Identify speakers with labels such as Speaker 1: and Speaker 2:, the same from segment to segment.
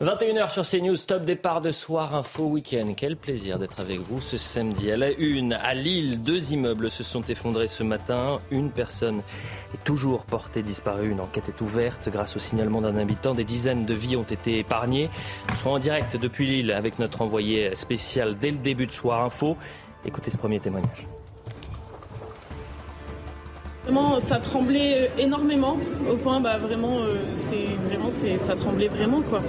Speaker 1: 21h sur CNews, top départ de soir info week-end. Quel plaisir d'être avec vous ce samedi. À la une, à Lille, deux immeubles se sont effondrés ce matin. Une personne est toujours portée disparue. Une enquête est ouverte grâce au signalement d'un habitant. Des dizaines de vies ont été épargnées. Nous serons en direct depuis Lille avec notre envoyé spécial dès le début de soir info. Écoutez ce premier témoignage.
Speaker 2: Vraiment, ça tremblait énormément, au point, bah, vraiment, euh, c'est vraiment, ça tremblait vraiment, quoi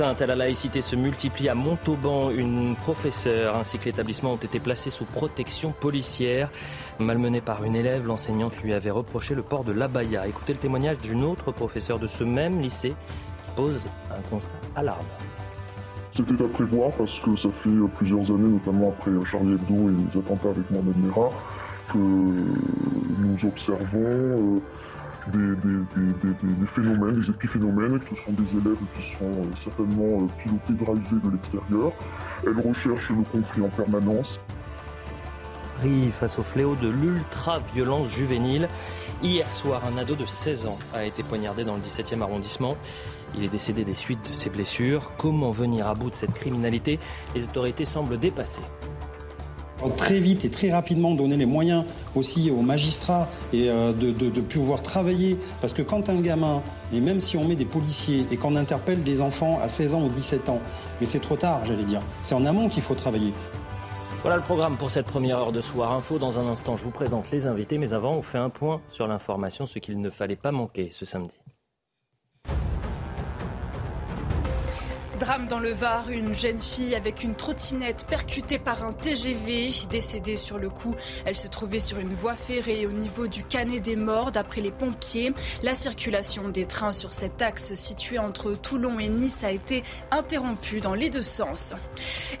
Speaker 1: la laïcité se multiplie à Montauban. Une professeure ainsi que l'établissement ont été placés sous protection policière. Malmenée par une élève, l'enseignante lui avait reproché le port de l'abaya. Écoutez le témoignage d'une autre professeure de ce même lycée qui pose un constat alarmant.
Speaker 3: C'était à prévoir parce que ça fait plusieurs années, notamment après Charlie Hebdo et les attentats avec Mohamed Merah, que nous observons des, phénomènes, des épiphénomènes, qui sont des élèves qui sont euh, certainement euh, pilotés, drivés de l'extérieur. Elles recherchent le conflit en permanence.
Speaker 1: Face au fléau de l'ultra-violence juvénile, hier soir, un ado de 16 ans a été poignardé dans le 17e arrondissement. Il est décédé des suites de ses blessures. Comment venir à bout de cette criminalité? Les autorités semblent dépassées.
Speaker 4: Très vite et très rapidement donner les moyens aussi aux magistrats et euh, de, pouvoir travailler. Parce que quand un gamin, et même si on met des policiers et qu'on interpelle des enfants à 16 ans ou 17 ans, mais c'est trop tard, j'allais dire. C'est en amont qu'il faut travailler.
Speaker 1: Voilà le programme pour cette première heure de soir info. Dans un instant, je vous présente les invités, mais avant, on fait un point sur l'information, ce qu'il ne fallait pas manquer ce samedi.
Speaker 5: Dans le Var, une jeune fille avec une trottinette percutée par un TGV, décédée sur le coup. Elle se trouvait sur une voie ferrée au niveau du Canet des Morts. D'après les pompiers, la circulation des trains sur cet axe situé entre Toulon et Nice a été interrompue dans les deux sens.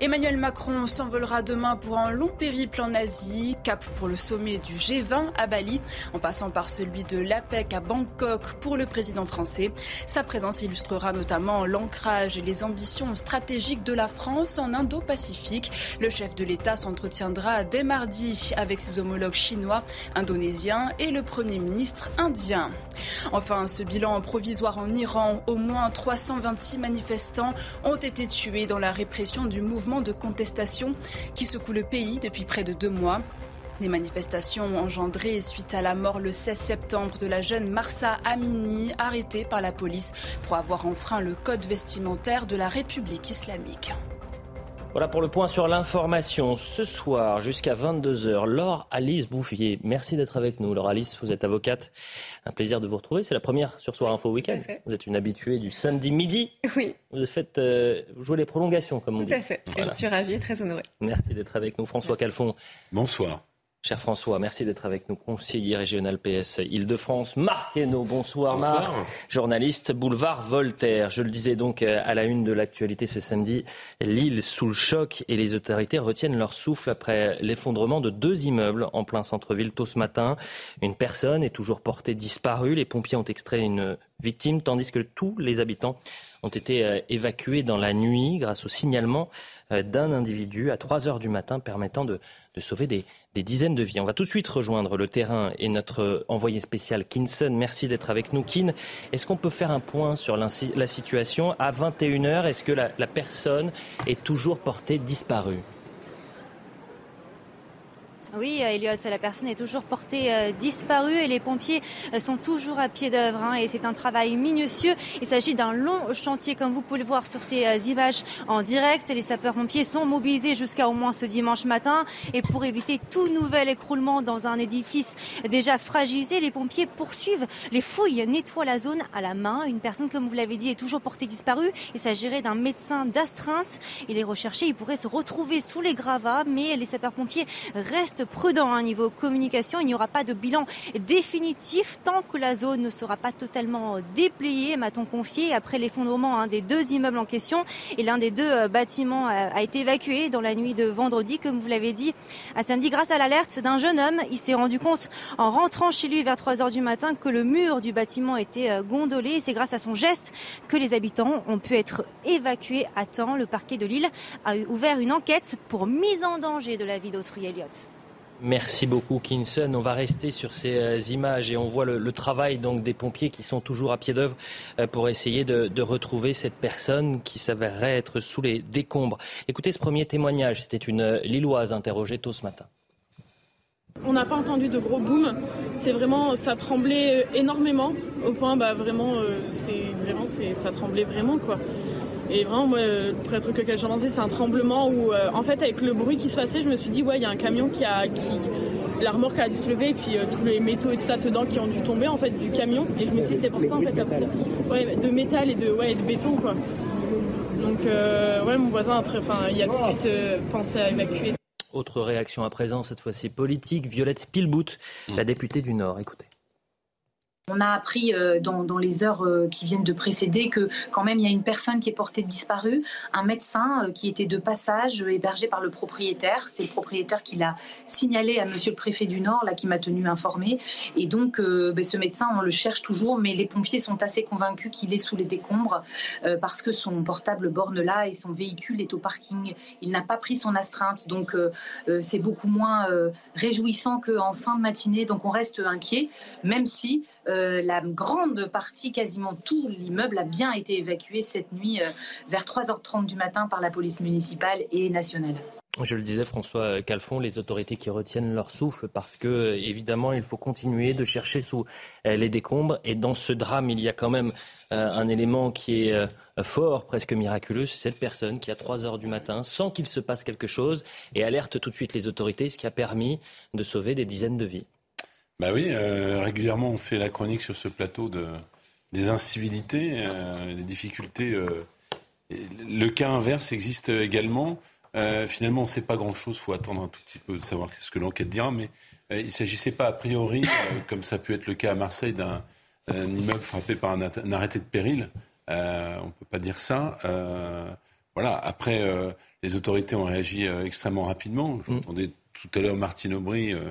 Speaker 5: Emmanuel Macron s'envolera demain pour un long périple en Asie, cap pour le sommet du G20 à Bali, en passant par celui de l'APEC à Bangkok pour le président français. Sa présence illustrera notamment l'ancrage et les ambitions stratégiques de la France en Indo-Pacifique. Le chef de l'État s'entretiendra dès mardi avec ses homologues chinois, indonésiens et le Premier ministre indien. Enfin, ce bilan provisoire en Iran, au moins 326 manifestants ont été tués dans la répression du mouvement de contestation qui secoue le pays depuis près de deux mois. Des manifestations engendrées suite à la mort le 16 septembre de la jeune Marsa Amini, arrêtée par la police pour avoir enfreint le code vestimentaire de la République islamique.
Speaker 1: Voilà pour le point sur l'information. Ce soir, jusqu'à 22h, Laure Alice Bouffier. Merci d'être avec nous. Laure Alice, vous êtes avocate. Un plaisir de vous retrouver. C'est la première sur Soir Info Week-end. Vous êtes une habituée du samedi midi.
Speaker 6: Oui.
Speaker 1: Vous faites euh, jouer les prolongations, comme on
Speaker 6: dit.
Speaker 1: Tout
Speaker 6: à fait. Je suis ravie très honorée.
Speaker 1: Merci d'être avec nous. François Calfon.
Speaker 7: Bonsoir.
Speaker 1: Cher François, merci d'être avec nous, conseiller régional PS Île-de-France. Marc Hainaut, bonsoir, Marc, journaliste Boulevard Voltaire. Je le disais donc euh, à la une de l'actualité ce samedi, l'île sous le choc et les autorités retiennent leur souffle après l'effondrement de deux immeubles en plein centre-ville tôt ce matin. Une personne est toujours portée disparue. Les pompiers ont extrait une victime tandis que tous les habitants ont été euh, évacués dans la nuit grâce au signalement euh, d'un individu à 3 heures du matin permettant de, sauver des, dizaines de vies. On va tout de suite rejoindre le terrain et notre envoyé spécial Kinson. Merci d'être avec nous. Kin, est-ce qu'on peut faire un point sur la, situation À 21h, est-ce que la personne est toujours portée disparue?
Speaker 8: Oui, euh, Elliot, la personne est toujours portée euh, disparue et les pompiers euh, sont toujours à pied d'œuvre hein, et c'est un travail minutieux. Il s'agit d'un long chantier comme vous pouvez le voir sur ces images en direct. Les sapeurs-pompiers sont mobilisés jusqu'à au moins ce dimanche matin et pour éviter tout nouvel écroulement dans un édifice déjà fragilisé, les pompiers poursuivent les fouilles, nettoient la zone à la main. Une personne, comme vous l'avez dit, est toujours portée disparue. Il s'agirait d'un médecin d'astreinte. Il est recherché, il pourrait se retrouver sous les gravats, mais les sapeurs-pompiers restent prudent à un niveau communication. Il n'y aura pas de bilan définitif tant que la zone ne sera pas totalement déplayée, m'a-t-on confié, après l'effondrement des deux immeubles en question. Et l'un des deux euh, bâtiments a été évacué dans la nuit de vendredi, comme vous l'avez dit, à samedi, grâce à l'alerte d'un jeune homme. Il s'est rendu compte en rentrant chez lui vers 3 heures du matin que le mur du bâtiment était euh, gondolé. C'est grâce à son geste que les habitants ont pu être évacués à temps. Le parquet de Lille a ouvert une enquête pour mise en danger de la vie d'autrui Elliott.
Speaker 1: Merci beaucoup, Kinson. On va rester sur ces euh, images et on voit le, travail donc des pompiers qui sont toujours à pied d'œuvre euh, pour essayer de, retrouver cette personne qui s'avérerait être sous les décombres. Écoutez ce premier témoignage. C'était une euh, Lilloise interrogée tôt ce matin.
Speaker 2: On n'a pas entendu de gros boom. C'est vraiment, ça tremblait énormément au point, bah vraiment, c'est vraiment, ça tremblait vraiment quoi. Et vraiment, moi, le premier truc auquel j'ai pensé, c'est un tremblement où, euh, en fait, avec le bruit qui se passait, je me suis dit, ouais, il y a un camion qui a. Qui, la remorque a dû se lever et puis euh, tous les métaux et tout ça dedans qui ont dû tomber en fait du camion. Et je me suis dit c'est pour ça en fait ouais, de métal et de ouais de béton quoi. Donc euh, ouais mon voisin enfin il a tout de suite pensé à évacuer.
Speaker 1: Autre réaction à présent cette fois-ci politique Violette Spielbout la députée du Nord. Écoutez
Speaker 7: on a appris euh, dans, les heures euh, qui viennent de précéder que quand même il y a une personne qui est portée disparue, un médecin euh, qui était de passage hébergé par le propriétaire. C'est le propriétaire qui l'a signalé à monsieur le préfet du Nord, là qui m'a tenu informé. Et donc ben, ce médecin, on le cherche toujours, mais les pompiers sont assez convaincus qu'il est sous les décombres parce que son portable borne là et son véhicule est au parking. Il n'a pas pris son astreinte, donc c'est beaucoup moins réjouissant qu'en fin de matinée. Donc on reste inquiet, même si euh, la grande partie, quasiment tout l'immeuble a bien été évacué cette nuit euh, vers 3h30 du matin par la police municipale et nationale.
Speaker 1: Je le disais, François Calfon, les autorités qui retiennent leur souffle parce que, évidemment, il faut continuer de chercher sous euh, les décombres. Et dans ce drame, il y a quand même un élément qui est fort, presque miraculeux. C'est cette personne qui, à 3 heures du matin, sans qu'il se passe quelque chose, et alerte tout de suite les autorités, ce qui a permis de sauver des dizaines de vies.
Speaker 9: Bah oui, euh, régulièrement on fait la chronique sur ce plateau de, des incivilités, euh, des difficultés. Euh, le cas inverse existe également. finalement, on ne sait pas grand-chose. Il faut attendre un tout petit peu de savoir ce que l'enquête dira. Mais il ne s'agissait pas a priori, comme ça a pu être le cas à Marseille, d'un immeuble frappé par un, arrêté de péril. on ne peut pas dire ça. voilà. Après, les autorités ont réagi extrêmement rapidement. J'entendais tout à l'heure Martine Aubry euh,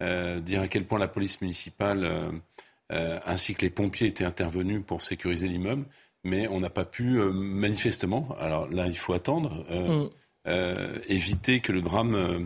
Speaker 9: dire à quel point la police municipale euh, euh, ainsi que les pompiers étaient intervenus pour sécuriser l'immeuble, mais on n'a pas pu manifestement, alors là il faut attendre, mm. éviter que le drame euh,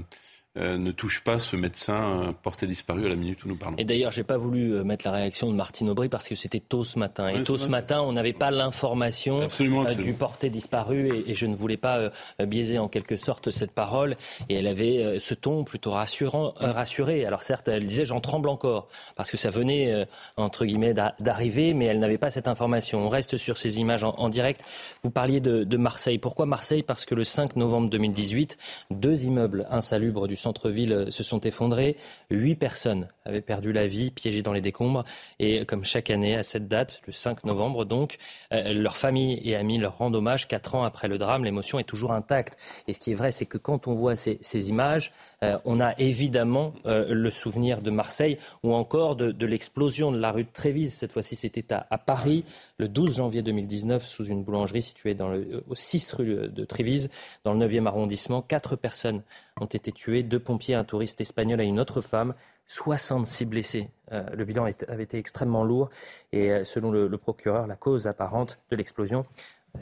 Speaker 9: ne touche pas ce médecin porté disparu à la minute où nous parlons.
Speaker 1: Et d'ailleurs, j'ai pas voulu euh, mettre la réaction de Martine Aubry parce que c'était tôt ce matin. Et tôt ce matin, on n'avait pas l'information euh, du porté disparu et, je ne voulais pas biaiser en quelque sorte cette parole. Et elle avait ce ton plutôt rassurant, rassuré. Alors certes, elle disait j'en tremble encore parce que ça venait entre guillemets d'arriver, mais elle n'avait pas cette information. On reste sur ces images en, direct. Vous parliez de, de Marseille. Pourquoi Marseille? Parce que le 5 novembre 2018, deux immeubles insalubres du centre centre-ville euh, se sont effondrés. Huit personnes avaient perdu la vie, piégées dans les décombres. Et comme chaque année, à cette date, le 5 novembre donc, euh, leurs familles et amis leur rendent hommage. Quatre ans après le drame, l'émotion est toujours intacte. Et ce qui est vrai, c'est que quand on voit ces, images, euh, on a évidemment le souvenir de Marseille ou encore de, l'explosion de la rue de Trévise. Cette fois-ci, c'était à, à, Paris, le 12 janvier 2019, sous une boulangerie située dans le, au 6 rue de Trévise, dans le 9e arrondissement. Quatre personnes ont été tués, deux pompiers, un touriste espagnol et une autre femme. 66 blessés. Euh, le bilan avait été extrêmement lourd et euh, selon le, procureur, la cause apparente de l'explosion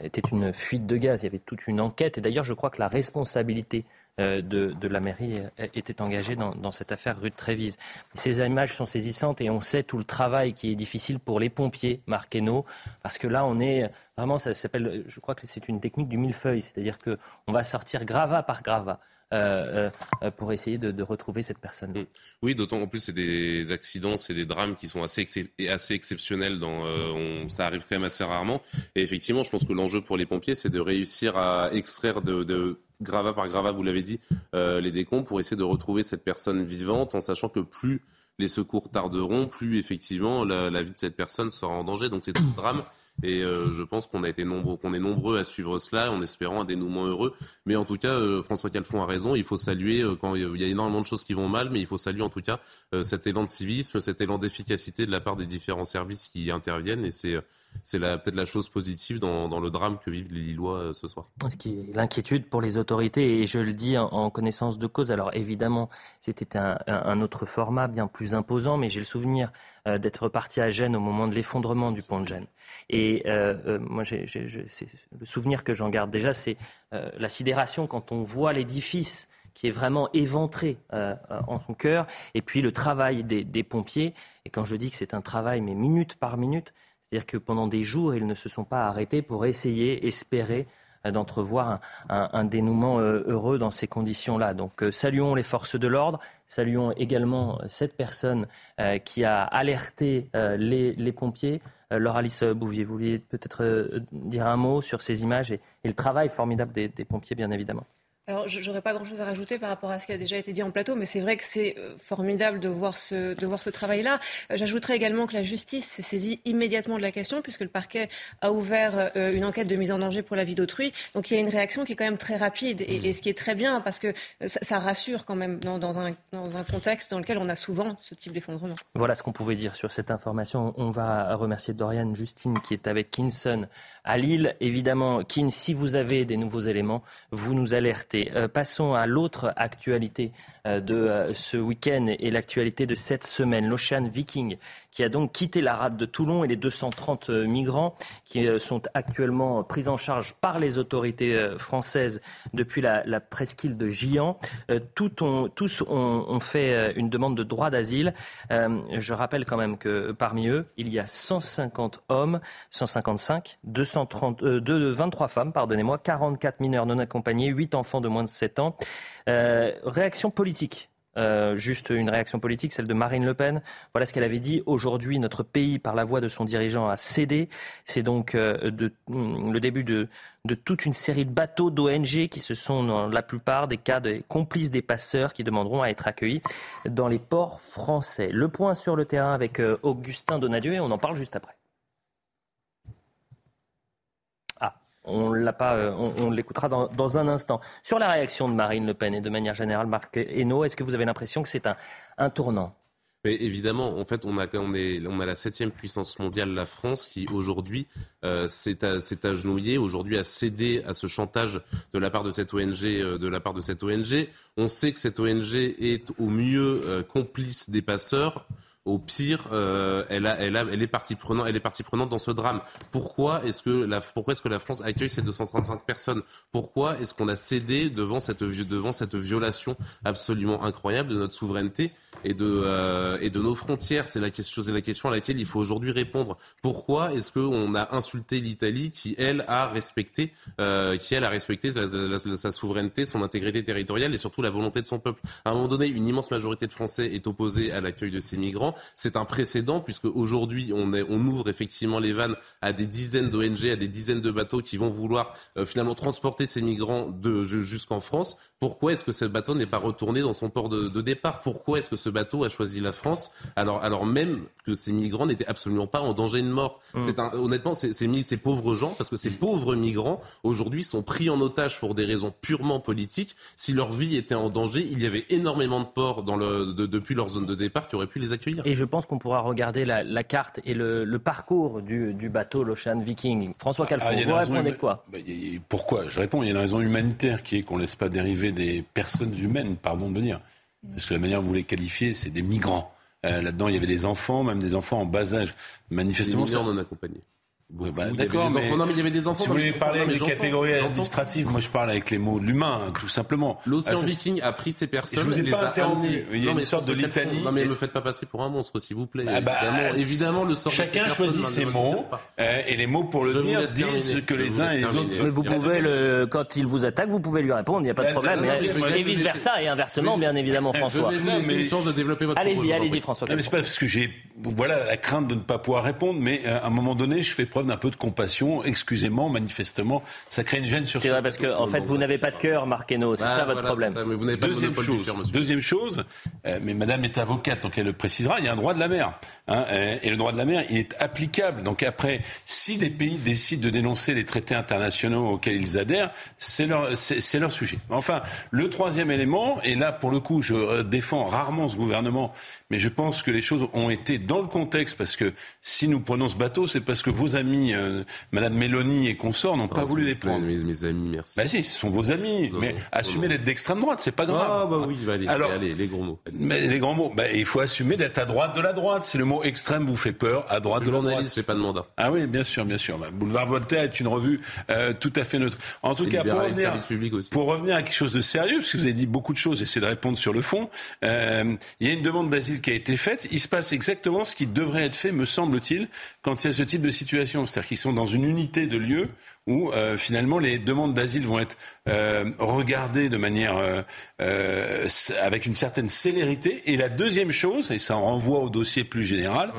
Speaker 1: était une fuite de gaz. Il y avait toute une enquête et d'ailleurs je crois que la responsabilité euh, de, la mairie était engagée dans, cette affaire rue de Trévise. Ces images sont saisissantes et on sait tout le travail qui est difficile pour les pompiers, Marc parce que là on est vraiment, ça s'appelle, je crois que c'est une technique du millefeuille, c'est-à-dire qu'on va sortir gravat par gravat. Euh, euh, pour essayer de, retrouver cette personne. Mm.
Speaker 10: Oui, d'autant en plus c'est des accidents, c'est des drames qui sont assez, assez exceptionnels. Euh, ça arrive quand même assez rarement. Et effectivement, je pense que l'enjeu pour les pompiers, c'est de réussir à extraire de, de gravat par gravat, vous l'avez dit, les décombres pour essayer de retrouver cette personne vivante, en sachant que plus les secours tarderont, plus effectivement la, la vie de cette personne sera en danger. Donc c'est le drame et euh, je pense qu'on a été nombreux, qu'on est nombreux à suivre cela en espérant un dénouement heureux. Mais en tout cas, euh, François Calfon a raison. Il faut saluer euh, quand il y a énormément de choses qui vont mal, mais il faut saluer en tout cas cet élan de civisme, cet élan d'efficacité de la part des différents services qui interviennent. Et c'est c'est peut-être la chose positive dans, dans, le drame que vivent les Lillois ce soir.
Speaker 1: Ce qui est l'inquiétude pour les autorités, et je le dis en, connaissance de cause. Alors évidemment, c'était un, autre format bien plus imposant, mais j'ai le souvenir euh, d'être parti à Gênes au moment de l'effondrement du pont de Gênes. Et euh, euh, moi, le souvenir que j'en garde déjà, c'est la sidération quand on voit l'édifice qui est vraiment éventré en son cœur, et puis le travail des, des pompiers. Et quand je dis que c'est un travail, mais minute par minute, c'est-à-dire que pendant des jours, ils ne se sont pas arrêtés pour essayer, espérer d'entrevoir un, dénouement euh, heureux dans ces conditions-là. Donc euh, saluons les forces de l'ordre, saluons également cette personne qui a alerté les, pompiers. Laure Alice Bouvier, vous vouliez peut-être dire un mot sur ces images et, le travail formidable des pompiers, bien évidemment.
Speaker 6: Alors, je n'aurais pas grand-chose à rajouter par rapport à ce qui a déjà été dit en plateau, mais c'est vrai que c'est euh, formidable de voir ce, travail-là. Euh, j'ajouterais également que la justice s'est saisie immédiatement de la question, puisque le parquet a ouvert euh, une enquête de mise en danger pour la vie d'autrui. Donc, il y a une réaction qui est quand même très rapide, et, ce qui est très bien, parce que ça, rassure quand même dans, dans, un, dans, un, contexte dans lequel on a souvent ce type d'effondrement.
Speaker 1: Voilà ce qu'on pouvait dire sur cette information. On va remercier Dorian Justine, qui est avec Kinson à Lille. Évidemment, Kin, si vous avez des nouveaux éléments, vous nous alertez. Euh, passons à l'autre actualité euh, de euh, ce week-end et l'actualité de cette semaine. L'Ocean Viking qui a donc quitté la rade de Toulon et les 230 migrants qui sont actuellement pris en charge par les autorités françaises depuis la, presqu'île de Gian. tous ont, fait une demande de droit d'asile. je rappelle quand même que parmi eux, il y a 150 hommes, 155, 230, 23 femmes, pardonnez-moi, 44 mineurs non accompagnés, 8 enfants de moins de 7 ans. Euh, réaction politique. Euh, juste une réaction politique, celle de Marine Le Pen. Voilà ce qu'elle avait dit. Aujourd'hui, notre pays, par la voix de son dirigeant, a cédé. C'est donc euh, mm, le début de, toute une série de bateaux d'ONG qui se sont, dans la plupart des cas, des complices des passeurs qui demanderont à être accueillis dans les ports français. Le point sur le terrain avec Augustin Donadieu on en parle juste après. Euh, on, l'écoutera dans, un instant. Sur la réaction de Marine Le Pen et de manière générale, Marc Hainaut, est-ce que vous avez l'impression que c'est un, tournant?
Speaker 10: Mais évidemment, en fait, on a, la septième puissance mondiale, la France, qui aujourd'hui euh, s'est agenouillée, aujourd'hui a cédé à ce chantage de la part de cette ONG. Euh, on sait que cette ONG est au mieux complice des passeurs au pire, euh, elle, est partie prenante, dans ce drame. Pourquoi est-ce que la, France accueille ces 235 personnes? Pourquoi est-ce qu'on a cédé devant cette, violation absolument incroyable de notre souveraineté et de, euh, nos frontières? C'est la question, c'est la question à laquelle il faut aujourd'hui répondre. Pourquoi est-ce qu'on a insulté l'Italie qui elle a respecté, euh, qui elle a respecté sa souveraineté, son intégrité territoriale et surtout la volonté de son peuple? À un moment donné, une immense majorité de Français est opposée à l'accueil de ces migrants. C'est un précédent puisque aujourd'hui on, on ouvre effectivement les vannes à des dizaines d'ONG, à des dizaines de bateaux qui vont vouloir euh, finalement transporter ces migrants de, jusqu'en France. Pourquoi est-ce que ce bateau n'est pas retourné dans son port de, de départ? Pourquoi est-ce que ce bateau a choisi la France? Alors, alors même que ces migrants n'étaient absolument pas en danger de mort mmh. C'est un, Honnêtement, c'est ces pauvres gens, parce que ces pauvres migrants aujourd'hui sont pris en otage pour des raisons purement politiques. Si leur vie était en danger, il y avait énormément de ports dans le, depuis leur zone de départ qui auraient pu les accueillir.
Speaker 1: Et je pense qu'on pourra regarder la, carte et le, parcours du, bateau l'Ocean Viking. François ah, Calfon, vous répondez quoi
Speaker 9: bah, Pourquoi Je réponds, il y a une raison humanitaire qui est qu'on ne laisse pas dériver des personnes humaines, pardon de dire. Parce que la manière dont vous les qualifiez, c'est des migrants. Euh, là-dedans, il y avait des enfants, même des enfants en bas âge. Manifestement,
Speaker 10: des mineurs non accompagnés.
Speaker 9: Bah, d'accord, mais, non, mais il y avait des enfants. Si vous voulez parler avec les catégories administratives, moi je parle avec les mots de l'humain, tout simplement.
Speaker 10: L'océan ah, Viking a pris ces personnes. Je
Speaker 9: vous ai
Speaker 10: les
Speaker 9: pas interrompu. Il y a une sorte de litanie.
Speaker 10: Non mais ne me faites pas passer pour un monstre, s'il vous plaît.
Speaker 9: Ah bah, évidemment, le sort Chacun choisit ses mots euh, et les mots pour le dire disent que les uns et les autres.
Speaker 1: Mais vous pouvez le, quand il vous attaque, vous pouvez lui répondre, il n'y a pas de problème. Et vice versa et inversement, bien évidemment, François. Allez-y, allez-y, François.
Speaker 9: Mais c'est pas parce que j'ai, voilà, la crainte de ne pas pouvoir répondre, mais à un moment donné, je fais preuve d'un peu de compassion excusez-moi, manifestement, ça crée une gêne sur.
Speaker 1: C'est vrai parce que en fait, vous n'avez pas de cœur, Marc c'est ça votre problème.
Speaker 9: deuxième chose, deuxième chose, euh, mais Madame est avocate, donc elle le précisera. Il y a un droit de la mer, hein, euh, et le droit de la mer, il est applicable. Donc après, si des pays décident de dénoncer les traités internationaux auxquels ils adhèrent, c'est leur, c'est leur sujet. Enfin, le troisième élément, et là pour le coup, je euh, défends rarement ce gouvernement, mais je pense que les choses ont été dans le contexte, parce que si nous prenons ce bateau, c'est parce que vos amis, euh, Madame Mélanie et consorts, n'ont pas voulu les prendre.
Speaker 10: Mes, mes, amis, merci.
Speaker 9: Bah si, ce sont vos amis, mais assumez d'être d'extrême droite, c'est pas grave.
Speaker 10: Ah bah oui, allez, Alors, allez, les gros mots.
Speaker 9: Mais les grands mots, bah, il faut assumer d'être à droite de la droite. Si le mot extrême vous fait peur, à droite de la droite.
Speaker 10: Journaliste, pas de mandat.
Speaker 9: Ah oui, bien sûr, bien sûr. Bah, Boulevard Voltaire est une revue euh, tout à fait neutre. En tout cas, pour revenir, pour revenir à quelque chose de sérieux, parce que vous avez dit beaucoup de choses, essayez de répondre sur le fond. Euh, il y a une demande d'asile qui a été faite. Il se passe exactement ce qui devrait être fait, me semble-t-il, quand il y a ce type de situation. C'est-à-dire qu'ils sont dans une unité de lieu où euh, finalement les demandes d'asile vont être euh, regardées de manière euh, avec une certaine célérité. Et la deuxième chose, et ça renvoie au dossier plus général,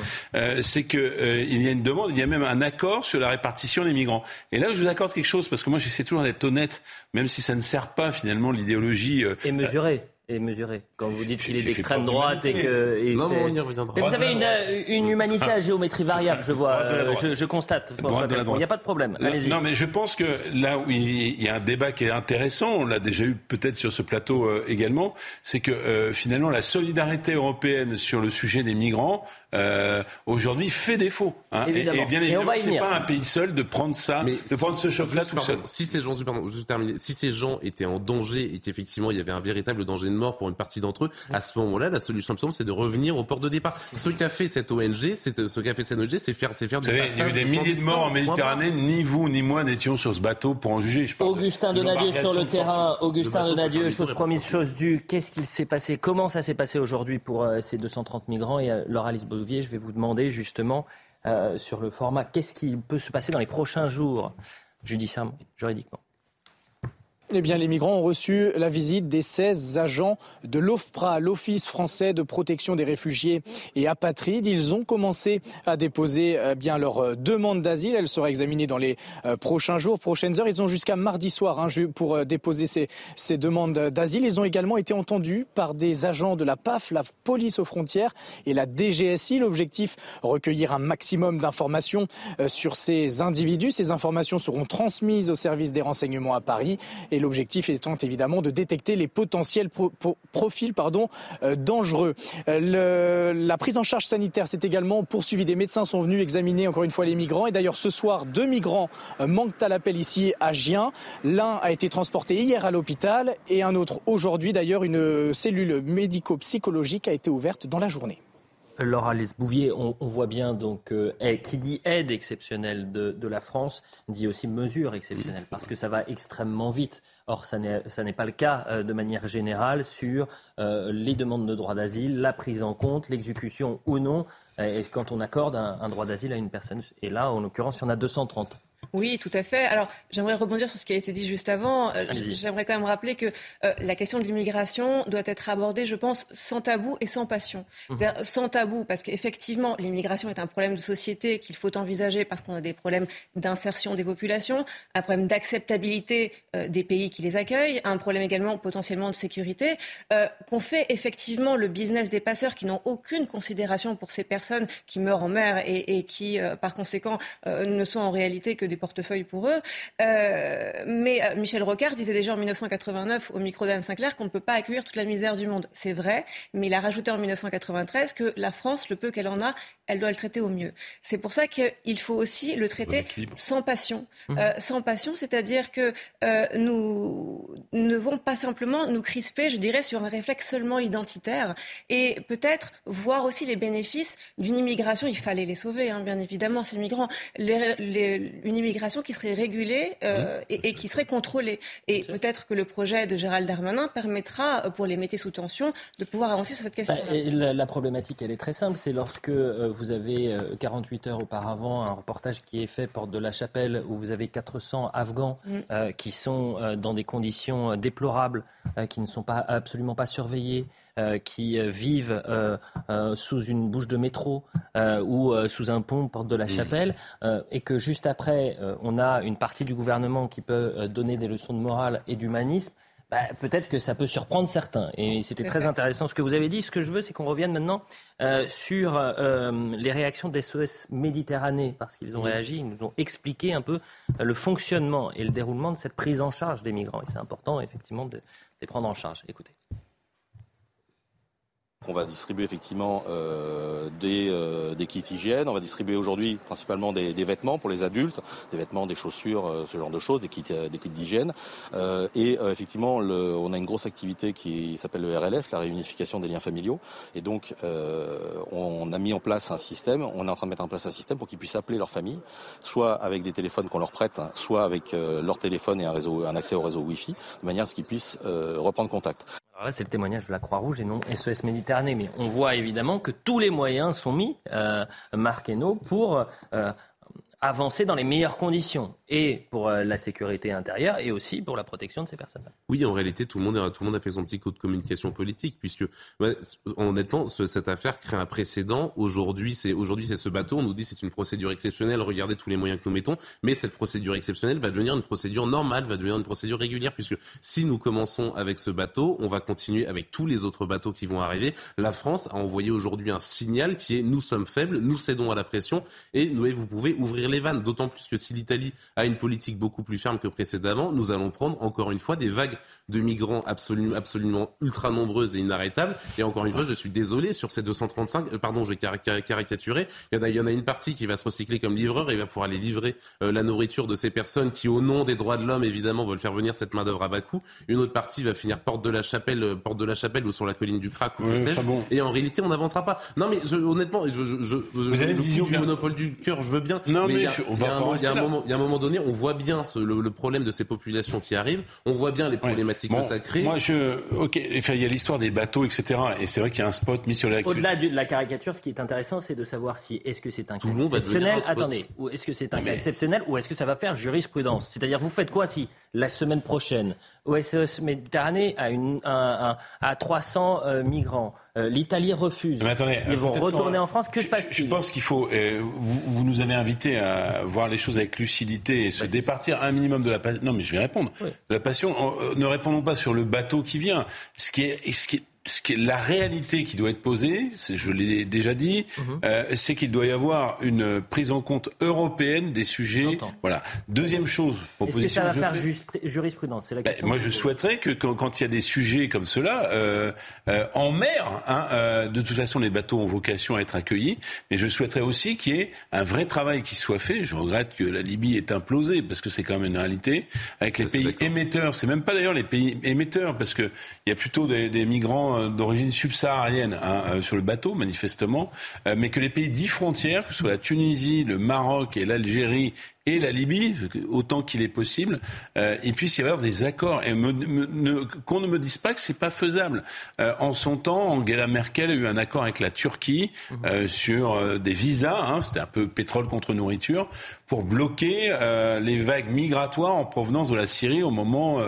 Speaker 9: c'est que euh, il y a une demande, il y a même un accord sur la répartition des migrants. Et là, je vous accorde quelque chose parce que moi, j'essaie toujours d'être honnête, même si ça ne sert pas finalement l'idéologie.
Speaker 1: et mesuré et mesuré. Quand vous dites qu'il est d'extrême droite et que. Et
Speaker 10: non, on y reviendra.
Speaker 1: Mais vous avez une, une humanité à géométrie variable, je vois. Euh, je, je, constate. Il n'y a pas de problème. Allez-y.
Speaker 9: Non, mais je pense que là où il y a un débat qui est intéressant, on l'a déjà eu peut-être sur ce plateau euh, également, c'est que euh, finalement la solidarité européenne sur le sujet des migrants euh, aujourd'hui fait défaut. Hein.
Speaker 1: Évidemment.
Speaker 9: Et, et bien évidemment, c'est pas un pays seul de prendre ça,
Speaker 10: mais
Speaker 9: de prendre ce choc-là tout seul.
Speaker 10: Si ces gens, pardon, juste terminer, si ces gens étaient en danger et qu'effectivement il y avait un véritable danger de mort pour une partie d'entre eux, à ce moment-là, la solution simple, c'est de revenir au port de départ. Ce qu'a fait cette ONG, c'est ce qu'a fait cette ONG, c'est faire, c'est faire.
Speaker 9: Vous savez, il y a eu des milliers de morts en Méditerranée. Ni vous ni moi n'étions sur ce bateau pour en juger. Je
Speaker 1: Augustin Donadieu sur le terrain. Augustin Donadieu, chose promise, chose due. Qu'est-ce qu'il s'est passé? Comment ça s'est passé aujourd'hui pour euh, ces 230 migrants Et euh, Laura Je vais vous demander justement euh, sur le format. Qu'est-ce qui peut se passer dans les prochains jours, judiciairement, juridiquement?
Speaker 11: Eh bien, les migrants ont reçu la visite des 16 agents de l'OFPRA, l'Office français de protection des réfugiés et apatrides. Ils ont commencé à déposer eh bien leur euh, demande d'asile. Elle sera examinée dans les euh, prochains jours, prochaines heures. Ils ont jusqu'à mardi soir hein, pour euh, déposer ces, ces demandes d'asile. Ils ont également été entendus par des agents de la PAF, la police aux frontières et la DGSI. L'objectif, recueillir un maximum d'informations sur ces individus. Ces informations seront transmises au service des renseignements à Paris. L'objectif étant évidemment de détecter les potentiels pro pro profils euh, dangereux. Euh, la prise en charge sanitaire s'est également poursuivie. Des médecins sont venus examiner encore une fois les migrants. Et d'ailleurs, ce soir, deux migrants euh, manquent à l'appel ici à Gien. L'un a été transporté hier à l'hôpital et un autre aujourd'hui. D'ailleurs, une cellule médico-psychologique a été ouverte dans la journée.
Speaker 1: Laura Lesbouvier, on, on voit bien donc euh, qui dit aide exceptionnelle de, la France dit aussi mesure exceptionnelle parce que ça va extrêmement vite. Or, ça n'est pas le cas euh, de manière générale sur euh, les demandes de droit d'asile, la prise en compte, l'exécution ou non, et quand on accorde un, un droit d'asile à une personne. Et là, en l'occurrence, il y en a 230.
Speaker 6: Oui, tout à fait. Alors, j'aimerais rebondir sur ce qui a été dit juste avant. Euh, j'aimerais quand même rappeler que euh, la question de l'immigration doit être abordée, je pense, sans tabou et sans passion. Mmh. Sans tabou, parce qu'effectivement, l'immigration est un problème de société qu'il faut envisager parce qu'on a des problèmes d'insertion des populations, un problème d'acceptabilité euh, des pays qui les accueillent, un problème également potentiellement de sécurité, euh, qu'on fait effectivement le business des passeurs qui n'ont aucune considération pour ces personnes qui meurent en mer et, et qui, par conséquent, ne sont en réalité que des portefeuilles pour eux. Euh, mais euh, Michel Rocard disait déjà en 1989 au micro d'Anne Sinclair qu'on ne peut pas accueillir toute la misère du monde. C'est vrai, mais il a rajouté en 1993 que la France, le peu qu'elle en a, elle doit le traiter au mieux. C'est pour ça qu'il faut aussi le traiter sans passion. Mmh. Euh, sans passion, c'est-à-dire que euh, nous ne devons pas simplement nous crisper, je dirais, sur un réflexe seulement identitaire et peut-être voir aussi les bénéfices d'une immigration. Il fallait les sauver, hein, bien évidemment, ces migrants. Les, les, une immigration qui serait régulée euh, et, et, qui serait contrôlée. Et peut-être que le projet de Gérald Darmanin permettra, pour les métiers sous tension, de pouvoir avancer sur cette question.
Speaker 1: Bah, la, la, problématique, elle est très simple. C'est lorsque euh, vous avez 48 euh, heures auparavant un reportage qui est fait porte de la Chapelle où vous avez 400 Afghans euh, qui sont euh, dans des conditions déplorables, euh, qui ne sont pas absolument pas surveillés. Euh, qui vivent euh, euh, sous une bouche de métro ou sous un pont porte de la Chapelle, et que juste après, on a une partie du gouvernement qui peut donner des leçons de morale et d'humanisme, bah, peut-être que ça peut surprendre certains. Et c'était très intéressant ce que vous avez dit. Ce que je veux, c'est qu'on revienne maintenant euh, sur euh, les réactions des SOS Méditerranée, parce qu'ils ont réagi, ils nous ont expliqué un peu le fonctionnement et le déroulement de cette prise en charge des migrants. Et c'est important, effectivement, de les prendre en charge. Écoutez.
Speaker 12: On va distribuer effectivement euh, des, euh, des, kits hygiène. On va distribuer aujourd'hui principalement des, vêtements pour les adultes, des vêtements, des chaussures, euh, ce genre de choses, des kits, des d'hygiène. Et effectivement, on a une grosse activité qui s'appelle le RLF, la réunification des liens familiaux. Et donc, on a mis en place un système. On est en train de mettre en place un système pour qu'ils puissent appeler leur famille, soit avec des téléphones qu'on leur prête, soit avec leur téléphone et un un accès au réseau Wi-Fi, de manière à ce qu'ils puissent reprendre contact.
Speaker 1: C'est le témoignage de la Croix-Rouge et non SOS Méditerranée. Mais on voit évidemment que tous les moyens sont mis, euh, Marc Hainaut, pour euh, avancer dans les meilleures conditions et pour euh, la sécurité intérieure et aussi pour la protection de ces personnes.
Speaker 10: Oui, en réalité, tout le monde, a, tout le monde a fait son petit coup de communication politique, puisque honnêtement, cette affaire crée un précédent. Aujourd'hui, c'est aujourd'hui ce bateau. On nous dit c'est une procédure exceptionnelle. Regardez tous les moyens que nous mettons, mais cette procédure exceptionnelle va devenir une procédure normale, va devenir une procédure régulière, puisque si nous commençons avec ce bateau, on va continuer avec tous les autres bateaux qui vont arriver. La France a envoyé aujourd'hui un signal qui est nous sommes faibles, nous cédons à la pression et vous pouvez ouvrir les vannes. D'autant plus que si l'Italie a une politique beaucoup plus ferme que précédemment, nous allons prendre encore une fois des vagues de migrants absolument, absolument ultra nombreuses et inarrêtables. Et encore une fois, je suis désolé sur ces 235, euh, pardon, je vais caricaturer. Il y, en a, il y en a une partie qui va se recycler comme livreur et va pouvoir aller livrer euh, la nourriture de ces personnes qui, au nom des droits de l'homme, évidemment, veulent faire venir cette main d'œuvre à bas coût. Une autre partie va finir porte de la chapelle, euh, porte de la chapelle ou sur la colline du Crac ou oui, sais bon. Et en réalité, on n'avancera pas. Non, mais je, honnêtement, je, je, je,
Speaker 9: vous avez une vision
Speaker 10: du monopole du cœur, je veux bien. Non, mais, mais on va il y a un moment, donné, on voit bien ce, le, le, problème de ces populations qui arrivent. On voit bien les problématiques
Speaker 9: bon,
Speaker 10: que ça crée.
Speaker 9: Moi, je, ok, il y a l'histoire des bateaux, etc. Et c'est vrai qu'il y a un spot mis sur la.
Speaker 1: Au-delà de la caricature, ce qui est intéressant, c'est de savoir si est-ce que c'est un cas exceptionnel? Attendez, ou est-ce que c'est un cas exceptionnel ou est-ce que ça va faire jurisprudence? C'est-à-dire, vous faites quoi si la semaine prochaine, OSS Méditerranée a, une, un, un, a 300 euh, migrants, euh, l'Italie refuse.
Speaker 9: Mais attendez,
Speaker 1: Ils vont retourner en France. Que se passe-t-il?
Speaker 9: Je pense qu'il faut. Euh, vous, vous, nous avez invités à voir les choses avec lucidité et se bah, départir un minimum de la passion. Non, mais je vais répondre. Oui. De la passion. ne répondons pas sur le bateau qui vient. Ce qui est, ce qui est ce qui est la réalité qui doit être posée, je l'ai déjà dit, -hmm. euh, c'est qu'il doit y avoir une prise en compte européenne des sujets. Voilà. Deuxième chose,
Speaker 1: proposition. Est-ce que ça va faire jurisprudence? C'est la
Speaker 9: ben,
Speaker 1: question.
Speaker 9: moi, je souhaiterais que quand, quand, il y a des sujets comme cela euh, euh, en mer, hein, de toute façon, les bateaux ont vocation à être accueillis, mais je souhaiterais aussi qu'il y ait un vrai travail qui soit fait. Je regrette que la Libye est implosée parce que c'est quand même une réalité avec les pays émetteurs. C'est même pas d'ailleurs les pays émetteurs parce que il y a plutôt des, des migrants d'origine subsaharienne hein, euh, sur le bateau, manifestement, euh, mais que les pays dits frontières, que ce soit la Tunisie, le Maroc et l'Algérie et la Libye, autant qu'il est possible, euh, il puisse y avoir des accords et ne, qu'on ne me dise pas que c'est pas faisable. Euh, en son temps, Angela Merkel a eu un accord avec la Turquie euh, sur euh, des visas, hein, c'était un peu pétrole contre nourriture, pour bloquer euh, les vagues migratoires en provenance de la Syrie au moment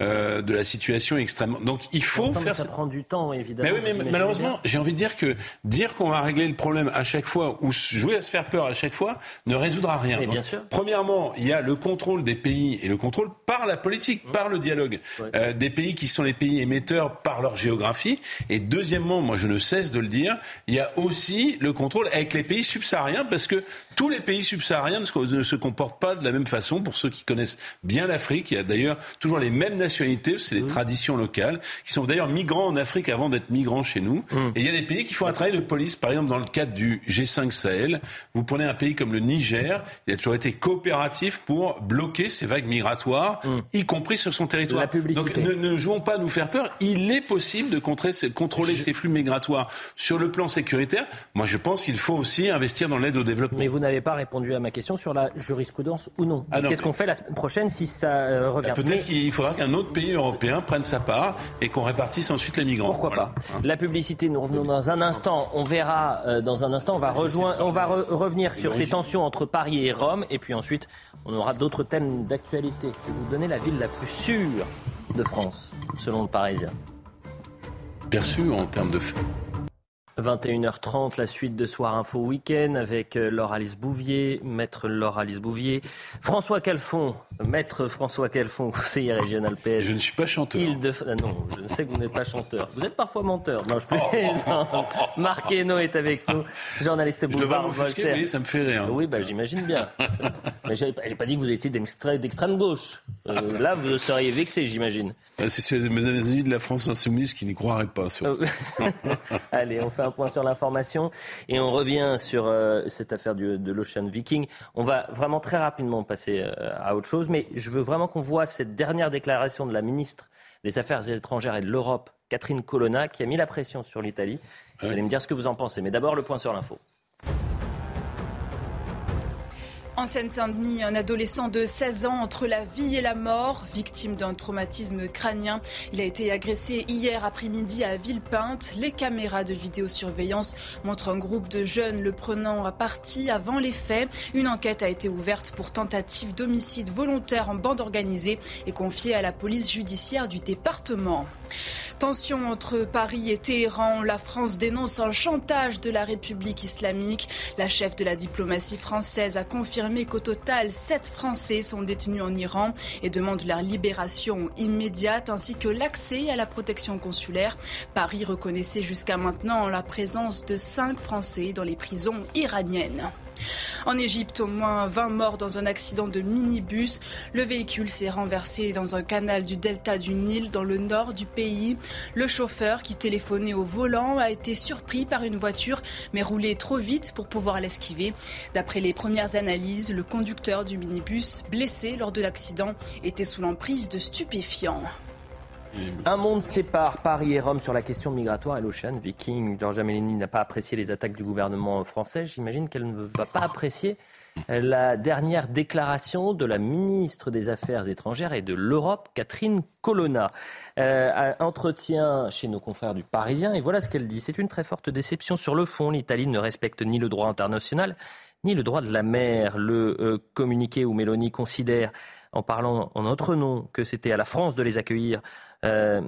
Speaker 9: euh, de la situation extrêmement. Donc il faut faire.
Speaker 1: ça prend du temps, évidemment.
Speaker 9: Mais oui, mais malheureusement, j'ai envie de dire que dire qu'on va régler le problème à chaque fois ou jouer à se faire peur à chaque fois ne résoudra rien.
Speaker 1: Bien sûr.
Speaker 9: Premièrement, il y a le contrôle des pays et le contrôle par la politique, mmh. par le dialogue euh, des pays qui sont les pays émetteurs par leur géographie. Et deuxièmement, moi je ne cesse de le dire, il y a aussi le contrôle avec les pays subsahariens parce que tous les pays subsahariens ne se, comportent pas de la même façon. Pour ceux qui connaissent bien l'Afrique, il y a d'ailleurs toujours les mêmes nationalités, c'est les mmh. traditions locales, qui sont d'ailleurs migrants en Afrique avant d'être migrants chez nous. Mmh. Et il y a des pays qui font un travail de police, par exemple dans le cadre du G5 Sahel. Vous prenez un pays comme le Niger, il a toujours été coopératif pour bloquer ces vagues migratoires, mmh. y compris sur son territoire. Donc ne, ne, jouons pas à nous faire peur. Il est possible de contrer, contrôler je... ces flux migratoires sur le plan sécuritaire. Moi, je pense qu'il faut aussi investir dans l'aide au développement.
Speaker 1: Mais vous n'avez pas répondu à ma question sur la jurisprudence ou non. Ah Qu'est-ce qu'on fait la semaine prochaine si ça euh, revient?
Speaker 9: bah, Peut-être qu'il faudra qu'un autre pays européen prenne sa part et qu'on répartisse ensuite les migrants.
Speaker 1: Pourquoi voilà. pas? La publicité, nous revenons dans un instant. On verra euh, dans un instant. On va, rejoindre, on va re revenir sur ces tensions entre Paris et Rome. Et puis ensuite, on aura d'autres thèmes d'actualité. Je vais vous donner la ville la plus sûre de France, selon le Parisien.
Speaker 9: Bien sûr, en termes de fait.
Speaker 1: 21h30, la suite de Soir Info Week-end avec euh, Laure Alice Bouvier, maître Laure Alice Bouvier, François Calfon, Maître François Calfon, conseiller régional PS.
Speaker 9: Je ne suis pas chanteur.
Speaker 1: de... Ah non, je sais que vous n'êtes pas chanteur. Vous êtes parfois menteur. Non, je plaisante. Marc Hainaut est avec nous, journaliste boulevard Voltaire.
Speaker 9: Oui, ça me fait rire.
Speaker 1: Oui, bah, j'imagine bien. Mais j'ai pas dit que vous étiez d'extrême gauche. Euh, là, vous seriez vexé, j'imagine.
Speaker 9: Bah, c'est mes amis de la France insoumise qui n'y croiraient pas.
Speaker 1: Allez, on fait un point sur l'information et on revient sur euh, cette affaire du, de l'Ocean Viking. On va vraiment très rapidement passer euh, à autre chose, mais je veux vraiment qu'on voit cette dernière déclaration de la ministre des Affaires étrangères et de l'Europe, Catherine Colonna, qui a mis la pression sur l'Italie. Vous allez me dire ce que vous en pensez. Mais d'abord, le point sur l'info.
Speaker 5: En Seine-Saint-Denis, un adolescent de 16 ans entre la vie et la mort, victime d'un traumatisme crânien. Il a été agressé hier après-midi à Villepinte. Les caméras de vidéosurveillance montrent un groupe de jeunes le prenant à partie avant les faits. Une enquête a été ouverte pour tentative d'homicide volontaire en bande organisée et confiée à la police judiciaire du département. Tension entre Paris et Téhéran. La France dénonce un chantage de la République islamique. La chef de la diplomatie française a confirmé qu'au total, sept Français sont détenus en Iran et demande leur libération immédiate ainsi que l'accès à la protection consulaire. Paris reconnaissait jusqu'à maintenant la présence de cinq Français dans les prisons iraniennes. En Égypte, au moins 20 morts dans un accident de minibus. Le véhicule s'est renversé dans un canal du delta du Nil dans le nord du pays. Le chauffeur qui téléphonait au volant a été surpris par une voiture mais roulait trop vite pour pouvoir l'esquiver. D'après les premières analyses, le conducteur du minibus blessé lors de l'accident était sous l'emprise de stupéfiants.
Speaker 1: Un monde sépare Paris et Rome sur la question migratoire et l'Ocean Viking. Giorgia Meloni n'a pas apprécié les attaques du gouvernement français. J'imagine qu'elle ne va pas apprécier la dernière déclaration de la ministre des Affaires étrangères et de l'Europe, Catherine Colonna. Euh, entretien chez nos confrères du Parisien et voilà ce qu'elle dit. C'est une très forte déception sur le fond. L'Italie ne respecte ni le droit international ni le droit de la mer. Le euh, communiqué où Meloni considère en parlant en notre nom que c'était à la France de les accueillir euh,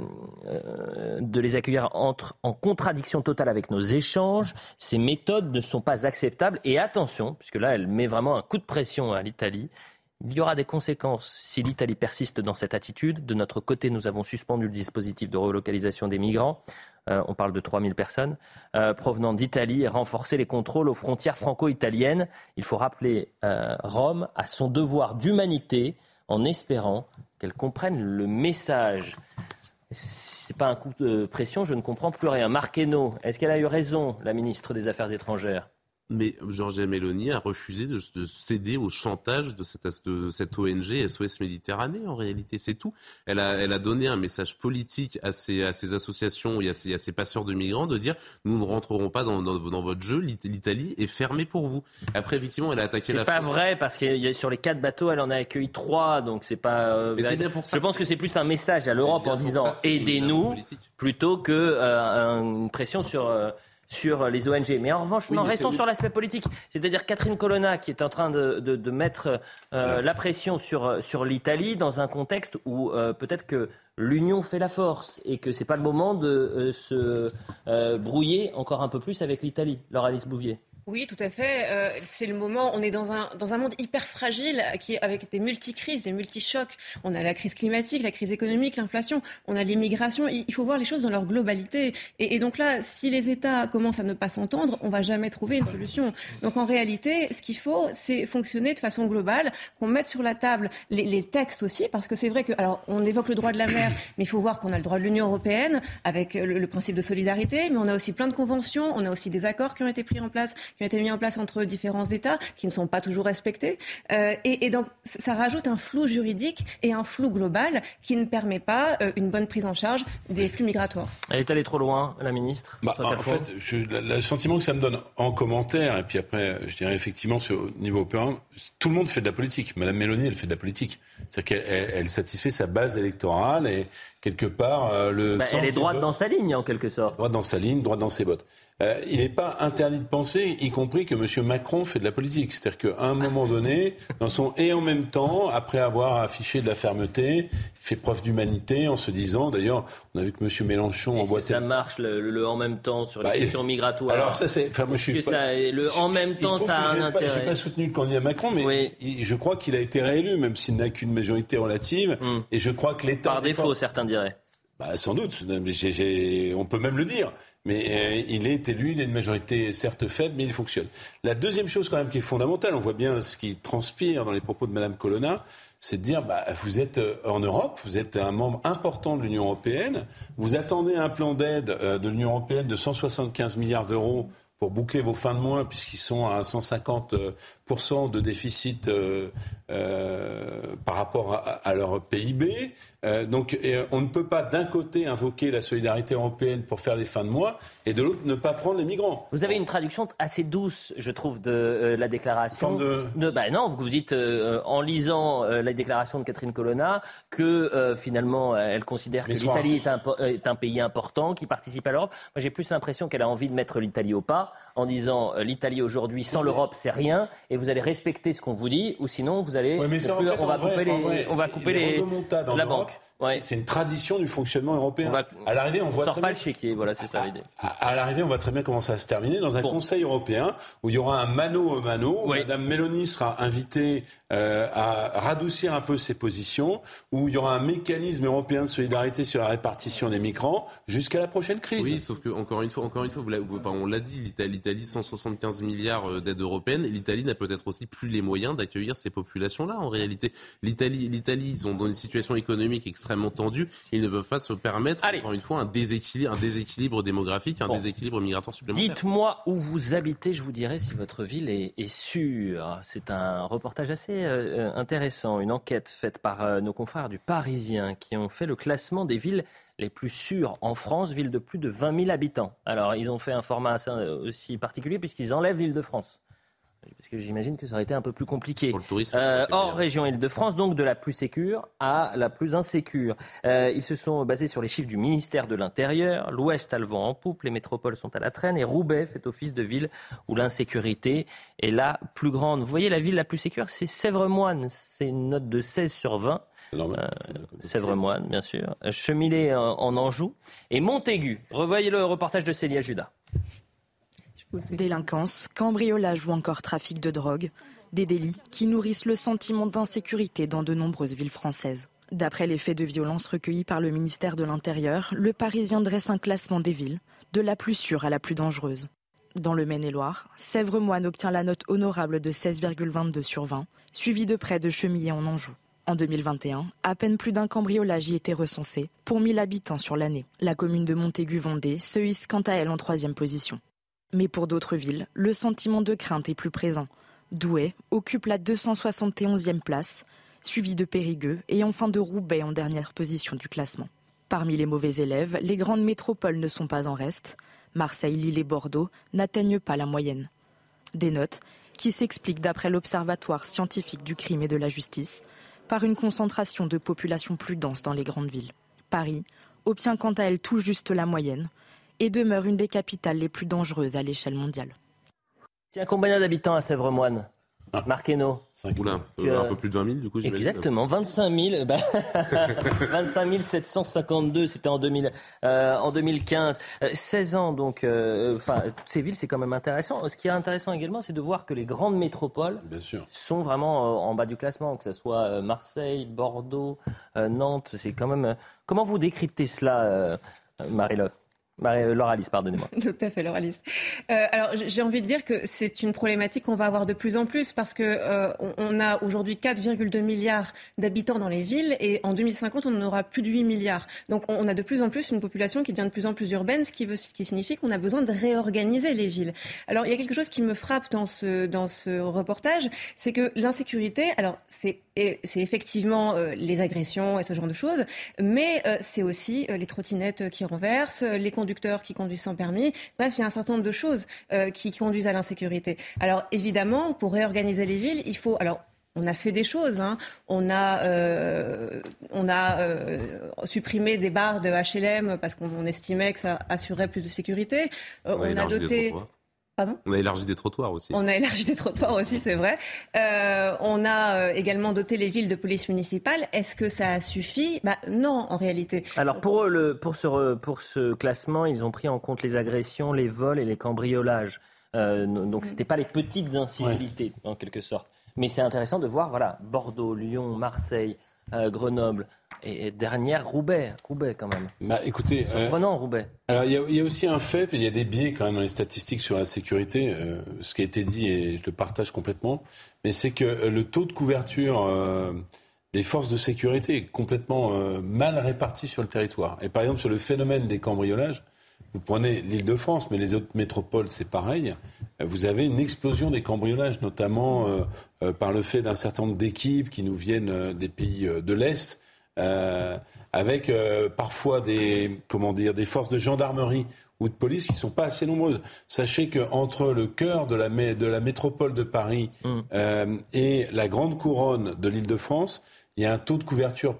Speaker 1: euh, de les accueillir entre en contradiction totale avec nos échanges. Ces méthodes ne sont pas acceptables. Et attention, puisque là, elle met vraiment un coup de pression à l'Italie. Il y aura des conséquences si l'Italie persiste dans cette attitude. De notre côté, nous avons suspendu le dispositif de relocalisation des migrants. Euh, on parle de 3000 personnes provenant d'Italie et renforcer les contrôles aux frontières franco-italiennes. Il faut rappeler Rome à son devoir d'humanité en espérant qu'elle comprenne le message. Si ce n'est pas un coup de pression, je ne comprends plus rien. Marc est-ce qu'elle a eu raison, la ministre des Affaires étrangères?
Speaker 10: Mais Georgia Meloni a refusé de, céder au chantage de cette, de cette, ONG SOS Méditerranée, en réalité, c'est tout. Elle a, elle a, donné un message politique à ces, à ces associations et à ces, à ces, passeurs de migrants de dire nous ne rentrerons pas dans, dans, dans votre jeu, l'Italie est fermée pour vous. Après, effectivement, elle a attaqué la
Speaker 1: C'est pas vrai, parce que sur les quatre bateaux, elle en a accueilli trois, donc c'est pas. Euh,
Speaker 10: bien pour ça
Speaker 1: Je pense que c'est plus un message à l'Europe en disant aidez-nous, plutôt que euh, une pression sur. Euh, sur les ONG. Mais en revanche, non, restons sur l'aspect politique. C'est-à-dire Catherine Colonna qui est en train de, de, mettre euh, la pression sur, sur l'Italie dans un contexte où euh, peut-être que l'union fait la force et que c'est pas le moment de euh, se brouiller encore un peu plus avec l'Italie. Laure Alice Bouvier.
Speaker 6: Oui, tout à fait. Euh, c'est le moment. On est dans un, dans un monde hyper fragile, qui avec des multicrises, des multichocs. On a la crise climatique, la crise économique, l'inflation. On a l'immigration. Il faut voir les choses dans leur globalité. Et, donc là, si les États commencent à ne pas s'entendre, on va jamais trouver une solution. Donc en réalité, ce qu'il faut, c'est fonctionner de façon globale, qu'on mette sur la table les, les textes aussi, parce que c'est vrai que, alors, on évoque le droit de la mer, mais il faut voir qu'on a le droit de l'Union européenne avec le principe de solidarité, mais on a aussi plein de conventions, on a aussi des accords qui ont été pris en place qui ont été mis en place entre différents États, qui ne sont pas toujours respectés. Euh, et, donc, ça rajoute un flou juridique et un flou global qui ne permet pas euh, une bonne prise en charge des flux migratoires.
Speaker 1: Elle est allée trop loin, la ministre
Speaker 9: bah, En fait, le sentiment que ça me donne en commentaire, et puis après, je dirais effectivement, au niveau européen, tout le monde fait de la politique. Madame Mélanie, elle fait de la politique. C'est-à-dire qu'elle elle satisfait sa base électorale et, quelque part le.
Speaker 1: Bah, elle est droite dans sa ligne en quelque sorte.
Speaker 9: Droite dans sa ligne, droite dans ses bottes. Euh, il n'est pas interdit de penser, y compris que M. Macron fait de la politique. C'est-à-dire qu'à un moment donné, dans son et en même temps, après avoir affiché de la fermeté, il fait preuve d'humanité en se disant, d'ailleurs, on a vu que M. Mélenchon
Speaker 1: envoie... ça marche le, en même temps sur les bah, questions migratoires
Speaker 9: Alors ça, c'est... Enfin, moi, je suis
Speaker 1: ça, le en même temps, ça a un intérêt.
Speaker 9: Je n'ai pas soutenu le candidat Macron, mais je crois qu'il a été réélu, même s'il n'a qu'une majorité relative. Hmm. Et je crois que l'État...
Speaker 1: Par défaut, certains
Speaker 9: Bah, sans doute. on peut même le dire. Mais euh, il est élu, il a une majorité certes faible, mais il fonctionne. La deuxième chose quand même qui est fondamentale, on voit bien ce qui transpire dans les propos de Mme Colonna, c'est de dire bah, vous êtes euh, en Europe, vous êtes un membre important de l'Union européenne, vous attendez un plan d'aide euh, de l'Union européenne de 175 milliards d'euros pour boucler vos fins de mois, puisqu'ils sont à 150% de déficit par rapport à leur PIB. Euh, donc euh, on ne peut pas d'un côté invoquer la solidarité européenne pour faire les fins de mois et de l'autre ne pas prendre les migrants.
Speaker 1: Vous avez une traduction assez douce, je trouve, de euh, la déclaration. De... bah non, vous dites en lisant la déclaration de Catherine Colonna que finalement elle considère que l'Italie est un, est un, pays important qui participe à l'Europe. Moi j'ai plus l'impression qu'elle a envie de mettre l'Italie au pas en disant l'Italie aujourd'hui sans l'Europe c'est rien et vous allez respecter ce qu'on vous dit ou sinon vous allez on, va couper les, on va couper les, la banque.
Speaker 9: dog C'est une tradition du fonctionnement européen.
Speaker 1: à l'arrivée, on voit très pas bien... le voilà, c'est ça l'idée.
Speaker 9: À, l'arrivée, on voit très bien comment ça va se terminer dans un Conseil européen où il y aura un mano mano. Où Madame Meloni sera invitée euh, à radoucir un peu ses positions, où il y aura un mécanisme européen de solidarité sur la répartition des migrants jusqu'à la prochaine crise.
Speaker 10: Oui, sauf que encore une fois, encore une fois, on l'a dit, l'Italie 175 milliards euh, d'aides européennes. L'Italie n'a peut-être aussi plus les moyens d'accueillir ces populations-là. En réalité, l'Italie, l'Italie, ils sont dans une situation économique extrêmement extrêmement tendus. Ils ne peuvent pas se permettre, encore une fois, un déséquilibre, un déséquilibre démographique, un déséquilibre migratoire supplémentaire.
Speaker 1: Dites-moi où vous habitez, je vous dirai si votre ville est, sûre. C'est un reportage assez euh, intéressant, une enquête faite par euh, nos confrères du Parisien qui ont fait le classement des villes les plus sûres en France, villes de plus de 20 000 habitants. Alors, ils ont fait un format aussi particulier puisqu'ils enlèvent l'île de France parce que j'imagine que ça aurait été un peu plus compliqué.
Speaker 10: Pour le tourisme.
Speaker 1: Euh, hors région Île-de-France, donc de la plus sécure à la plus insécure. Euh, ils se sont basés sur les chiffres du ministère de l'Intérieur. L'Ouest a le vent en poupe, les métropoles sont à la traîne et Roubaix fait office de ville où l'insécurité est la plus grande. Vous voyez, la ville la plus sécure, c'est Sèvres-Moine. C'est une note de 16 sur 20. Euh, Sèvres-Moine, bien sûr. Chemillé en, en Anjou et Montaigu. Revoyez le reportage de Célia Judas.
Speaker 13: Délinquance, cambriolage ou encore trafic de drogue, des délits qui nourrissent le sentiment d'insécurité dans de nombreuses villes françaises. D'après les faits de violence recueillis par le ministère de l'Intérieur, le Parisien dresse un classement des villes, de la plus sûre à la plus dangereuse. Dans le Maine-et-Loire, Sèvres-Moine obtient la note honorable de 16,22 sur 20, suivi de près de Chemillé en Anjou. En 2021, à peine plus d'un cambriolage y était recensé, pour 1000 habitants sur l'année. La commune de Montaigu-Vendée se hisse quant à elle en troisième position. Mais pour d'autres villes, le sentiment de crainte est plus présent. Douai occupe la 271e place, suivi de Périgueux et enfin de Roubaix en dernière position du classement. Parmi les mauvais élèves, les grandes métropoles ne sont pas en reste. Marseille, Lille et Bordeaux n'atteignent pas la moyenne. Des notes qui s'expliquent d'après l'Observatoire scientifique du crime et de la justice par une concentration de population plus dense dans les grandes villes. Paris obtient quant à elle tout juste la moyenne, et demeure une des capitales les plus dangereuses à l'échelle mondiale.
Speaker 1: Tiens, combien d'habitants à Sèvres-Moine
Speaker 10: ah.
Speaker 1: Marqueno.
Speaker 10: un peu plus de 20 000 du coup,
Speaker 1: Exactement, 25 000, 25 752, c'était en, 2000, euh, en 2015. 16 euh, ans, donc, euh, enfin, toutes ces villes, c'est quand même intéressant. Ce qui est intéressant également, c'est de voir que les grandes métropoles sont vraiment en bas du classement, que ce soit Marseille, Bordeaux, Nantes. C'est quand même. Comment vous décryptez cela, Marie-Laure? Marie, Laura Alice, pardonnez-moi.
Speaker 6: Tout à fait, Laura Alice. Euh, alors, j'ai envie de dire que c'est une problématique qu'on va avoir de plus en plus parce que euh, on, a aujourd'hui 4,2 milliards d'habitants dans les villes et en 2050, on en aura plus de 8 milliards. Donc, on, a de plus en plus une population qui devient de plus en plus urbaine, ce qui, veut, ce qui signifie qu'on a besoin de réorganiser les villes. Alors, il y a quelque chose qui me frappe dans ce, dans ce reportage, c'est que l'insécurité, alors c'est c'est effectivement euh, les agressions et ce genre de choses, mais euh, c'est aussi euh, les trottinettes qui renversent, les conducteurs qui conduisent sans permis. Bref, il y a un certain nombre de choses qui conduisent à l'insécurité. Alors évidemment, pour réorganiser les villes, il faut alors on a fait des choses. Hein. On a, euh, on a euh, supprimé des barres de HLM parce qu'on estimait que ça assurait plus de sécurité.
Speaker 10: Euh, on, a doté.
Speaker 6: Pardon?
Speaker 10: On a élargi des trottoirs aussi.
Speaker 6: On a élargi des trottoirs aussi, c'est vrai. on a également doté les villes de police municipale. Est-ce que ça a suffi? Bah, Non, en réalité.
Speaker 1: Alors pour, eux, le, pour, ce, pour ce classement, ils ont pris en compte les agressions, les vols et les cambriolages. donc ce n'était pas les petites incivilités, en quelque sorte. Mais c'est intéressant de voir, voilà, Bordeaux, Lyon, Marseille, euh, Grenoble. Et, dernière, Roubaix, Roubaix quand même.
Speaker 9: Bah, écoutez,
Speaker 1: euh, Roubaix.
Speaker 9: Alors il y, a aussi un fait, il y a des biais quand même dans les statistiques sur la sécurité. Euh, ce qui a été dit et je le partage complètement, mais c'est que le taux de couverture des forces de sécurité est complètement mal réparti sur le territoire. Et par exemple sur le phénomène des cambriolages, vous prenez l'Île-de-France, mais les autres métropoles, c'est pareil. Vous avez une explosion des cambriolages, notamment par le fait d'un certain nombre d'équipes qui nous viennent euh, des pays de l'Est, avec parfois des, comment dire, des forces de gendarmerie ou de police qui ne sont pas assez nombreuses. Sachez qu'entre le cœur de la, de la métropole de Paris mmh. et la grande couronne de l'Île-de-France, il y a un taux de couverture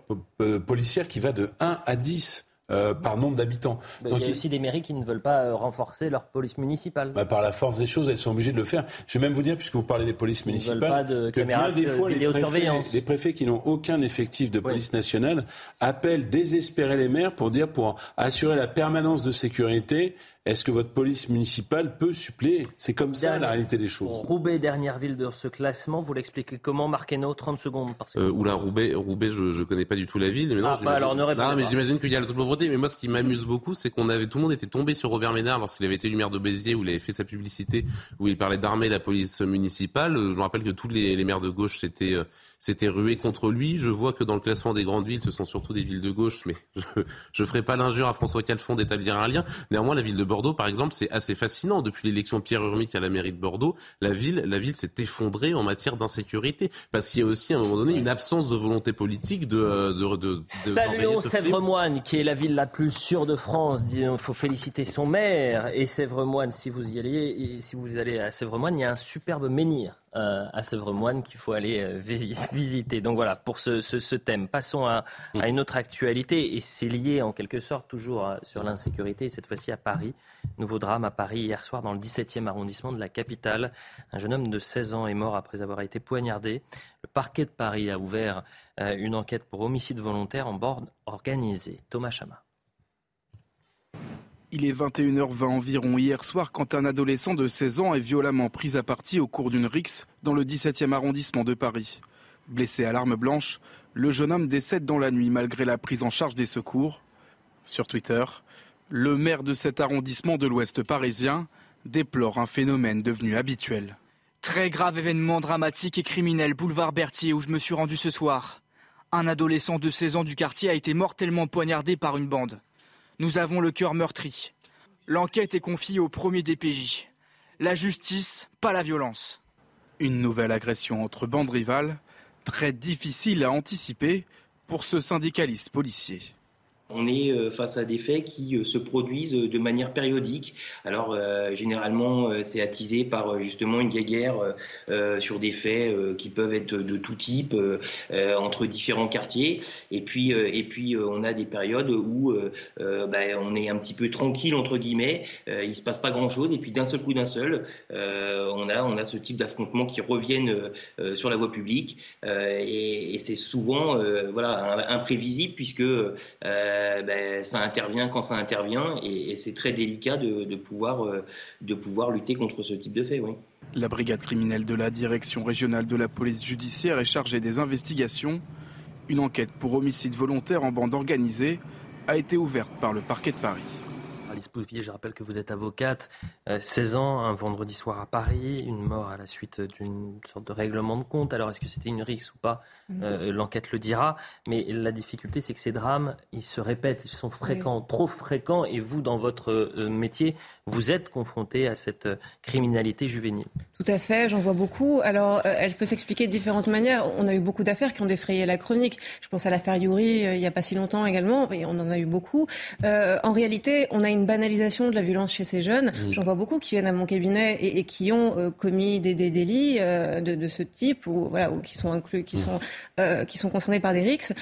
Speaker 9: policière qui va de 1 à 10. Euh, par nombre d'habitants.
Speaker 1: il y a aussi des mairies qui ne veulent pas euh, renforcer leur police municipale.
Speaker 9: Bah, par la force des choses, elles sont obligées de le faire. Je vais même vous dire, puisque vous parlez des polices municipales,
Speaker 1: pas de
Speaker 9: que
Speaker 1: bien des fois, les préfets,
Speaker 9: les préfets, qui n'ont aucun effectif de police nationale appellent désespérer les maires pour dire, pour assurer la permanence de sécurité, est-ce que votre police municipale peut suppléer? C'est comme ça la réalité des choses.
Speaker 1: Roubaix, dernière ville de ce classement, vous l'expliquez comment? Marqueno, 30 secondes parce
Speaker 10: que... euh, Oula, Roubaix, Roubaix je ne connais pas du tout la ville.
Speaker 1: Mais non, ah, bah alors
Speaker 10: non, mais j'imagine qu'il y a la pauvreté. Mais moi, ce qui m'amuse beaucoup, c'est qu'on avait tout le monde était tombé sur Robert Ménard lorsqu'il avait été maire de Béziers, où il avait fait sa publicité, où il parlait d'armer la police municipale. Je me rappelle que tous les, les maires de gauche s'étaient euh, c'était rué contre lui. Je vois que dans le classement des grandes villes, ce sont surtout des villes de gauche, mais je ne ferai pas l'injure à François Calfon d'établir un lien. Néanmoins, la ville de Bordeaux, par exemple, c'est assez fascinant. Depuis l'élection de Pierre Urmic à la mairie de Bordeaux, la ville, la ville s'est effondrée en matière d'insécurité, parce qu'il y a aussi à un moment donné une absence de volonté politique de. de, de, de
Speaker 1: Saluons Sèvres-Moine, qui est la ville la plus sûre de France. Il faut féliciter son maire et Sèvres-Moine. Si vous y allez, si vous allez à Sèvres-Moine, il y a un superbe menhir euh, à Sevremoine qu'il faut aller euh, visiter. Donc voilà, pour ce, thème. Passons à, une autre actualité, et c'est lié en quelque sorte toujours euh, sur l'insécurité, cette fois-ci à Paris. Nouveau drame à Paris hier soir dans le 17e arrondissement de la capitale. Un jeune homme de 16 ans est mort après avoir été poignardé. Le parquet de Paris a ouvert une enquête pour homicide volontaire en bord organisé. Thomas Chama.
Speaker 14: Il est 21h20 environ hier soir quand un adolescent de 16 ans est violemment pris à partie au cours d'une rixe dans le 17e arrondissement de Paris. Blessé à l'arme blanche, le jeune homme décède dans la nuit malgré la prise en charge des secours. Sur Twitter, le maire de cet arrondissement de l'Ouest parisien déplore un phénomène devenu habituel.
Speaker 15: Très grave événement dramatique et criminel boulevard Berthier où je me suis rendu ce soir. Un adolescent de 16 ans du quartier a été mortellement poignardé par une bande. Nous avons le cœur meurtri. L'enquête est confiée au premier DPJ. La justice, pas la violence.
Speaker 14: Une nouvelle agression entre bandes rivales, très difficile à anticiper pour ce syndicaliste policier.
Speaker 16: On est euh, face à des faits qui euh, se produisent euh, de manière périodique. Alors généralement c'est attisé par justement une guerre sur des faits qui peuvent être de tout type entre différents quartiers. Et puis et puis on a des périodes où ben, on est un petit peu tranquille entre guillemets. il se passe pas grand chose et puis d'un seul coup d'un seul on a on a ce type d'affrontements qui reviennent sur la voie publique et, c'est souvent voilà imprévisible puisque euh, ben, ça intervient quand ça intervient et, c'est très délicat de, pouvoir, euh, de pouvoir lutter contre ce type de fait.
Speaker 14: La brigade criminelle de la direction régionale de la police judiciaire est chargée des investigations. Une enquête pour homicide volontaire en bande organisée a été ouverte par le parquet de Paris.
Speaker 1: Alice je rappelle que vous êtes avocate, 16 euh, ans, un vendredi soir à Paris, une mort à la suite d'une sorte de règlement de compte. Alors est-ce que c'était une rixe ou pas euh, L'enquête le dira. Mais la difficulté, c'est que ces drames, ils se répètent, ils sont fréquents, trop fréquents. Et vous, dans votre euh, métier, vous êtes confronté à cette criminalité juvénile.
Speaker 6: Tout à fait, j'en vois beaucoup. Alors, elle peut s'expliquer de différentes manières. On a eu beaucoup d'affaires qui ont défrayé la chronique. Je pense à l'affaire Yuri il n'y a pas si longtemps également, et on en a eu beaucoup. en réalité, on a une banalisation de la violence chez ces jeunes. J'en vois beaucoup qui viennent à mon cabinet et, qui ont commis des, délits de, ce type ou voilà ou qui sont inclus, qui sont qui sont concernés par des rixes,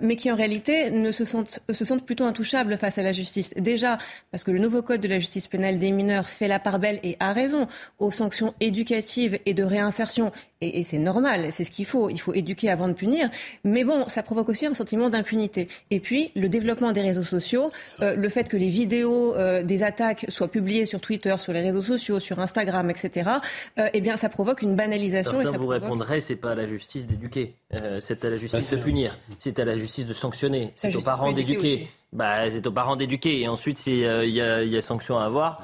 Speaker 6: mais qui en réalité ne se sentent se sentent plutôt intouchables face à la justice. Déjà parce que le nouveau code de la justice pénale des mineurs fait la part belle et a raison aux sanctions éducatives et de réinsertion et, c'est normal, c'est ce qu'il faut. Il faut éduquer avant de punir. Mais bon, ça provoque aussi un sentiment d'impunité. Et puis, le développement des réseaux sociaux, euh, le fait que les vidéos euh, des attaques soient publiées sur Twitter, sur les réseaux sociaux, sur Instagram, etc., euh, eh bien, ça provoque une banalisation.
Speaker 1: et
Speaker 6: ça
Speaker 1: vous répondrez, c'est pas à la justice d'éduquer, c'est à la justice bah, de punir, c'est à la justice de sanctionner, c'est aux parents d'éduquer. Bah, c'est aux parents d'éduquer. Et ensuite, il y, a, y a sanction à avoir.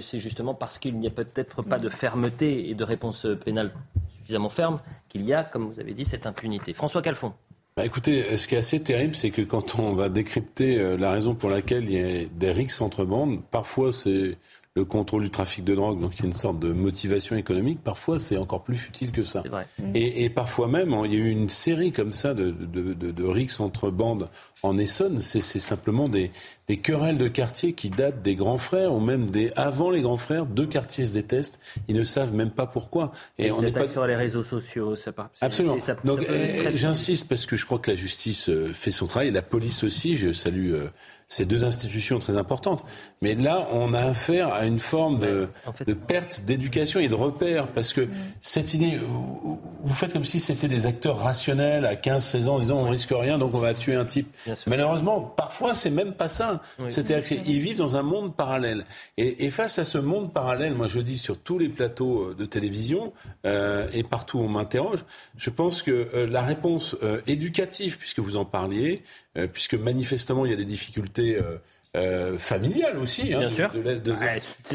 Speaker 1: c'est justement parce qu'il n'y a peut-être pas de fermeté et de réponse pénale suffisamment ferme qu'il y a, comme vous avez dit, cette impunité. François Calfon.
Speaker 9: Bah écoutez, ce qui est assez terrible, c'est que quand on va décrypter euh, la raison pour laquelle il y a des rixes entre bandes, parfois c'est le contrôle du trafic de drogue, donc il y a une sorte de motivation économique. Parfois, c'est encore plus futile que ça. Et, et, parfois même, il y a eu une série comme ça de, de, de, de rixes entre bandes en Essonne. C'est simplement des, des, querelles de quartier qui datent des grands frères ou même des avant les grands frères. Deux quartiers se détestent. Ils ne savent même pas pourquoi.
Speaker 1: Et, on n'est pas sur les réseaux sociaux, ça part.
Speaker 9: Absolument. donc, eh, j'insiste parce que je crois que la justice euh, fait son travail, la police aussi. Je salue. Euh, ces deux institutions très importantes. Mais là, on a affaire à une forme de, de perte d'éducation et de repère, parce que cette idée, vous, faites comme si c'était des acteurs rationnels à 15-16 ans en disant on risque rien, donc on va tuer un type. Malheureusement, parfois, c'est même pas ça. C'est-à-dire qu'ils vivent dans un monde parallèle. Et, et, face à ce monde parallèle, moi je dis sur tous les plateaux euh, de télévision euh, et partout où on m'interroge, je pense que euh, la réponse euh, éducative, puisque vous en parliez, puisque manifestement il y a des difficultés euh, euh, familiales aussi.
Speaker 1: Hein, Bien sûr.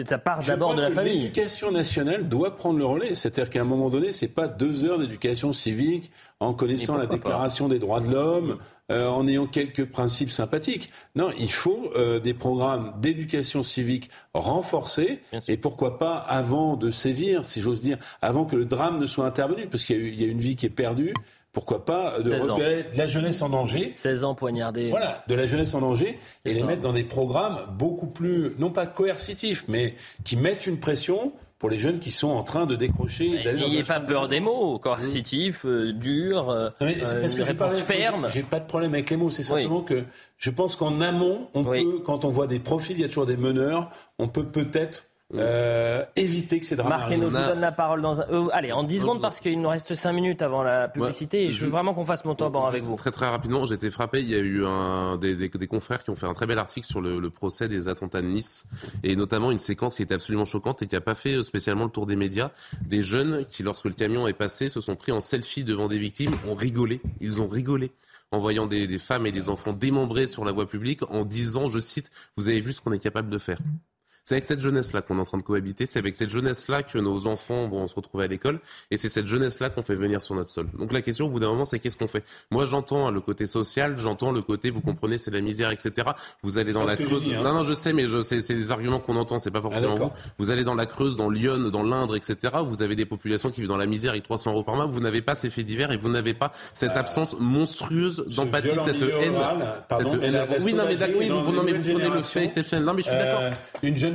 Speaker 1: ça part d'abord de la famille.
Speaker 9: L'éducation nationale doit prendre le relais. C'est-à-dire qu'à un moment donné, c'est pas deux heures d'éducation civique en connaissant la Déclaration des droits de l'homme, en ayant quelques principes sympathiques. Non, il faut des programmes d'éducation civique renforcés et pourquoi pas avant de sévir, si j'ose dire, avant que le drame ne soit intervenu, parce qu'il y, a une vie qui est perdue pourquoi pas de repérer de la jeunesse en danger.
Speaker 1: 16 ans poignardés.
Speaker 9: Voilà, de la jeunesse en danger et les mettre dans des programmes beaucoup plus, non pas coercitifs, mais qui mettent une pression pour les jeunes qui sont en train de décrocher.
Speaker 1: N'ayez pas peur des mots, coercitif, euh, dur, euh, parce que ferme.
Speaker 9: J'ai pas de problème avec les mots, c'est simplement que je pense qu'en amont, on peut, quand on voit des profils, il y a toujours des meneurs, on peut peut-être euh, éviter que ces drames
Speaker 1: Marc nous donne la parole dans un... Euh, allez, en 10 secondes parce qu'il nous reste 5 minutes avant la publicité et je veux vraiment qu'on fasse mon temps avec vous.
Speaker 10: Très très rapidement, j'ai été frappé, il y a eu un, des, des, des, confrères qui ont fait un très bel article sur le, le, procès des attentats de Nice et notamment une séquence qui était absolument choquante et qui n'a pas fait euh, spécialement le tour des médias. Des jeunes qui, lorsque le camion est passé, se sont pris en selfie devant des victimes, ont rigolé, ils ont rigolé en voyant des, des femmes et des enfants démembrés sur la voie publique en disant, je cite, vous avez vu ce qu'on est capable de faire. C'est avec cette jeunesse-là qu'on est en train de cohabiter, c'est avec cette jeunesse-là que nos enfants vont se retrouver à l'école, et c'est cette jeunesse-là qu'on fait venir sur notre sol. Donc la question au bout d'un moment, c'est qu'est-ce qu'on fait? Moi, j'entends le côté social, j'entends le côté, vous comprenez, c'est la misère, etc. Vous allez dans la Creuse. Hein. Non, non, je sais, mais c'est des arguments qu'on entend, c'est pas forcément ah, vous. Vous allez dans la Creuse, dans Lyon, dans l'Indre, etc. Vous avez des populations qui vivent dans la misère avec 300 euros par mois. Vous n'avez pas ces faits divers et vous n'avez pas cette euh, absence monstrueuse d'empathie, cette haine. oui, non, mais d'accord, oui, vous, prenez le fait exceptionnel. Non, mais je suis d'accord.
Speaker 9: Euh,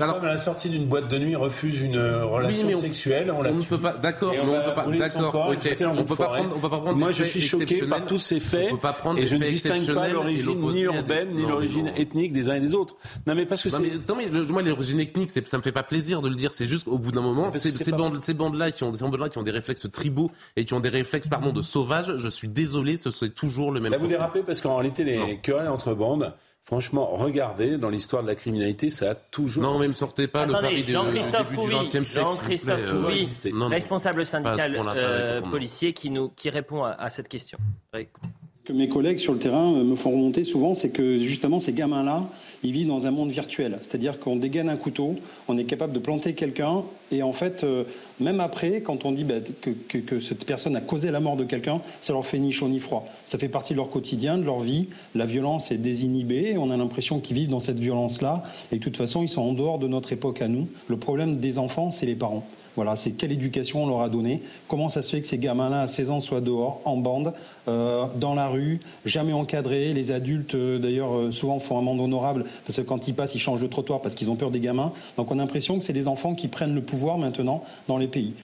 Speaker 9: une femme à la sortie une boîte de nuit refuse une euh, relation sexuelle, on,
Speaker 10: ne peut pas. D'accord, on, peut pas. D'accord, ok. On peut pas prendre. On peut pas prendre.
Speaker 9: Moi, je suis choqué par tous ces faits. On peut pas prendre et je ne distingue pas l'origine ni urbaine ni l'origine ethnique des uns et des autres. Non, mais parce que
Speaker 10: mais, non, mais moi, l'origine ethnique, ça me fait pas plaisir de le dire. C'est juste au bout d'un moment, ces bandes, ces bandes-là qui ont des bandes-là qui ont des réflexes tribaux et qui ont des réflexes, pardon, de sauvages. Je suis désolé, ce serait toujours le même.
Speaker 9: Là, vous dérapez parce qu'en réalité, les querelles entre bandes. Franchement, regardez, dans l'histoire de la criminalité, ça a toujours.
Speaker 10: Non, mais ne sortez pas le pari
Speaker 1: Jean-Christophe Couvi, Jean-Christophe Couvi, responsable syndical euh, policier, qui, nous, qui répond à, à cette question. Écoutez
Speaker 4: que mes collègues sur le terrain me font remonter souvent, c'est que justement ces gamins-là, ils vivent dans un monde virtuel. C'est-à-dire qu'on dégaine un couteau, on est capable de planter quelqu'un, et en fait, euh, même après, quand on dit bah, que, cette personne a causé la mort de quelqu'un, ça leur fait ni chaud ni froid. Ça fait partie de leur quotidien, de leur vie. La violence est désinhibée, on a l'impression qu'ils vivent dans cette violence-là, et de toute façon, ils sont en dehors de notre époque à nous. Le problème des enfants, c'est les parents. Voilà, c'est quelle éducation on leur a donnée. Comment ça se fait que ces gamins-là, à 16 ans, soient dehors, en bande, euh, dans la rue, jamais encadrés. Les adultes, euh, d'ailleurs, euh, souvent font un monde honorable parce que quand ils passent, ils changent de trottoir parce qu'ils ont peur des gamins. Donc on a l'impression que c'est des enfants qui prennent le pouvoir maintenant dans les pays.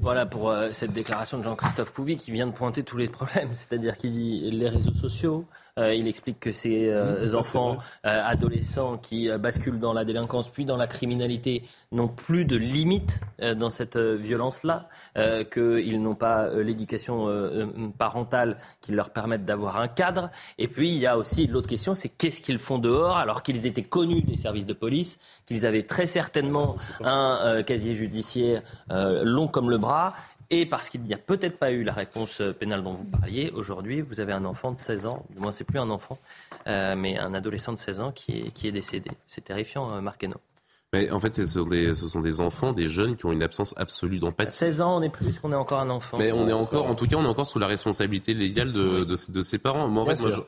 Speaker 1: Voilà pour cette déclaration de Jean-Christophe Couvi qui vient de pointer tous les problèmes, c'est-à-dire qu'il dit les réseaux sociaux, euh, il explique que ces euh, enfants, euh, adolescents qui basculent dans la délinquance puis dans la criminalité n'ont plus de limites dans cette violence-là, qu'ils n'ont pas l'éducation parentale qui leur permette d'avoir un cadre. Et puis il y a aussi l'autre question, c'est qu'est-ce qu'ils font dehors alors qu'ils étaient connus des services de police, qu'ils avaient très certainement un casier judiciaire long comme le bras et parce qu'il n'y a peut-être pas eu la réponse euh, pénale dont vous parliez, aujourd'hui, vous avez un enfant de 16 ans, du moins c'est plus un enfant, euh, mais un adolescent de 16 ans qui est, qui est décédé. C'est terrifiant, euh, Marc
Speaker 10: mais en fait, ce sont, des, ce sont des enfants, des jeunes qui ont une absence absolue d'empathie.
Speaker 1: 16 ans, on est plus qu'on est encore un enfant.
Speaker 10: Mais on est encore, en tout cas, on est encore sous la responsabilité légale de, de, de ses parents. Moi, en fait, moi, je...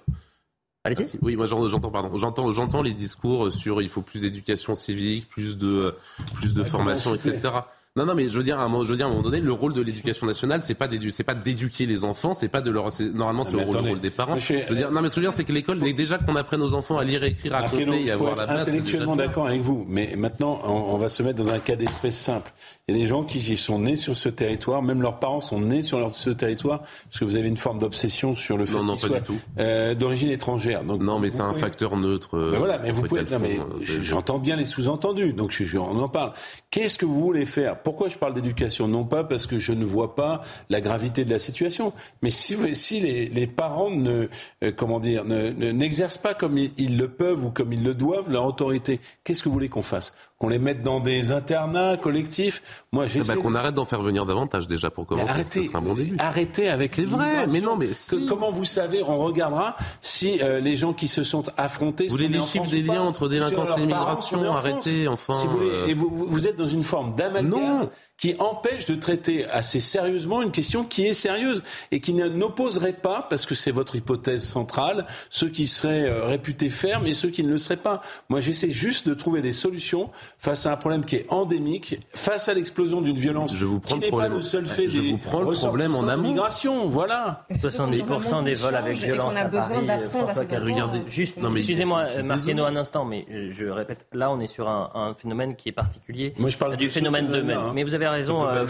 Speaker 1: Allez-y.
Speaker 10: Ah, oui, moi j'entends, pardon, j'entends, j'entends les discours sur il faut plus d'éducation civique, plus de, plus de formation, etc. Non, non, mais je veux dire, à un moment, je veux dire, à un moment donné, le rôle de l'éducation nationale, c'est pas d'éduquer, c'est pas d'éduquer les enfants, c'est pas de leur, normalement, c'est le, rôle, des parents. je veux dire, non, mais ce que je veux dire, c'est que l'école, déjà qu'on apprenne aux enfants à lire, écrire, à compter et avoir la base.
Speaker 9: Intellectuellement d'accord avec vous, mais maintenant, on, va se mettre dans un cas d'espèce simple. Il y a des gens qui sont nés sur ce territoire, même leurs parents sont nés sur ce territoire, parce que vous avez une forme d'obsession sur le fait qu'ils soient euh, d'origine étrangère.
Speaker 10: Donc, non, mais c'est un facteur neutre.
Speaker 9: Ben voilà, mais vous pouvez. Non, mais euh, j'entends bien les sous-entendus, donc je, on en parle. Qu'est-ce que vous voulez faire Pourquoi je parle d'éducation? Non pas parce que je ne vois pas la gravité de la situation, mais si, les, parents ne, euh, comment dire, n'exercent pas comme ils, le peuvent ou comme ils le doivent leur autorité, qu'est-ce que vous voulez qu'on fasse? Qu'on les mette dans des internats collectifs
Speaker 10: Moi, j'ai eh ben, qu'on arrête d'en faire venir davantage déjà pour commencer.
Speaker 9: arrêtez,
Speaker 10: un bon début.
Speaker 9: Arrêtez avec
Speaker 10: C'est vrai, mais non, mais
Speaker 9: comment vous savez On regardera si euh, les gens qui se sont affrontés.
Speaker 10: Vous voulez les chiffres des liens entre délinquance et immigration Arrêtez, enfin.
Speaker 9: Si vous, voulez, euh. et vous, vous, êtes dans une forme d'amalgame qui empêche de traiter assez sérieusement une question qui est sérieuse et qui n'opposerait pas, parce que c'est votre hypothèse centrale, ceux qui seraient euh, réputés fermes et ceux qui ne le seraient pas. Moi, j'essaie juste de trouver des solutions face à un problème qui est endémique, face à l'explosion d'une violence
Speaker 10: je vous prends
Speaker 9: qui n'est pas le seul fait
Speaker 10: je
Speaker 9: des
Speaker 10: vous prends le problème en amont.
Speaker 9: Migration, voilà.
Speaker 1: 70% des vols avec violence à Paris. François regardez, juste, excusez-moi, Martino, un instant, mais je répète, là, on est sur un, phénomène qui est particulier.
Speaker 9: Moi, je parle
Speaker 1: du phénomène de même. Hein. Mais vous avez raison, euh,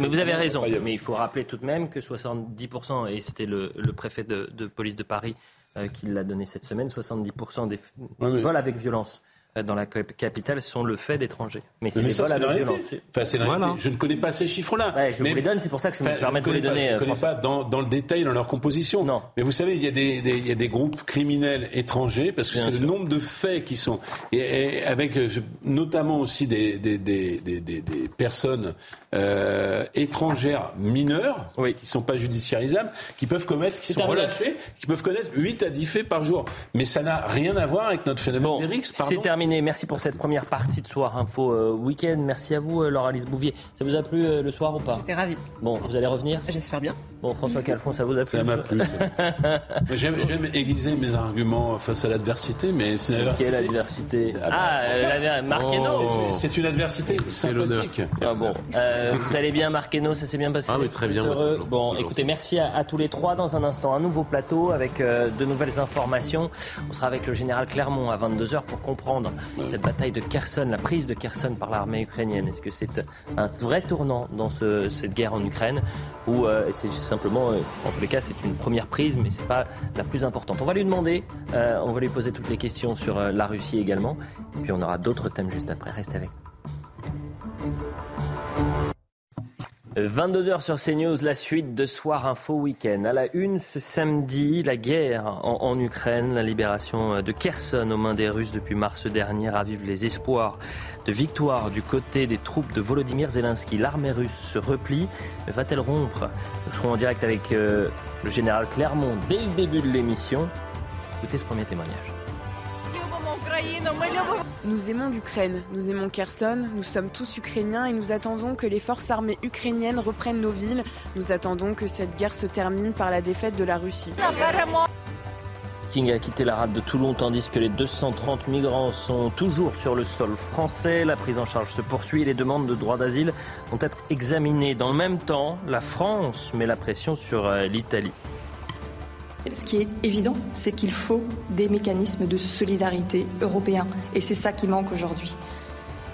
Speaker 1: mais vous avez raison. Mais il faut rappeler tout de même que 70%, et c'était le, préfet de, police de Paris euh, qui l'a donné cette semaine, 70% des vols avec violence dans la capitale sont le fait d'étrangers.
Speaker 9: Mais c'est les vols violence. Enfin, Je ne connais pas ces chiffres-là.
Speaker 1: je vous les donne, c'est pour ça que je me permets de vous les donner.
Speaker 9: je ne connais pas dans, dans, le détail, dans leur composition. Non. Mais vous savez, il y, a des, il y a des groupes criminels étrangers, parce que c'est le nombre de faits qui sont... Et, avec notamment aussi des, des, des, des personnes euh, étrangères mineures, qui ne sont pas judiciarisables, qui peuvent commettre, qui sont relâchées, qui peuvent connaître 8 à 10 faits par jour. Mais ça n'a rien à voir avec notre phénomène bon,
Speaker 1: C'est terminé. Merci pour cette première partie de Soir Info euh, Week-end. Merci à vous, euh, Laura-Lise Bouvier. Ça vous a plu euh, le soir ou pas
Speaker 6: J'étais ravie.
Speaker 1: Bon, vous allez revenir
Speaker 6: J'espère bien.
Speaker 1: Bon, François Calfon, ça vous a plu
Speaker 9: Ça m'a plu. J'aime aiguiser mes arguments face à l'adversité, mais c'est une
Speaker 1: adversité. Quelle adversité Ah, euh, Marqueno
Speaker 9: oh. C'est une adversité sympathique.
Speaker 1: Ah bon. Euh, vous allez bien, Marqueno Ça s'est bien passé
Speaker 10: Ah oui, très bien.
Speaker 1: bon, écoutez, merci à, tous les trois. Dans un instant, un nouveau plateau avec euh, de nouvelles informations. On sera avec le général Clermont à 22h pour comprendre cette bataille de Kherson, la prise de Kherson par l'armée ukrainienne. Est-ce que c'est un vrai tournant dans cette guerre en Ukraine ou c'est simplement, en tous les cas, c'est une première prise, mais c'est pas la plus importante. On va lui demander, on va lui poser toutes les questions sur la Russie également, et puis on aura d'autres thèmes juste après. Restez avec nous. 22h sur CNews, la suite de Soir Info Week-end. À la une ce samedi, la guerre en, Ukraine, la libération de Kherson aux mains des Russes depuis mars dernier ravive les espoirs de victoire du côté des troupes de Volodymyr Zelensky. L'armée russe se replie, va-t-elle rompre? Nous serons en direct avec euh, le général Clermont dès le début de l'émission. Écoutez ce premier témoignage.
Speaker 17: Nous aimons l'Ukraine, nous aimons Kherson, nous sommes tous ukrainiens et nous attendons que les forces armées ukrainiennes reprennent nos villes. Nous attendons que cette guerre se termine par la défaite de la Russie.
Speaker 1: King a quitté la rade de Toulon tandis que les 230 migrants sont toujours sur le sol français. La prise en charge se poursuit. Les demandes de droit d'asile vont être examinées. Dans le même temps, la France met la pression sur euh, l'Italie.
Speaker 18: Ce qui est évident, c'est qu'il faut des mécanismes de solidarité européens. Et c'est ça qui manque aujourd'hui.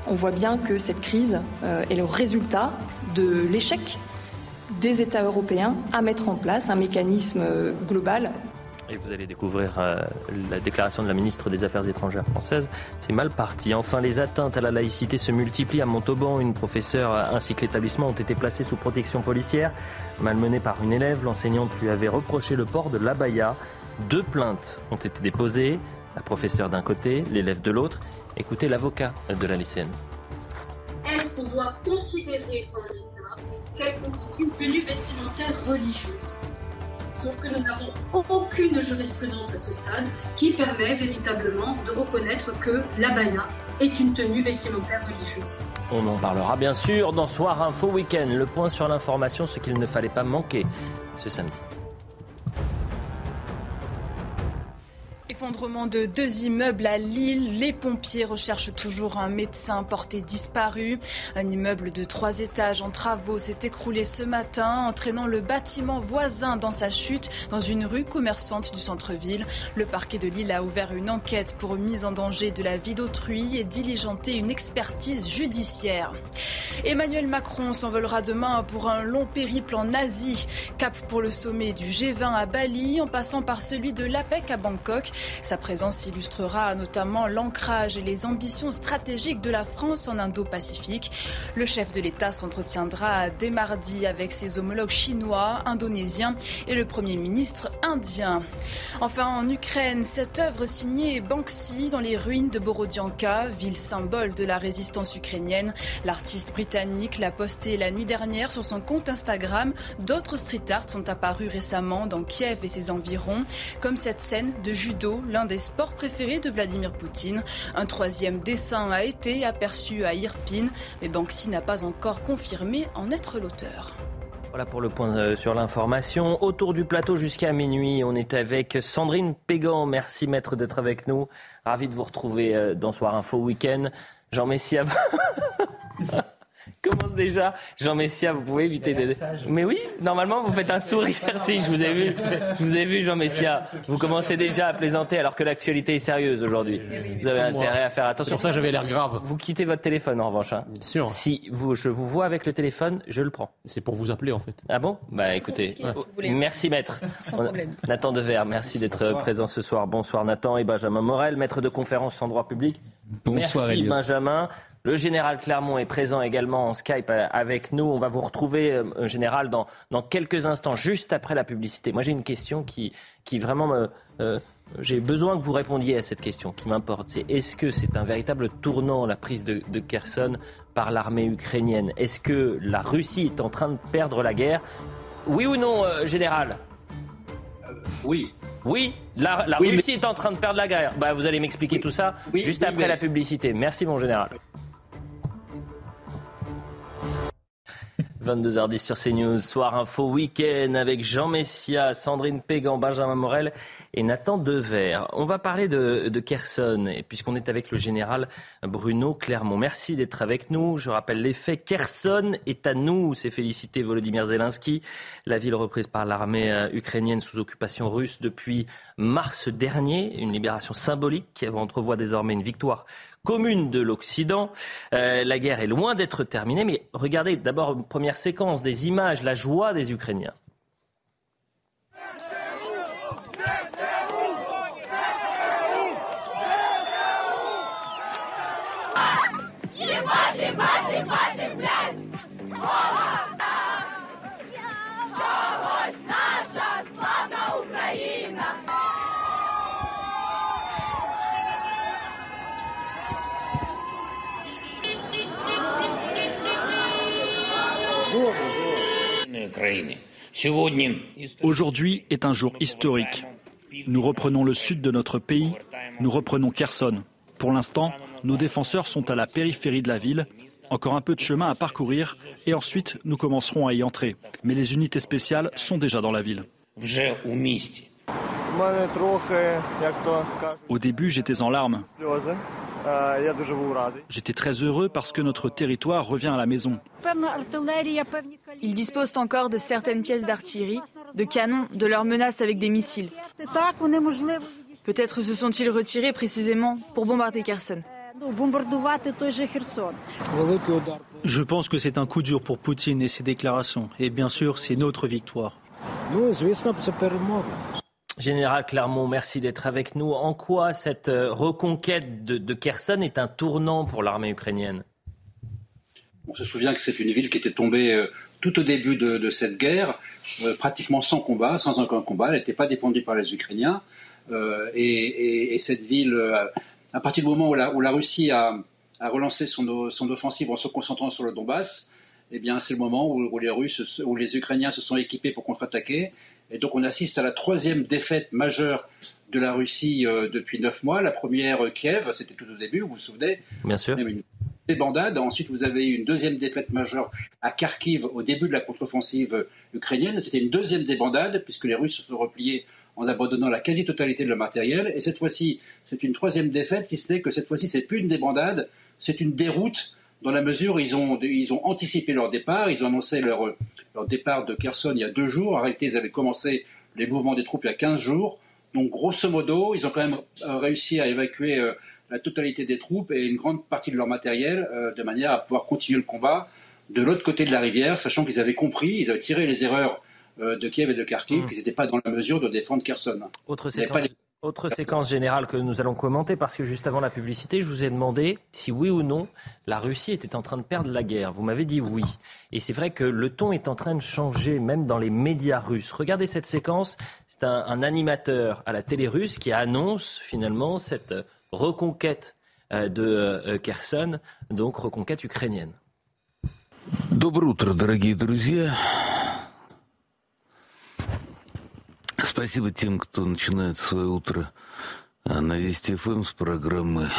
Speaker 18: On voit bien que cette crise euh, est le résultat de l'échec des États européens à mettre en place un mécanisme euh, global
Speaker 1: et vous allez découvrir euh, la déclaration de la ministre des Affaires étrangères française. C'est mal parti. Enfin, les atteintes à la laïcité se multiplient à Montauban. Une professeure ainsi que l'établissement ont été placés sous protection policière. Malmenée par une élève, l'enseignante lui avait reproché le port de l'abaya. Deux plaintes ont été déposées. La professeure d'un côté, l'élève de l'autre. Écoutez l'avocat de la lycéenne.
Speaker 19: Est-ce qu'on doit considérer en État qu'elle constitue une tenue vestimentaire religieuse Sauf que nous n'avons aucune jurisprudence à ce stade qui permet véritablement de reconnaître que l'abaya est une tenue vestimentaire religieuse.
Speaker 1: On en parlera bien sûr dans Soir Info Week-end. Le point sur l'information, ce qu'il ne fallait pas manquer ce samedi.
Speaker 5: Effondrement de deux immeubles à Lille. Les pompiers recherchent toujours un médecin porté disparu. Un immeuble de trois étages en travaux s'est écroulé ce matin, entraînant le bâtiment voisin dans sa chute dans une rue commerçante du centre-ville. Le parquet de Lille a ouvert une enquête pour mise en danger de la vie d'autrui et diligenté une expertise judiciaire. Emmanuel Macron s'envolera demain pour un long périple en Asie. Cap pour le sommet du G20 à Bali, en passant par celui de l'APEC à Bangkok. Sa présence illustrera notamment l'ancrage et les ambitions stratégiques de la France en Indo-Pacifique. Le chef de l'État s'entretiendra dès mardi avec ses homologues chinois, indonésiens et le Premier ministre indien. Enfin, en Ukraine, cette œuvre signée Banksy dans les ruines de Borodianka, ville symbole de la résistance ukrainienne. L'artiste britannique l'a postée la nuit dernière sur son compte Instagram. D'autres street art sont apparus récemment dans Kiev et ses environs, comme cette scène de judo l'un des sports préférés de Vladimir Poutine. Un troisième dessin a été aperçu à Irpin, mais Banksy n'a pas encore confirmé en être l'auteur.
Speaker 1: Voilà pour le point euh, sur l'information. Autour du plateau jusqu'à minuit, on est avec Sandrine Pégan. Merci maître d'être avec nous. Ravi de vous retrouver euh, dans Soir Info Week-end. Jean Messia. commence déjà. Jean Messia, vous pouvez éviter de. Mais oui, normalement, vous faites un sourire. si, je vous ai vu. Je vous ai vu, Jean Messia. Vous commencez déjà à plaisanter alors que l'actualité est sérieuse aujourd'hui. Vous avez intérêt à faire attention.
Speaker 20: Sur ça, j'avais l'air grave.
Speaker 1: Vous quittez votre téléphone en revanche. Hein.
Speaker 20: Bien sûr.
Speaker 1: Si vous, je vous vois avec le téléphone, je le prends.
Speaker 20: C'est pour vous appeler en fait.
Speaker 1: Ah bon? Bah écoutez. Merci maître.
Speaker 5: Sans problème.
Speaker 1: Nathan Dever, merci d'être présent ce soir. Bonsoir Nathan et Benjamin Morel, maître de conférence en droit public.
Speaker 20: Bonsoir
Speaker 1: Merci
Speaker 20: Elliot.
Speaker 1: Benjamin. Le général Clermont est présent également en Skype euh, avec nous. On va vous retrouver, euh, général, dans, dans quelques instants, juste après la publicité. Moi, j'ai une question qui, qui vraiment me. euh, j'ai besoin que vous répondiez à cette question qui m'importe. C'est est-ce que c'est un véritable tournant, la prise de, de Kherson par l'armée ukrainienne? Est-ce que la Russie est en train de perdre la guerre? Oui ou non, euh, général?
Speaker 21: Oui.
Speaker 1: Oui, la, la
Speaker 21: Oui, mais-
Speaker 1: Russie est en train de perdre la guerre. Bah, vous allez m'expliquer tout ça juste après la publicité. Merci, mon général. 22h10 sur CNews, soir info week-end avec Jean Messia, Sandrine Pégan, Benjamin Morel et Nathan Dever. On va parler de, de puisqu'on est avec le général Bruno Clermont. Merci d'être avec nous. Je rappelle les faits. Kherson est à nous, s'est félicité Volodymyr Zelensky. La ville reprise par l'armée euh, ukrainienne sous occupation russe depuis mars dernier. Une libération symbolique qui entrevoit désormais une victoire commune de l'Occident. Euh, la guerre est loin d'être terminée, mais regardez d'abord une première séquence des images, la joie des Ukrainiens.
Speaker 22: Aujourd'hui est un jour historique. Nous reprenons le sud de notre pays, nous reprenons Kherson. Pour l'instant, nos défenseurs sont à la périphérie de la ville, encore un peu de chemin à parcourir et ensuite nous commencerons à y entrer. Mais les unités spéciales sont déjà dans la ville. Au début, j'étais en larmes. J'étais très heureux parce que notre territoire revient à la maison.
Speaker 17: Ils disposent encore de certaines pièces d'artillerie, de canons, de leurs menaces avec des missiles. Peut-être se sont-ils retirés précisément pour bombarder Kherson.
Speaker 23: Je pense que c'est un coup dur pour Poutine et ses déclarations. Et bien sûr, c'est notre victoire.
Speaker 1: Général Clermont, merci d'être avec nous. En quoi cette euh, reconquête de, Kherson est un tournant pour l'armée ukrainienne?
Speaker 24: On se souvient que c'est une ville qui était tombée euh, tout au début de, cette guerre, euh, pratiquement sans combat, sans aucun combat. Elle n'était pas défendue par les Ukrainiens. et, cette ville, à partir du moment où la, Russie a, relancé son, offensive en se concentrant sur le Donbass, eh bien, c'est le moment où, les Russes, où les Ukrainiens se sont équipés pour contre-attaquer. Et donc, on assiste à la troisième défaite majeure de la Russie euh, depuis neuf mois. La première, euh, Kiev, c'était tout au début, vous vous souvenez
Speaker 1: Bien sûr.
Speaker 24: Une débandade. Ensuite, vous avez eu une deuxième défaite majeure à Kharkiv au début de la contre-offensive ukrainienne. C'était une deuxième débandade, puisque les Russes se sont repliés en abandonnant la quasi-totalité de leur matériel. Et cette fois-ci, c'est une troisième défaite, si ce n'est que cette fois-ci, c'est plus une débandade, c'est une déroute dans la mesure où ils ont, ils ont anticipé leur départ, ils ont annoncé leur, leur départ de Kherson il y a deux jours. En réalité, ils avaient commencé les mouvements des troupes il y a 15 jours. Donc, grosso modo, ils ont quand même euh, réussi à évacuer euh, la totalité des troupes et une grande partie de leur matériel euh, de manière à pouvoir continuer le combat de l'autre côté de la rivière, sachant qu'ils avaient compris, ils avaient tiré les erreurs de Kiev et de Kharkiv, mmh. qu'ils n'étaient pas dans la mesure de défendre Kherson.
Speaker 1: Autre. Autre séquence générale que nous allons commenter parce que juste avant la publicité, je vous ai demandé si oui ou non la Russie était en train de perdre la guerre. Vous m'avez dit oui. Et c'est vrai que le ton est en train de changer, même dans les médias russes. Regardez cette séquence. C'est un, animateur à la télé russe qui annonce finalement cette reconquête euh, de euh, Kherson, donc reconquête ukrainienne.
Speaker 25: Доброе утро, дорогие друзья. Спасибо тем, кто начинает свое утро на Вести ФМ с программы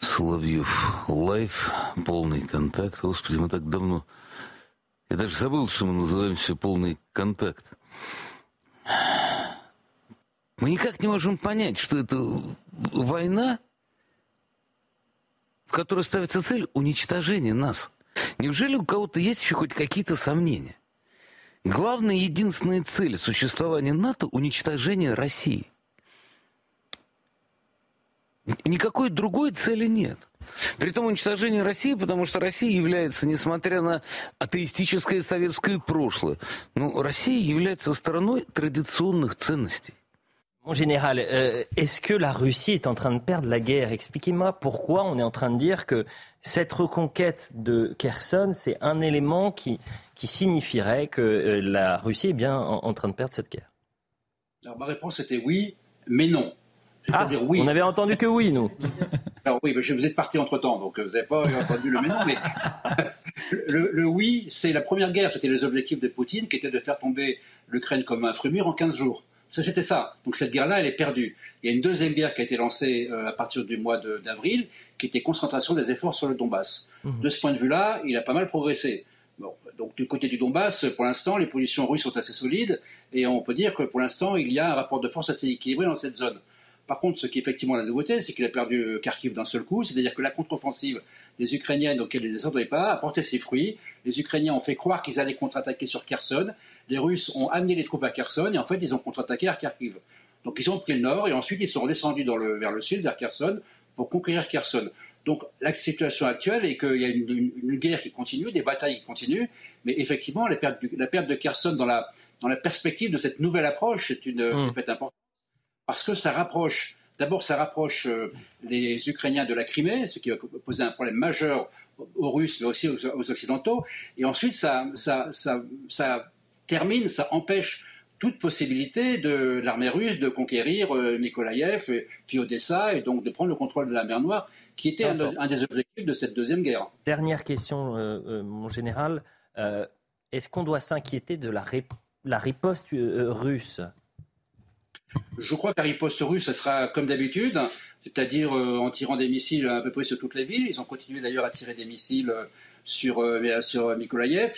Speaker 25: Соловьев Лайф, полный контакт. Господи, мы так давно... Я даже забыл, что мы называемся полный контакт. Мы никак не можем понять, что это война, в которой ставится цель уничтожения нас. Неужели у кого-то есть еще хоть какие-то сомнения? Главная единственная цель существования НАТО – уничтожение России. Никакой другой цели нет. Притом уничтожение России, потому что Россия является, несмотря на атеистическое советское прошлое, ну, Россия является страной традиционных ценностей.
Speaker 1: Mon général, euh, est-ce que la Russie est en train de perdre la guerre? Expliquez-moi pourquoi on est en train de dire que cette reconquête de Kherson, c'est un élément qui, qui signifierait que euh, la Russie est bien en, train de perdre cette guerre
Speaker 24: Alors ma réponse était oui, mais non.
Speaker 1: Ah, oui. On n'avait entendu que oui, nous.
Speaker 24: Alors oui, je vous êtes parti entre temps, donc vous n'avez pas entendu le mais non. Mais le, le oui, c'est la première guerre, c'était les objectifs de Poutine, qui était de faire tomber l'Ukraine comme un fruit mûr en 15 jours. C'était ça. Donc cette guerre-là, elle est perdue. Il y a une deuxième guerre qui a été lancée euh, à partir du mois d'avril, qui était concentration des efforts sur le Donbass. Mhm. De ce point de vue-là, il a pas mal progressé. donc du côté du Donbass, pour l'instant, les positions russes sont assez solides, et on peut dire que pour l'instant, il y a un rapport de force assez équilibré dans cette zone. Par contre, ce qui est effectivement la nouveauté, c'est qu'il a perdu Kharkiv d'un seul coup, c'est-à-dire que la contre-offensive des Ukrainiens auxquelles il ne s'attendait pas a porté ses fruits. Les Ukrainiens ont fait croire qu'ils allaient contre-attaquer sur Kherson les Russes ont amené les troupes à Kherson et en fait ils ont contre-attaqué à Kharkiv. Donc ils ont pris le nord et ensuite ils sont descendus vers le sud, vers Kherson, pour conquérir Kherson. Donc la situation actuelle est qu'il y a une, guerre qui continue, des batailles qui continuent, mais effectivement la perte, de Kherson dans la, perspective de cette nouvelle approche est une, mmh. fait importante parce que ça rapproche, d'abord ça rapproche euh, les Ukrainiens de la Crimée, ce qui va poser un problème majeur aux Russes mais aussi aux, Occidentaux, et ensuite ça, ça, ça termine, ça empêche toute possibilité de l'armée russe de conquérir euh, Nikolaïev, puis Odessa, et donc de prendre le contrôle de la mer Noire, qui était un, des objectifs de cette deuxième guerre.
Speaker 1: Dernière question, euh, euh, mon général. Est-ce qu'on doit s'inquiéter de la, la riposte russe?
Speaker 24: Je crois que la riposte russe, ça sera comme d'habitude, c'est-à-dire en tirant des missiles à peu près sur toutes les villes. Ils ont continué d'ailleurs à tirer des missiles sur, sur.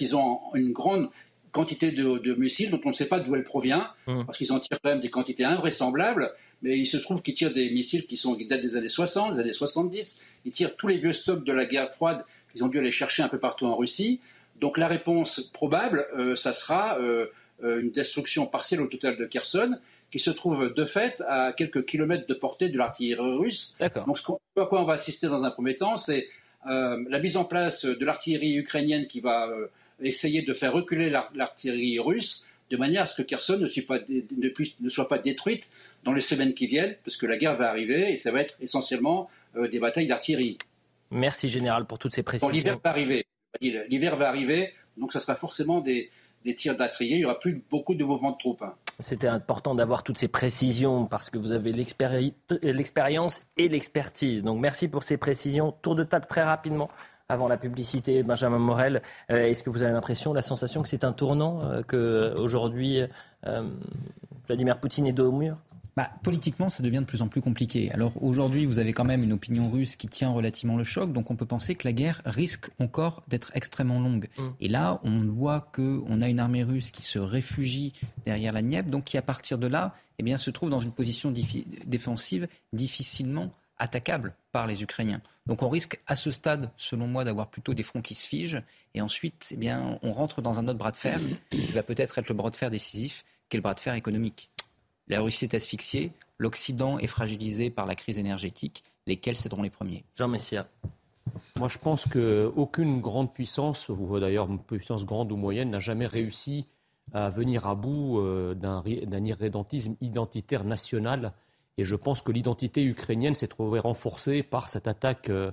Speaker 24: Ils ont une grande quantité de, missiles dont on ne sait pas d'où elle provient, mmh. parce qu'ils en tirent quand même des quantités invraisemblables, mais il se trouve qu'ils tirent des missiles qui, sont, qui datent des années 60, des années 70, ils tirent tous les vieux stocks de la guerre froide, ils ont dû aller chercher un peu partout en Russie. Donc la réponse probable, euh, ça sera euh, euh, une destruction partielle au total de Kherson, qui se trouve de fait à quelques kilomètres de portée de l'artillerie russe. Donc ce à quoi on va assister dans un premier temps, c'est la mise en place de l'artillerie ukrainienne qui va essayer de faire reculer l'artillerie russe de manière à ce que Kherson ne, soit pas, ne, soit pas détruite dans les semaines qui viennent, parce que la guerre va arriver et ça va être essentiellement des batailles d'artillerie.
Speaker 1: Merci Général pour toutes ces précisions.
Speaker 24: L'hiver va arriver. L'hiver va arriver, donc ça sera forcément des, tirs d'artillerie. Il n'y aura plus beaucoup de mouvements de troupes. Hein.
Speaker 1: C'était important d'avoir toutes ces précisions parce que vous avez l'expérience et l'expertise. Donc merci pour ces précisions. Tour de table très rapidement avant la publicité, Benjamin Morel. Euh, est-ce que vous avez l'impression, la sensation que c'est un tournant, euh, que aujourd'hui euh, Vladimir Poutine est dos au mur?
Speaker 26: Bah, politiquement, ça devient de plus en plus compliqué. Alors aujourd'hui, vous avez quand même une opinion russe qui tient relativement le choc, donc on peut penser que la guerre risque encore d'être extrêmement longue. Mm. Et là, on voit qu'on a une armée russe qui se réfugie derrière la Dniepr, donc qui à partir de là, eh bien, se trouve dans une position défensive difficilement attaquable par les Ukrainiens. Donc on risque à ce stade, selon moi, d'avoir plutôt des fronts qui se figent, et ensuite, eh bien, on rentre dans un autre bras de fer qui va peut-être être le bras de fer décisif, qui est le bras de fer économique. La Russie est asphyxiée, l'Occident est fragilisé par la crise énergétique. Lesquels seront les premiers?
Speaker 1: Jean Messia.
Speaker 20: Moi, je pense qu'aucune grande puissance, ou d'ailleurs une puissance grande ou moyenne, n'a jamais réussi à venir à bout euh, d'un irrédentisme identitaire national. Et je pense que l'identité ukrainienne s'est trouvée renforcée par cette attaque, euh,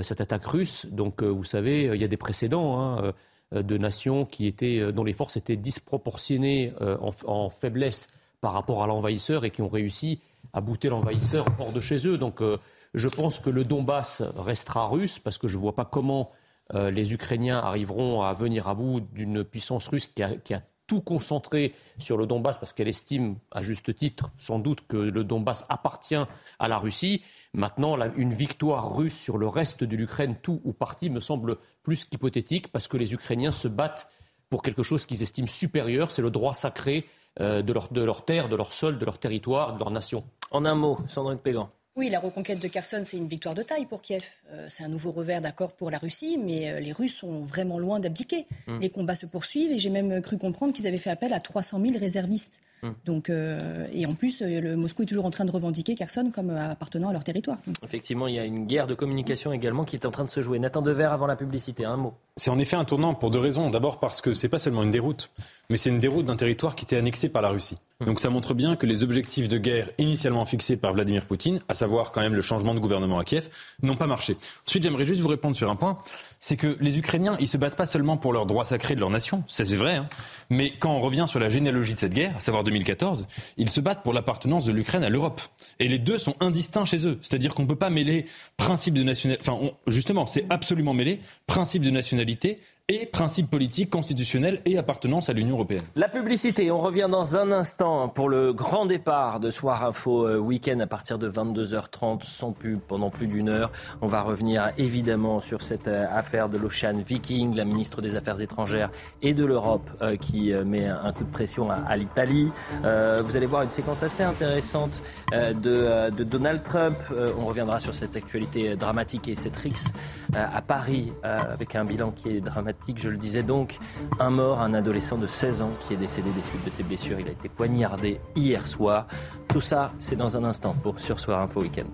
Speaker 20: cette attaque russe. Donc, euh, vous savez, il y a des précédents hein, de nations qui étaient, dont les forces étaient disproportionnées en faiblesse par rapport à l'envahisseur et qui ont réussi à bouter l'envahisseur hors de chez eux. Donc euh, je pense que le Donbass restera russe parce que je ne vois pas comment euh, les Ukrainiens arriveront à venir à bout d'une puissance russe qui a, tout concentré sur le Donbass parce qu'elle estime, à juste titre, sans doute que le Donbass appartient à la Russie. Maintenant, une victoire russe sur le reste de l'Ukraine, tout ou partie, me semble plus qu'hypothétique parce que les Ukrainiens se battent pour quelque chose qu'ils estiment supérieur, c'est le droit sacré euh, de, leur, de leur terre, de leur sol, de leur territoire, de leur nation.
Speaker 1: En un mot, Sandrine Pégan.
Speaker 27: Oui, la reconquête de Kherson, c'est une victoire de taille pour Kiev. Euh, c'est un nouveau revers d'accord pour la Russie, mais euh, les Russes sont vraiment loin d'abdiquer. Hum. Les combats se poursuivent et j'ai même cru comprendre qu'ils avaient fait appel à 300 000 réservistes. Hum. Donc, et en plus, le Moscou est toujours en train de revendiquer Kherson comme appartenant à leur territoire.
Speaker 1: Effectivement, il y a une guerre de communication également qui est en train de se jouer. Nathan Dever, avant la publicité, un mot.
Speaker 28: C'est en effet un tournant pour deux raisons. D'abord parce que c'est pas seulement une déroute, mais c'est une déroute d'un territoire qui était annexé par la Russie. Donc ça montre bien que les objectifs de guerre initialement fixés par Vladimir Poutine, à savoir quand même le changement de gouvernement à Kiev, n'ont pas marché. Ensuite, j'aimerais juste vous répondre sur un point, c'est que les Ukrainiens, ils se battent pas seulement pour leurs droits sacrés de leur nation, ça c'est vrai, hein, mais quand on revient sur la généalogie de cette guerre, à savoir 2014, ils se battent pour l'appartenance de l'Ukraine à l'Europe. Et les deux sont indistincts chez eux. C'est-à-dire qu'on ne peut pas mêler principe de nationalité, enfin justement, c'est absolument mêlé, principe de nationalité et principes politiques, constitutionnels et appartenance à l'Union européenne.
Speaker 1: La publicité, on revient dans un instant pour le grand départ de Soir Info euh, Week-end à partir de 22h30 sans pub pendant plus d'une heure. On va revenir évidemment sur cette euh, affaire de l'Ocean Viking, la ministre des Affaires étrangères et de l'Europe euh, qui met un coup de pression à, l'Italie. vous allez voir une séquence assez intéressante de, de, Donald Trump. on reviendra sur cette actualité dramatique et cette rixe à Paris avec un bilan qui est dramatique je le disais donc. Un mort, un adolescent de 16 ans qui est décédé des suites de ses blessures. Il a été poignardé hier soir. Tout ça, c'est dans un instant pour Sur Soir Info Week-end.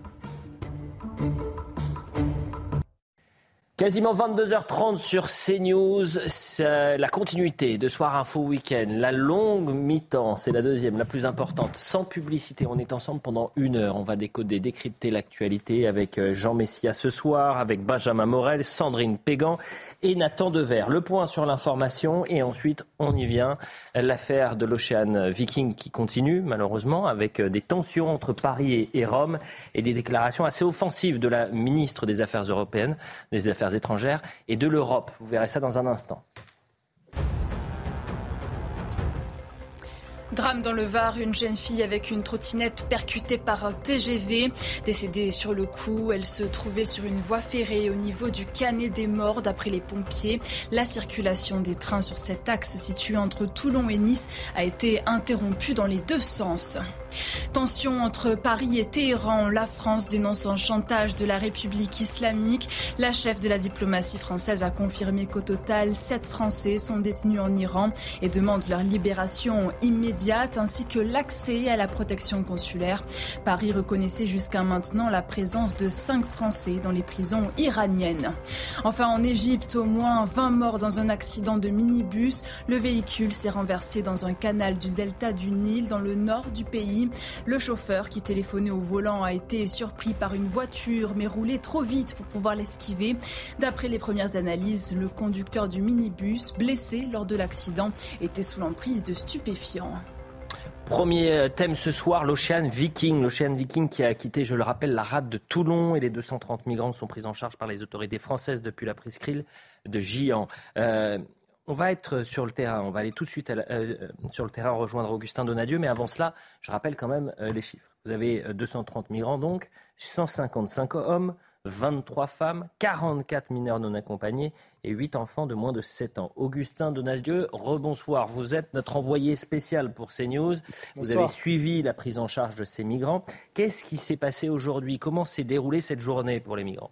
Speaker 1: Quasiment 22h30 sur CNews, c'est la continuité de Soir Info Week-end, la longue mi-temps, c'est la deuxième, la plus importante, sans publicité. On est ensemble pendant une heure. On va décoder, décrypter l'actualité avec euh, Jean Messia ce soir, avec Benjamin Morel, Sandrine Pégan et Nathan Dever. Le point sur l'information et ensuite on y vient. L'affaire de l'Ocean Viking qui continue malheureusement avec euh, des tensions entre Paris et Rome et des déclarations assez offensives de la ministre des Affaires européennes, des Affaires étrangères et de l'Europe. Vous verrez ça dans un instant.
Speaker 5: Drame dans le Var, une jeune fille avec une trottinette percutée par un TGV. Décédée sur le coup, elle se trouvait sur une voie ferrée au niveau du Canet des Morts. D'après les pompiers, la circulation des trains sur cet axe situé entre Toulon et Nice a été interrompue dans les deux sens. Tension entre Paris et Téhéran. La France dénonce un chantage de la République islamique. La chef de la diplomatie française a confirmé qu'au total, sept Français sont détenus en Iran et demande leur libération immédiate ainsi que l'accès à la protection consulaire. Paris reconnaissait jusqu'à maintenant la présence de cinq Français dans les prisons iraniennes. Enfin, en Égypte, au moins 20 morts dans un accident de minibus. Le véhicule s'est renversé dans un canal du delta du Nil dans le nord du pays. Le chauffeur qui téléphonait au volant a été surpris par une voiture mais roulait trop vite pour pouvoir l'esquiver. D'après les premières analyses, le conducteur du minibus, blessé lors de l'accident, était sous l'emprise de stupéfiants.
Speaker 1: Premier thème ce soir, l'Ocean Viking. L'Ocean Viking qui a quitté, je le rappelle, la rade de Toulon et les 230 migrants sont pris en charge par les autorités françaises depuis la presqu'île de Gian. Euh, on va être sur le terrain, on va aller tout de suite euh, sur le terrain rejoindre Augustin Donadieu, mais avant cela, je rappelle quand même euh, les chiffres. Vous avez 230 migrants donc, 155 hommes, 23 femmes, 44 mineurs non accompagnés et 8 enfants de moins de 7 ans. Augustin Donadieu, rebonsoir. Vous êtes notre envoyé spécial pour CNews. Vous avez suivi la prise en charge de ces migrants. Qu'est-ce qui s'est passé aujourd'hui? Comment s'est déroulée cette journée pour les migrants?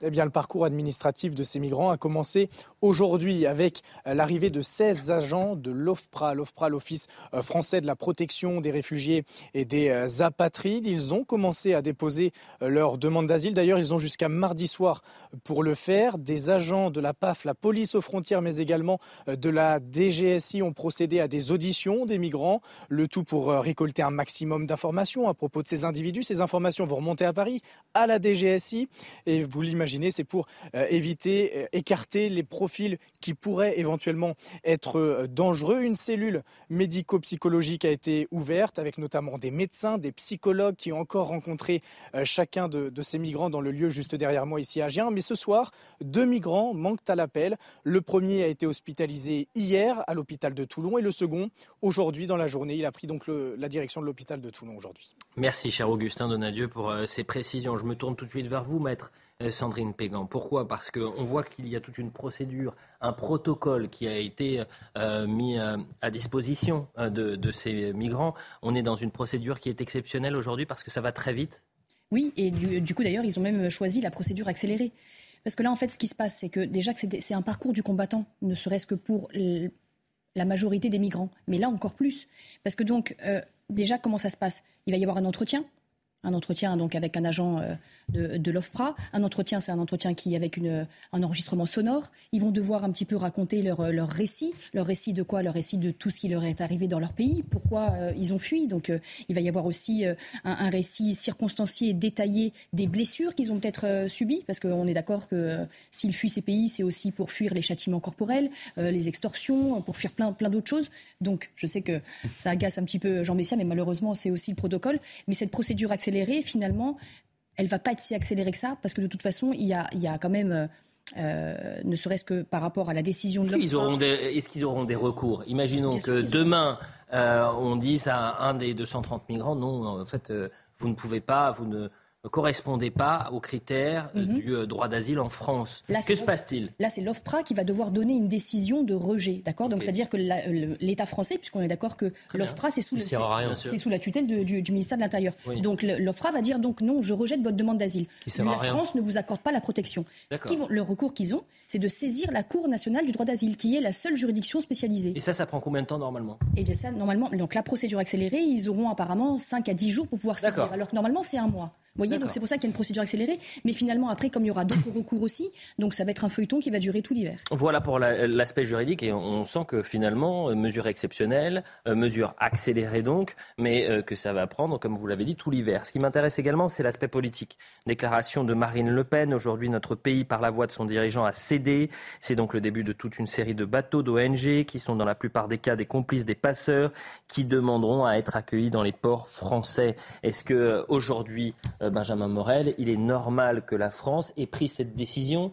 Speaker 11: Eh bien, le parcours administratif de ces migrants a commencé aujourd'hui avec euh, l'arrivée de 16 agents de l'OFPRA, l'OFPRA, l'Office euh, français de la protection des réfugiés et des euh, apatrides. Ils ont commencé à déposer leur demande d'asile. D'ailleurs, ils ont jusqu'à mardi soir pour le faire. Des agents de la PAF, la police aux frontières, mais également de la DGSI ont procédé à des auditions des migrants. Le tout pour récolter un maximum d'informations à propos de ces individus. Ces informations vont remonter à Paris, à la DGSI. Et vous l'imaginez, c'est pour euh, éviter, euh, écarter les profils qui pourraient éventuellement être euh, dangereux. Une cellule médico-psychologique a été ouverte avec notamment des médecins, des psychologues qui ont encore rencontré chacun de, ces migrants dans le lieu juste derrière moi ici à Agen. Mais ce soir, deux migrants manquent à l'appel. Le premier a été hospitalisé hier à l'hôpital de Toulon et le second aujourd'hui dans la journée. Il a pris donc la direction de l'hôpital de Toulon aujourd'hui.
Speaker 1: Merci cher Augustin Donadieu pour ces précisions. Je me tourne tout de suite vers vous, maître. Euh, Sandrine Pégan. Pourquoi? Parce qu'on voit qu'il y a toute une procédure, un protocole qui a été euh, mis euh, à disposition de, ces migrants. On est dans une procédure qui est exceptionnelle aujourd'hui parce que ça va très vite.
Speaker 27: Oui, et du, coup d'ailleurs, ils ont même choisi la procédure accélérée. Parce que là, en fait, ce qui se passe, c'est que déjà c'est un parcours du combattant, ne serait-ce que pour la majorité des migrants. Mais là, encore plus. Parce que donc, déjà, comment ça se passe? Il va y avoir un entretien un entretien donc avec un agent de, l'OFPRA. Un entretien, c'est un entretien qui avec une, un enregistrement sonore. Ils vont devoir un petit peu raconter leur, leur récit. Leur récit de quoi? Leur récit de tout ce qui leur est arrivé dans leur pays. Pourquoi euh, ils ont fui? Donc euh, il va y avoir aussi un, un, récit circonstancié détaillé des blessures qu'ils ont peut-être subies. Parce qu'on est d'accord que s'ils fuient ces pays, c'est aussi pour fuir les châtiments corporels, les extorsions, pour fuir plein, plein d'autres choses. Donc je sais que ça agace un petit peu Jean Messia, mais malheureusement c'est aussi le protocole. Mais cette procédure accélérée finalement, elle va pas être si accélérée que ça, parce que de toute façon, il y a, il y a quand même... Euh, ne serait-ce que par rapport à la décision de
Speaker 1: Est-ce est qu'ils auront des recours? Imaginons que demain, euh, on dise à un des 230 migrants, non, en fait, euh, vous ne pouvez pas, vous ne correspondait pas aux critères euh, mhm. du euh, droit d'asile en France. que se passe-t-il?
Speaker 27: Là, c'est l'OFPRA qui va devoir donner une décision de rejet, d'accord? Donc, c'est-à-dire que l'État français, puisqu'on est d'accord que l'OFPRA, c'est sous, sous, la tutelle du, ministère de l'Intérieur. Donc, l'OFPRA va dire donc non, je rejette votre demande d'asile. La France ne vous accorde pas la protection. Ce le recours qu'ils ont, c'est de saisir la Cour nationale du droit d'asile, qui est la seule juridiction spécialisée.
Speaker 1: Et ça, ça prend combien de temps normalement?
Speaker 27: Eh bien, ça, normalement, donc la procédure accélérée, ils auront apparemment 5 à 10 jours pour pouvoir saisir, alors que normalement, c'est un mois voyez, donc c'est pour ça qu'il y a une procédure accélérée. Mais finalement, après, comme il y aura d'autres recours aussi, donc ça va être un feuilleton qui va durer tout l'hiver.
Speaker 1: Voilà pour l'aspect juridique. Et on sent que finalement, euh, mesure exceptionnelle, euh, mesure accélérée donc, mais euh, que ça va prendre, comme vous l'avez dit, tout l'hiver. Ce qui m'intéresse également, c'est l'aspect politique. Déclaration de Marine Le Pen. Aujourd'hui, notre pays, par la voix de son dirigeant, a cédé. C'est donc le début de toute une série de bateaux d'ONG qui sont dans la plupart des cas des complices des passeurs qui demanderont à être accueillis dans les ports français. Est-ce que aujourd'hui, Benjamin Morel, il est normal que la France ait pris cette décision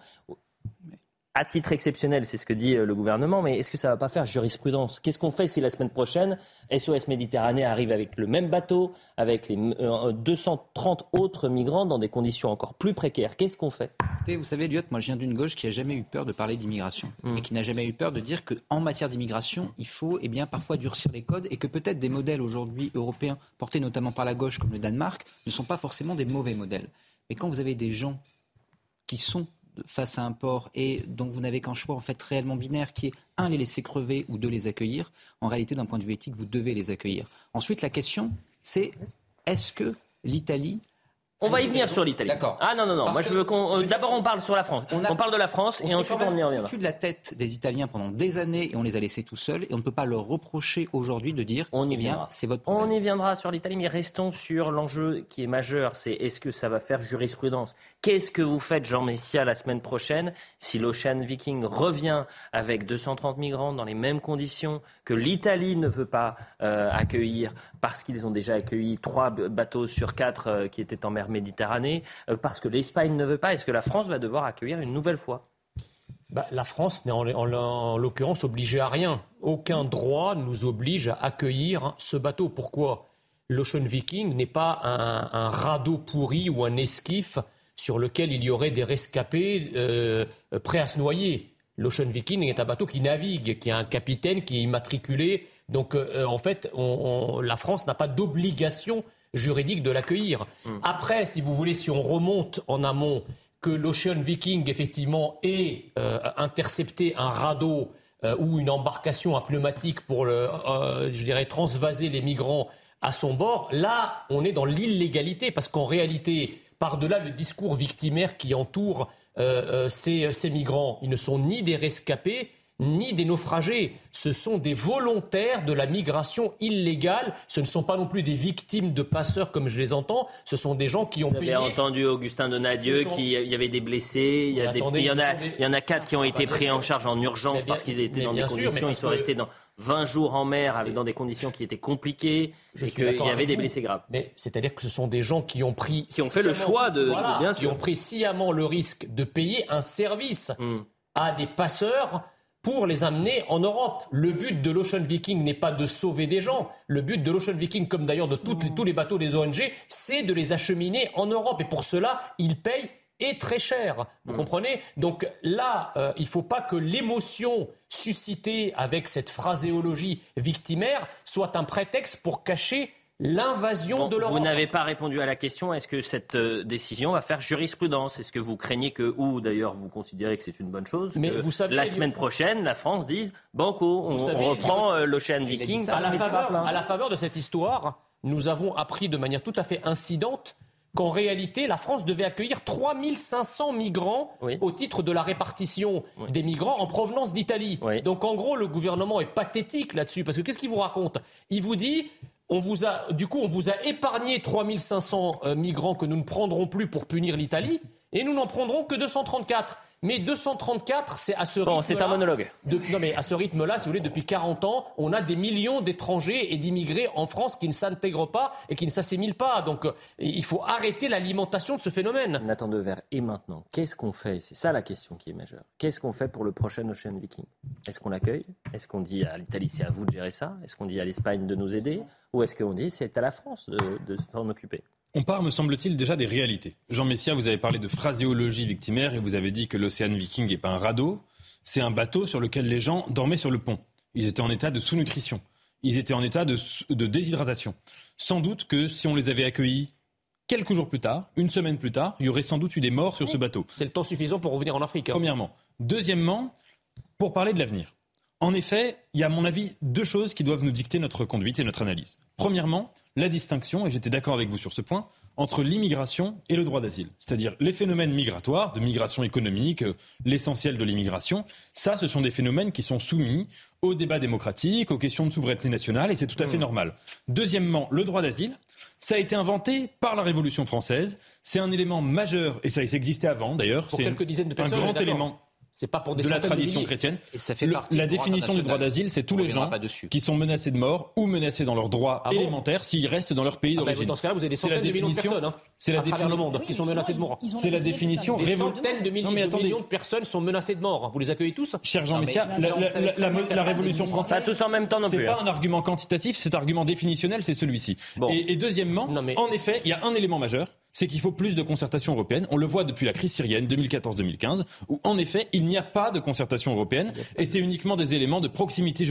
Speaker 1: à titre exceptionnel, c'est ce que dit euh, le gouvernement, mais est-ce que ça ne va pas faire jurisprudence? Qu'est-ce qu'on fait si la semaine prochaine, SOS Méditerranée arrive avec le même bateau, avec les 230 euh, autres migrants dans des conditions encore plus précaires? Qu'est-ce qu'on fait?
Speaker 26: Et Vous savez, Lyot, moi je viens d'une gauche qui n'a jamais eu peur de parler d'immigration, mmh. et qui n'a jamais eu peur de dire qu'en matière d'immigration, il faut eh bien, parfois durcir les codes, et que peut-être des modèles aujourd'hui européens, portés notamment par la gauche comme le Danemark, ne sont pas forcément des mauvais modèles. Mais quand vous avez des gens qui sont face à un port et dont vous n'avez qu'un choix en fait réellement binaire qui est un les laisser crever ou deux les accueillir, en réalité d'un point de vue éthique vous devez les accueillir. Ensuite la question c'est est-ce que l'Italie
Speaker 1: on va y venir sur l'Italie.
Speaker 26: D'accord.
Speaker 1: Ah non, non, non. Moi, je veux qu'on. Euh, d'abord, on parle sur la France. On, parle de la France et ensuite on y reviendra.
Speaker 26: On de la tête des Italiens pendant des années et on les a laissés tout seuls et on ne peut pas leur reprocher aujourd'hui de dire
Speaker 1: on y
Speaker 26: eh
Speaker 1: viendra.
Speaker 26: C'est votre problème.
Speaker 1: On y viendra sur l'Italie, mais restons sur l'enjeu qui est majeur. C'est est-ce que ça va faire jurisprudence? Qu'est-ce que vous faites, Jean Messia, la semaine prochaine si l'Ocean Viking revient avec 230 migrants dans les mêmes conditions que l'Italie ne veut pas euh, accueillir parce qu'ils ont déjà accueilli trois bateaux sur quatre euh, qui étaient en mer Méditerranée euh, parce que l'Espagne ne veut pas Est-ce que la France va devoir accueillir une nouvelle fois?
Speaker 20: Bah, la France n'est en, l'occurrence obligée à rien. Aucun droit nous oblige à accueillir ce bateau. Pourquoi? L'Ocean Viking n'est pas un, radeau pourri ou un esquif sur lequel il y aurait des rescapés euh, prêts à se noyer. L'Ocean Viking est un bateau qui navigue, qui a un capitaine qui est immatriculé. Donc, euh, en fait, la France n'a pas d'obligation juridique de l'accueillir. Hmm. Après, si vous voulez, si on remonte en amont, que l'Ocean Viking, effectivement, ait euh, intercepté un radeau euh, ou une embarcation à pneumatique pour, le, euh, je dirais, transvaser les migrants à son bord, là, on est dans l'illégalité, parce qu'en réalité, par-delà le discours victimaire qui entoure ces, ces migrants, ils ne sont ni des rescapés, ni des naufragés. Ce sont des volontaires de la migration illégale. Ce ne sont pas non plus des victimes de passeurs comme je les entends. Ce sont des gens qui ont
Speaker 1: Vous
Speaker 20: payé.
Speaker 1: Vous avez entendu Augustin Donadieu qu'il y avait des blessés. Il y, a des... il, y en a, il y en a quatre qui ont été pris en charge en urgence parce qu'ils étaient dans des conditions. Ils sont restés dans 20 jours en mer avec, dans des conditions qui étaient compliquées je et qu'il y avait des blessés graves.
Speaker 20: Mais c'est-à-dire que ce sont des gens qui ont pris.
Speaker 1: Qui ont fait le choix de. bien
Speaker 20: sûr. Qui ont pris sciemment le risque de payer un service hmm. à des passeurs pour les amener en Europe. Le but de l'Ocean Viking n'est pas de sauver des gens. Le but de l'Ocean Viking, comme d'ailleurs de tous les bateaux des ONG, c'est de les acheminer en Europe. Et pour cela, ils payent et très cher. Vous mmh. comprenez? Donc là, euh, il ne faut pas que l'émotion suscitée avec cette phraséologie victimaire soit un prétexte pour cacher l'invasion de l'Europe.
Speaker 1: Vous n'avez pas répondu à la question. Est-ce que cette euh, décision va faire jurisprudence? Est-ce que vous craignez que, ou d'ailleurs vous considérez que c'est une bonne chose,
Speaker 20: Mais vous savez,
Speaker 1: la semaine prochaine, la France dise Banco, on, reprend euh, l'Ocean Viking.
Speaker 20: À la, faveur, à la faveur de cette histoire, nous avons appris de manière tout à fait incidente qu'en réalité, la France devait accueillir 3500 migrants au titre de la répartition des migrants en provenance d'Italie. Donc en gros, le gouvernement est pathétique là-dessus, parce que qu'est-ce qu'il vous raconte? Il vous dit, on vous a, du coup, on vous a épargné 3500 euh, migrants que nous ne prendrons plus pour punir l'Italie, et nous n'en prendrons que 234. Mais 234, c'est à ce rythme.
Speaker 1: c'est un monologue.
Speaker 20: non, mais à ce rythme-là, si vous voulez, depuis 40 ans, on a des millions d'étrangers et d'immigrés en France qui ne s'intègrent pas et qui ne s'assimilent pas. Donc, euh, il faut arrêter l'alimentation de ce phénomène.
Speaker 1: Nathan Dever, et maintenant, qu'est-ce qu'on fait? C'est ça la question qui est majeure. Qu'est-ce qu'on fait pour le prochain Ocean Viking? Est-ce qu'on l'accueille? Est-ce qu'on dit à l'Italie, c'est à vous de gérer ça? Est-ce qu'on dit à l'Espagne de nous aider? Ou est-ce qu'on dit, c'est à la France de, de s'en occuper
Speaker 28: on part, me semble-t-il, déjà des réalités. Jean Messia, vous avez parlé de phraséologie victimaire et vous avez dit que l'Océan Viking n'est pas un radeau, c'est un bateau sur lequel les gens dormaient sur le pont. Ils étaient en état de sous-nutrition. Ils étaient en état de, déshydratation. Sans doute que si on les avait accueillis quelques jours plus tard, une semaine plus tard, il y aurait sans doute eu des morts sur ce bateau.
Speaker 20: C'est le temps suffisant pour revenir en Afrique.
Speaker 28: Hein. Premièrement. Deuxièmement, pour parler de l'avenir. En effet, il y a à mon avis deux choses qui doivent nous dicter notre conduite et notre analyse. Premièrement, la distinction, et j'étais d'accord avec vous sur ce point, entre l'immigration et le droit d'asile. C'est-à-dire les phénomènes migratoires, de migration économique, euh, l'essentiel de l'immigration, ça, ce sont des phénomènes qui sont soumis au débat démocratique, aux questions de souveraineté nationale, et c'est tout à fait mmh. normal. Deuxièmement, le droit d'asile, ça a été inventé par la Révolution française. C'est un élément majeur, et ça existait avant d'ailleurs.
Speaker 20: Pour quelques dizaines de personnes.
Speaker 28: Un grand élément
Speaker 20: C'est pas pour des
Speaker 28: de la
Speaker 20: de
Speaker 28: tradition chrétienne.
Speaker 26: Et ça fait
Speaker 28: Le-
Speaker 26: partie
Speaker 28: la
Speaker 26: du
Speaker 28: définition du droit d'asile, c'est tous
Speaker 26: On
Speaker 28: les gens
Speaker 26: pas dessus.
Speaker 28: qui sont menacés de mort ou menacés dans leur droit
Speaker 20: Ah bon
Speaker 28: élémentaire s'ils restent dans leur pays
Speaker 20: Ah bah,
Speaker 28: d'origine.
Speaker 20: dans ce cas-là, vous avez des
Speaker 28: C'est la
Speaker 20: centaines de millions de
Speaker 28: définition-
Speaker 20: personnes hein,
Speaker 28: C'est la
Speaker 20: à travers le
Speaker 28: définition.
Speaker 20: monde qui sont menacées de mort.
Speaker 28: C'est la définition
Speaker 20: Des centaines de
Speaker 28: Non, mais
Speaker 20: de millions de personnes sont menacées de mort. Vous les accueillez tous?
Speaker 28: Cher Jean Messia, la, Révolution française.
Speaker 1: Pas tous en même temps non
Speaker 28: C'est
Speaker 1: plus.
Speaker 28: pas
Speaker 1: hein.
Speaker 28: un argument quantitatif, c'est un argument définitionnel, c'est celui-ci. Et, et deuxièmement, en effet, il y a un élément majeur, c'est qu'il faut plus de concertation européenne. On le voit depuis la crise syrienne 2014-2015, où en effet, il n'y a pas de concertation européenne, et c'est uniquement des éléments de proximité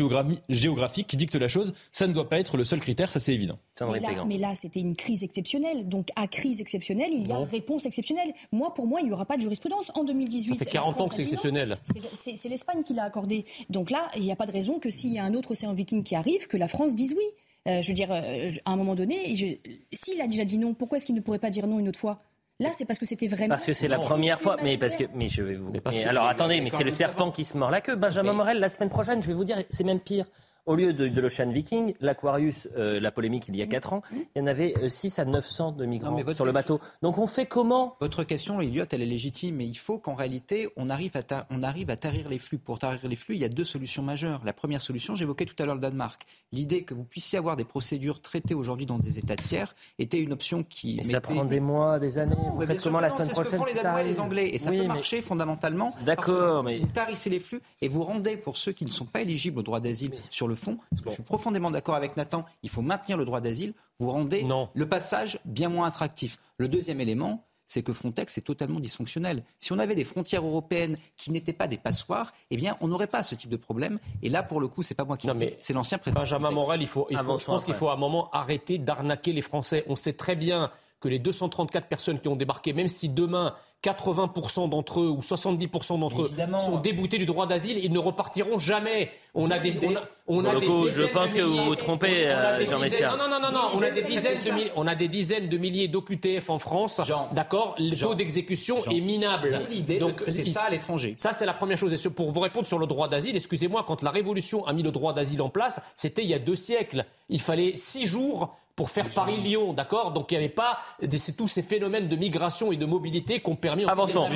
Speaker 28: géographique qui dictent la chose. Ça ne doit pas être le seul critère, ça c'est évident.
Speaker 27: Mais là, mais là, c'était une crise exceptionnelle. Donc, à crise exceptionnelle, il y a réponse exceptionnelle. Moi, pour moi, il n'y aura pas de jurisprudence. En 2018,
Speaker 20: Ça fait
Speaker 27: la
Speaker 20: 40 ans que c'est exceptionnel.
Speaker 27: C'est l'Espagne qui l'a accordé. Donc là, il n'y a pas de raison que s'il y a un autre océan viking qui arrive, que la France dise oui. Euh, je veux dire, euh, à un moment donné, je- s'il a déjà dit non, pourquoi est-ce qu'il ne pourrait pas dire non une autre fois? Là, c'est parce que c'était vraiment.
Speaker 1: Parce que c'est la première fois, mais parce que, mais je vais vous. mais
Speaker 20: que-
Speaker 1: alors
Speaker 20: mais-
Speaker 1: attendez, mais c'est le serpent qui se mord la queue. Benjamin Morel, la semaine prochaine, je vais vous dire, c'est même pire. Au lieu de, de l'Ocean Viking, l'Aquarius, euh, la polémique il y a 4 ans, il y en avait euh, 6 à 900 de migrants
Speaker 26: mais
Speaker 1: sur le bateau. Donc on fait comment?
Speaker 26: Votre question, Elliot, elle est légitime, mais il faut qu'en réalité, on arrive, à ta- on arrive à tarir les flux. Pour tarir les flux, il y a deux solutions majeures. La première solution, j'évoquais tout à l'heure le Danemark. L'idée que vous puissiez avoir des procédures traitées aujourd'hui dans des États tiers était une option qui.
Speaker 1: Mais ça
Speaker 26: mettait-
Speaker 1: prend des mois, des années. Vous
Speaker 26: Ouais,
Speaker 1: faites comment la
Speaker 26: non,
Speaker 1: semaine
Speaker 26: c'est ce que
Speaker 1: prochaine
Speaker 26: font les
Speaker 1: ça
Speaker 26: Danois et les Anglais. Et ça
Speaker 1: Oui,
Speaker 26: peut
Speaker 1: mais-
Speaker 26: marcher fondamentalement. parce
Speaker 1: D'accord,
Speaker 26: que
Speaker 1: mais-
Speaker 26: Vous tarissez les flux et vous rendez, pour ceux qui ne sont pas éligibles au droit d'asile sur le fond, parce que je suis profondément d'accord avec Nathan, il faut maintenir le droit d'asile, vous rendez le passage bien moins attractif. Le deuxième élément, c'est que Frontex est totalement dysfonctionnel. Si on avait des frontières européennes qui n'étaient pas des passoires, eh bien, on n'aurait pas ce type de problème. Et là, pour le coup, c'est pas moi qui le dis, c'est l'ancien président.
Speaker 20: Benjamin
Speaker 26: Frontex.
Speaker 20: Morel, il faut, il faut- je pense qu'il faut à un moment arrêter d'arnaquer les Français. On sait très bien que les 234 personnes qui ont débarqué, même si demain 80% d'entre eux ou 70% d'entre eux
Speaker 26: Évidemment.
Speaker 20: sont déboutés du droit d'asile, ils ne repartiront jamais. On a des, on a, on des
Speaker 1: coup, je
Speaker 20: dizaines
Speaker 1: pense
Speaker 20: de
Speaker 1: que vous
Speaker 20: milliers-
Speaker 1: vous trompez, euh, Jean Messia.
Speaker 20: Non, non, non, non, non, on a des dizaines de milliers, on a des dizaines de milliers d'OQTF en France. D'accord, le taux d'exécution est minable.
Speaker 26: L'idée de creuser ça à l'étranger?
Speaker 20: ça, c'est la première chose. Et sur- pour vous répondre sur le droit d'asile, excusez-moi, quand la Révolution a mis le droit d'asile en place, c'était il y a deux siècles. Il fallait six jours pour faire Paris-Lyon, d'accord Donc il n'y avait pas des- tous ces phénomènes de migration et de mobilité qui ont permis
Speaker 1: Avançons.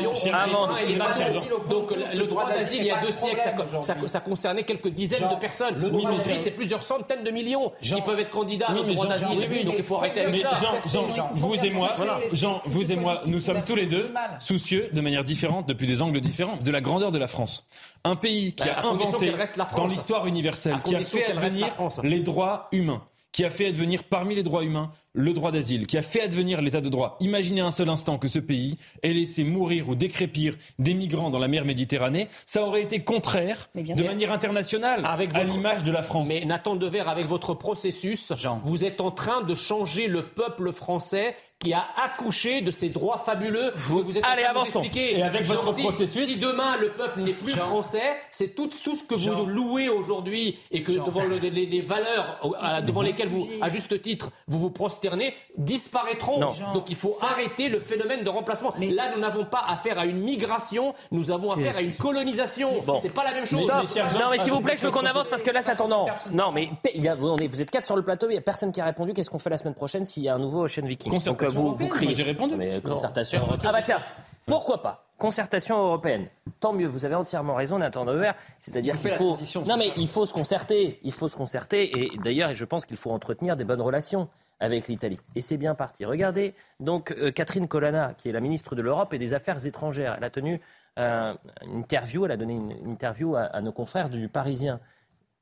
Speaker 20: Donc le, droit d'asile, il y a deux siècles, ça,
Speaker 26: problème
Speaker 20: ça- ça concernait quelques dizaines de personnes.
Speaker 28: le droit
Speaker 20: Aujourd'hui,
Speaker 28: d'asile-
Speaker 20: c'est plusieurs centaines de millions qui peuvent être candidats
Speaker 28: Oui,
Speaker 20: au droit d'asile.
Speaker 28: oui,
Speaker 20: Donc il faut arrêter avec
Speaker 28: Mais
Speaker 20: ça.
Speaker 28: Jean, vous et moi, Jean, vous et moi, nous sommes tous les deux soucieux de manière différente, depuis des angles différents, de la grandeur de la France. Un pays qui
Speaker 20: Bah,
Speaker 28: a inventé dans l'histoire universelle, qui a fait advenir les droits humains, qui a fait advenir parmi les droits humains le droit d'asile, qui a fait advenir l'état de droit. Imaginez un seul instant que ce pays ait laissé mourir ou décrépir des migrants dans la mer Méditerranée, ça aurait été contraire
Speaker 20: bien
Speaker 28: de
Speaker 20: sûr.
Speaker 28: manière internationale
Speaker 20: Avec
Speaker 28: à
Speaker 20: votre-
Speaker 28: l'image de la France.
Speaker 20: Mais Nathan Dever, avec votre processus, vous êtes en train de changer le peuple français qui a accouché de ces droits fabuleux. que Vous êtes en
Speaker 1: Allez,
Speaker 20: train de expliquer.
Speaker 28: Et avec
Speaker 20: Genre,
Speaker 28: votre
Speaker 20: si-
Speaker 28: processus-
Speaker 20: Si demain le peuple n'est plus français, c'est tout, tout ce que vous louez aujourd'hui et que devant le- les, les valeurs euh, devant lesquelles vous, à juste titre, vous vous prosternez, disparaîtront. Donc il faut arrêter le phénomène de remplacement. Là, nous n'avons pas affaire à une migration, nous avons affaire à une colonisation.
Speaker 1: Bon.
Speaker 20: C'est pas la même chose.
Speaker 1: Non, mais s'il vous plaît, je veux qu'on avance parce que là, ça tourne en. Non, mais il y a- vous, on est- vous êtes quatre sur le plateau, il n'y a personne qui a répondu. Qu'est-ce qu'on fait la semaine prochaine s'il y a un nouveau Ocean Viking? Donc, vous, vous
Speaker 28: européenne,
Speaker 1: criez.
Speaker 28: j'ai répondu.
Speaker 1: Mais, euh, concertation.
Speaker 28: Faire
Speaker 1: Ah bah tiens, pourquoi pas Concertation européenne. Tant mieux, vous avez entièrement raison, Nathan Dever. C'est-à-dire qu'il faut. Non, mais il faut se concerter. Il faut se concerter. Et d'ailleurs, je pense qu'il faut entretenir des bonnes relations avec l'Italie. Et c'est bien parti. Regardez, donc, euh, Catherine Colonna, qui est la ministre de l'Europe et des Affaires étrangères, elle a tenu euh, une interview, elle a donné une, une interview à, à nos confrères du Parisien.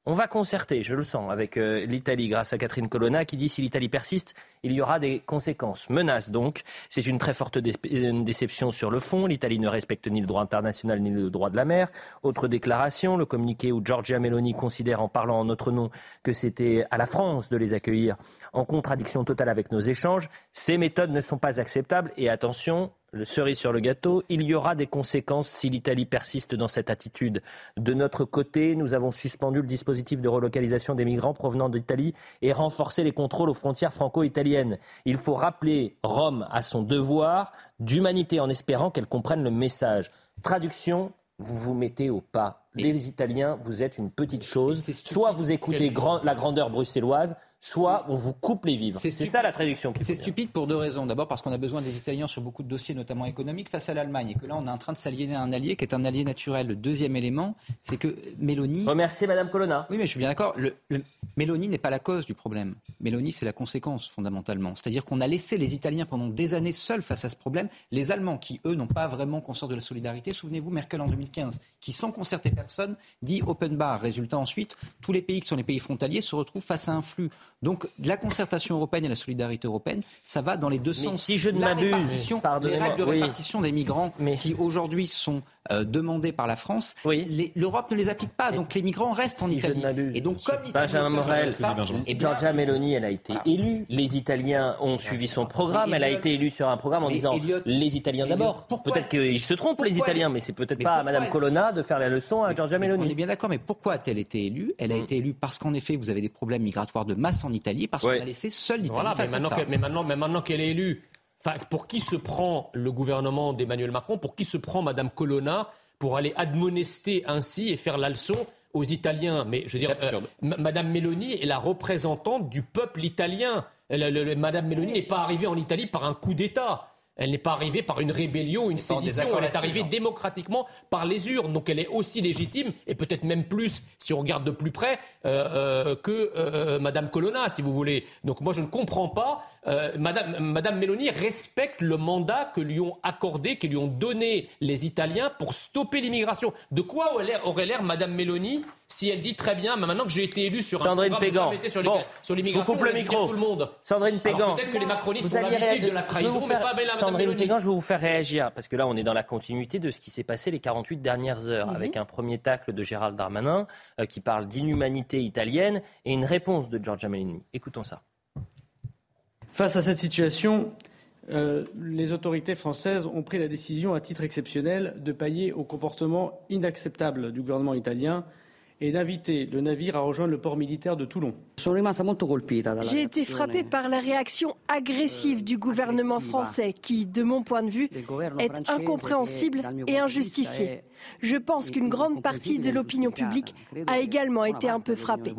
Speaker 1: On va concerter, je le sens, avec euh, l'Italie grâce à Catherine Colonna qui dit si l'Italie persiste, il y aura des conséquences. Menace donc. C'est une très forte dé- déception sur le fond. L'Italie ne respecte ni le droit international ni le droit de la mer. Autre déclaration, le communiqué où Giorgia Meloni considère en parlant en notre nom que c'était à la France de les accueillir en contradiction totale avec nos échanges. Ces méthodes ne sont pas acceptables et attention, le cerise sur le gâteau, il y aura des conséquences si l'Italie persiste dans cette attitude. De notre côté, nous avons suspendu le dispositif de relocalisation des migrants provenant d'Italie et renforcé les contrôles aux frontières franco-italiennes. Il faut rappeler Rome à son devoir d'humanité en espérant qu'elle comprenne le message. Traduction, vous vous mettez au pas les Italiens, vous êtes une petite chose. Soit vous écoutez la grandeur bruxelloise, soit on vous coupe les vivres. C'est ça la traduction.
Speaker 26: C'est stupide pour deux raisons. D'abord parce qu'on a besoin des Italiens sur beaucoup de dossiers, notamment économiques, face à l'Allemagne. Et que là, on est en train de s'aliéner à un allié qui est un allié naturel. Le deuxième élément, c'est que Mélanie...
Speaker 1: Remercier Madame Colonna.
Speaker 26: Oui, mais je suis bien d'accord. Le, Mélanie n'est pas la cause du problème. Mélanie, c'est la conséquence, fondamentalement. C'est-à-dire qu'on a laissé les Italiens pendant des années seuls face à ce problème. Les Allemands, qui, eux, n'ont pas vraiment conscience de la solidarité. Souvenez-vous, Merkel en 2015, qui, sans concerter personne, dit open bar. Résultat ensuite, tous les pays qui sont les pays frontaliers se retrouvent face à un flux. Donc, la concertation européenne et la solidarité européenne, ça va dans les deux sens.
Speaker 1: Si je ne m'abuse,
Speaker 26: les règles de répartition des migrants qui aujourd'hui sont euh, demandées par la France, l'Europe ne les applique pas. Donc les migrants restent en Italie.
Speaker 1: Et donc comme Benjamin Morel, et Giorgia Meloni, elle a été élue. Les Italiens ont suivi son programme. Elle a été élue sur un programme en disant les Italiens d'abord. Peut-être qu'ils se trompent les Italiens, mais c'est peut-être pas à Madame Colonna de faire la leçon à Giorgia Meloni.
Speaker 26: On est bien d'accord, mais pourquoi a-t-elle été élue? Elle a mm. été élue parce qu'en effet, vous avez des problèmes migratoires de masse en Italie, parce qu'on a laissé seule l'Italie voilà, face
Speaker 20: mais maintenant,
Speaker 26: à ça.
Speaker 20: Mais maintenant, mais maintenant qu'elle est élue, pour qui se prend le gouvernement d'Emmanuel Macron Pour qui se prend Madame Colonna pour aller admonester ainsi et faire la leçon aux Italiens Mais je veux dire, euh, Madame Meloni est la représentante du peuple italien. Madame Meloni n'est pas arrivée en Italie par un coup d'État. Elle n'est pas arrivée par une rébellion, une sédition. Elle est arrivée démocratiquement par les urnes. Donc elle est aussi légitime, et peut-être même plus, si on regarde de plus près, euh, euh, que euh, Madame Colonna, si vous voulez. Donc moi, je ne comprends pas. Madame, Madame Meloni respecte le mandat que lui ont accordé, que lui ont donné les Italiens pour stopper l'immigration. De quoi aurait l'air Madame Meloni si elle dit très bien, maintenant que j'ai été élu sur
Speaker 1: Sandrine
Speaker 20: un
Speaker 1: Pégan.
Speaker 20: sur, bon, sur l'immigration,
Speaker 1: coupe le micro.
Speaker 20: tout le monde.
Speaker 1: Sandrine Pégan.
Speaker 20: Peut-être que les macronistes vous ont de la trahison,
Speaker 1: mais pas Sandrine Pégan, je vais vous faire réagir, parce que là, on est dans la continuité de ce qui s'est passé les 48 dernières heures,
Speaker 27: Mhm.
Speaker 1: avec un premier tacle de Gérald Darmanin, euh, qui parle d'inhumanité italienne, et une réponse de Giorgia Meloni. Écoutons ça.
Speaker 29: Face à cette situation, euh, les autorités françaises ont pris la décision, à titre exceptionnel, de pailler au comportement inacceptable du gouvernement italien et d'inviter le navire à rejoindre le port militaire de Toulon.
Speaker 30: J'ai été frappé par la réaction agressive du gouvernement français qui, de mon point de vue, est incompréhensible et injustifiée. Je pense qu'une grande partie de l'opinion publique a également été un peu frappée.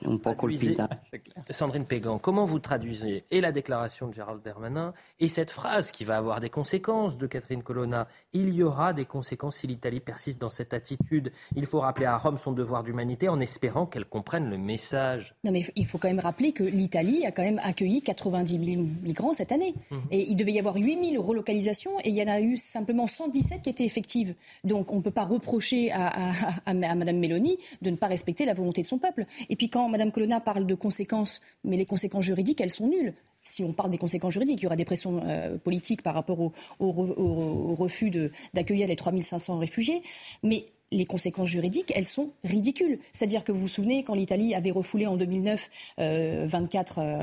Speaker 1: Sandrine Pégan, comment vous traduisez et la déclaration de Gérald Darmanin et cette phrase qui va avoir des conséquences de Catherine Colonna? Il y aura des conséquences si l'Italie persiste dans cette attitude. Il faut rappeler à Rome son devoir d'humanité en espérant qu'elle comprenne le message.
Speaker 27: Non, mais il faut quand même rappeler que l'Italie a quand même accueilli 90 000 migrants cette année. Et il devait y avoir 8 000 relocalisations et il y en a eu simplement 117 qui étaient effectives. Donc on ne peut pas reprocher à, à, à, à Mme Mélanie de ne pas respecter la volonté de son peuple. Et puis quand Mme Colonna parle de conséquences, mais les conséquences juridiques, elles sont nulles si on parle des conséquences juridiques, il y aura des pressions euh, politiques par rapport au, au, au, refus d'accueillir les 3500 réfugiés. Mais les conséquences juridiques, elles sont ridicules. C'est-à-dire que vous vous souvenez, quand l'Italie avait refoulé en 2009 euh, 24 euh,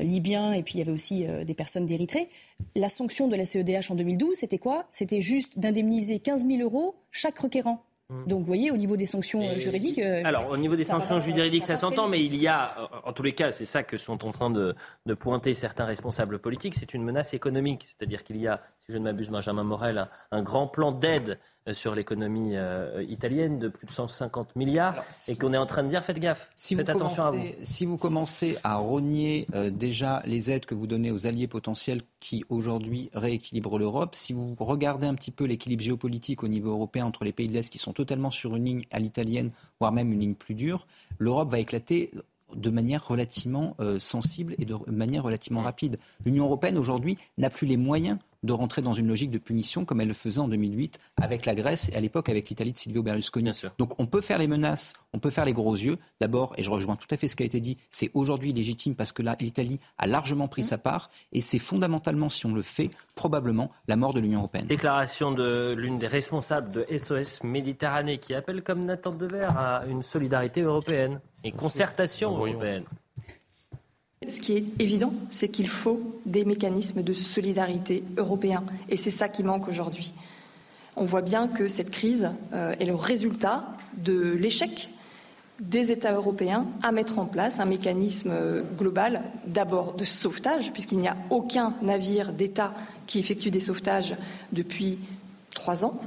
Speaker 27: Libyens et puis il y avait aussi euh, des personnes d'Érythrée, la sanction de la CEDH en 2012, c'était quoi? C'était juste d'indemniser 15 000 euros chaque requérant. Donc, vous voyez, au niveau des sanctions
Speaker 1: Et
Speaker 27: juridiques. Euh,
Speaker 1: alors, au niveau des sanctions juridiques, ça s'entend, mais il y a, en tous les cas, c'est ça que sont en train de, de pointer certains responsables politiques, c'est une menace économique. C'est-à-dire qu'il y a, si je ne m'abuse, Benjamin Morel, un, un grand plan d'aide sur l'économie euh, italienne de plus de 150 milliards Alors, si et qu'on est en train de dire faites gaffe,
Speaker 26: si
Speaker 1: faites
Speaker 26: vous
Speaker 1: attention
Speaker 26: commencez,
Speaker 1: à vous.
Speaker 26: Si vous commencez à rogner euh, déjà les aides que vous donnez aux alliés potentiels qui aujourd'hui rééquilibrent l'Europe, si vous regardez un petit peu l'équilibre géopolitique au niveau européen entre les pays de l'Est qui sont totalement sur une ligne à l'italienne, voire même une ligne plus dure, l'Europe va éclater de manière relativement euh, sensible et de manière relativement rapide. L'Union européenne aujourd'hui n'a plus les moyens de rentrer dans une logique de punition comme elle le faisait en 2008 avec la Grèce et à l'époque avec l'Italie de Silvio Berlusconi. Donc on peut faire les menaces, on peut faire les gros yeux. D'abord, et je rejoins tout à fait ce qui a été dit, c'est aujourd'hui légitime parce que là, l'Italie a largement pris sa part et c'est fondamentalement, si on le fait, probablement la mort de l'Union européenne.
Speaker 1: Déclaration de l'une des responsables de SOS Méditerranée qui appelle comme Nathan Dever à une solidarité européenne et concertation européenne.
Speaker 18: Ce qui est évident, c'est qu'il faut des mécanismes de solidarité européens. Et c'est ça qui manque aujourd'hui. On voit bien que cette crise euh, est le résultat de l'échec des États européens à mettre en place un mécanisme global, d'abord de sauvetage, puisqu'il n'y a aucun navire d'État qui effectue des sauvetages depuis trois ans.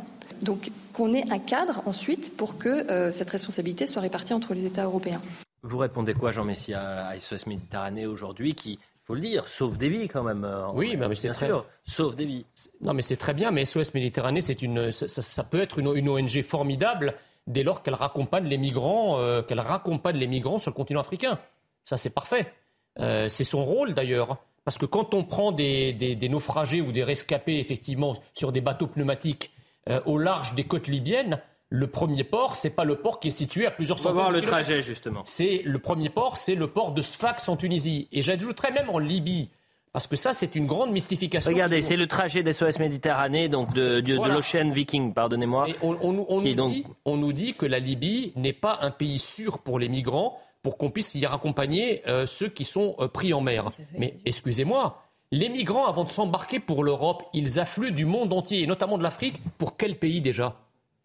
Speaker 18: Donc qu'on ait un cadre ensuite pour que cette responsabilité soit répartie entre les États européens.
Speaker 1: Vous répondez quoi, Jean Messia, à SOS Méditerranée aujourd'hui, qui, il faut le dire, sauve des vies quand même.
Speaker 20: Oui, mais c'est
Speaker 1: bien sûr, sauve des vies.
Speaker 20: Non, mais c'est très bien, mais SOS Méditerranée, c'est une, ça, peut être une, ONG formidable dès lors qu'elle raccompagne les migrants, euh, qu'elle raccompagne les migrants sur le continent africain. Ça, c'est parfait. Euh, c'est son rôle d'ailleurs. Parce que quand on prend des, des, naufragés ou des rescapés, effectivement, sur des bateaux pneumatiques euh, au large des côtes libyennes, le premier port, c'est pas le port qui est situé à plusieurs
Speaker 1: centaines
Speaker 20: de
Speaker 1: voir le trajet, justement.
Speaker 20: C'est le premier port, c'est le port de Sfax en Tunisie. Et j'ajouterais même en Libye. Parce que ça, c'est une grande mystification.
Speaker 1: Regardez, c'est le trajet des SOS Méditerranée, donc de, de, l'Ocean Viking, pardonnez-moi.
Speaker 20: On, on, on, nous dit, que la Libye n'est pas un pays sûr pour les migrants, pour qu'on puisse y raccompagner euh, ceux qui sont euh, pris en mer. Mais excusez-moi, les migrants, avant de s'embarquer pour l'Europe, ils affluent du monde entier, et notamment de l'Afrique. Pour quel pays déjà?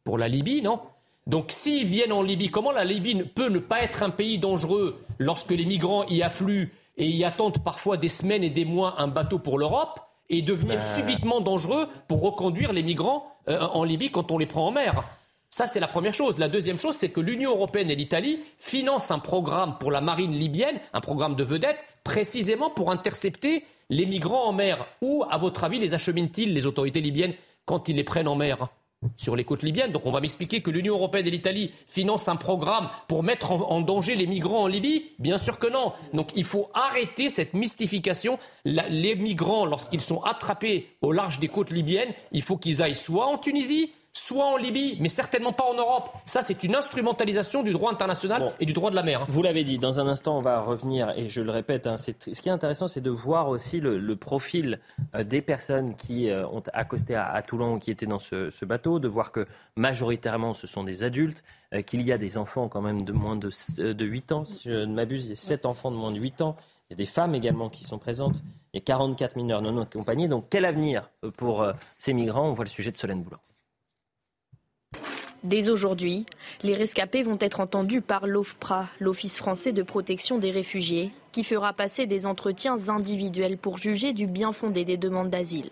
Speaker 20: Pour la Libye, non? Donc s'ils viennent en Libye, comment la Libye peut ne pas être un pays dangereux lorsque les migrants y affluent et y attendent parfois des semaines et des mois un bateau pour l'Europe et devenir ben. subitement dangereux pour reconduire les migrants euh, en Libye quand on les prend en mer? Ça, c'est la première chose. La deuxième chose, c'est que l'Union européenne et l'Italie financent un programme pour la marine libyenne, un programme de vedette, précisément pour intercepter les migrants en mer. Où, à votre avis, les acheminent-ils, les autorités libyennes, quand ils les prennent en mer? Sur les côtes libyennes. Donc on va m'expliquer que l'Union européenne et l'Italie financent un programme pour mettre en, danger les migrants en Libye Bien sûr que non. Donc il faut arrêter cette mystification. les migrants, lorsqu'ils sont attrapés au large des côtes libyennes, il faut qu'ils aillent soit en Tunisie, soit en Libye, mais certainement pas en Europe. Ça, c'est une instrumentalisation du droit international et du droit de la mer.
Speaker 1: Vous l'avez dit, dans un instant, on va revenir, et je le répète, hein, ce qui est intéressant, c'est de voir aussi le, profil euh, des personnes qui euh, ont accosté à, Toulon, qui étaient dans ce, bateau, de voir que majoritairement, ce sont des adultes, euh, qu'il y a des enfants quand même de moins de, de 8 ans, si je ne m'abuse, il y a 7 enfants de moins de 8 ans. Il y a des femmes également qui sont présentes. Il y a 44 mineurs non accompagnés. Donc quel avenir pour ces migrants? On voit le sujet de Solène Boulan.
Speaker 31: Dès aujourd'hui, les rescapés vont être entendus par l'OFPRA, l'Office français de protection des réfugiés, qui fera passer des entretiens individuels pour juger du bien fondé des demandes d'asile.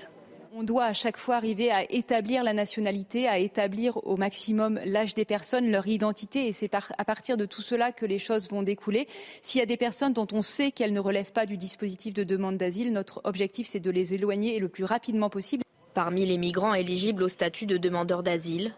Speaker 32: On doit à chaque fois arriver à établir la nationalité, à établir au maximum l'âge des personnes, leur identité, et c'est à partir de tout cela que les choses vont découler. S'il y a des personnes dont on sait qu'elles ne relèvent pas du dispositif de demande d'asile, notre objectif c'est de les éloigner le plus rapidement possible.
Speaker 31: Parmi les migrants éligibles au statut de demandeur d'asile,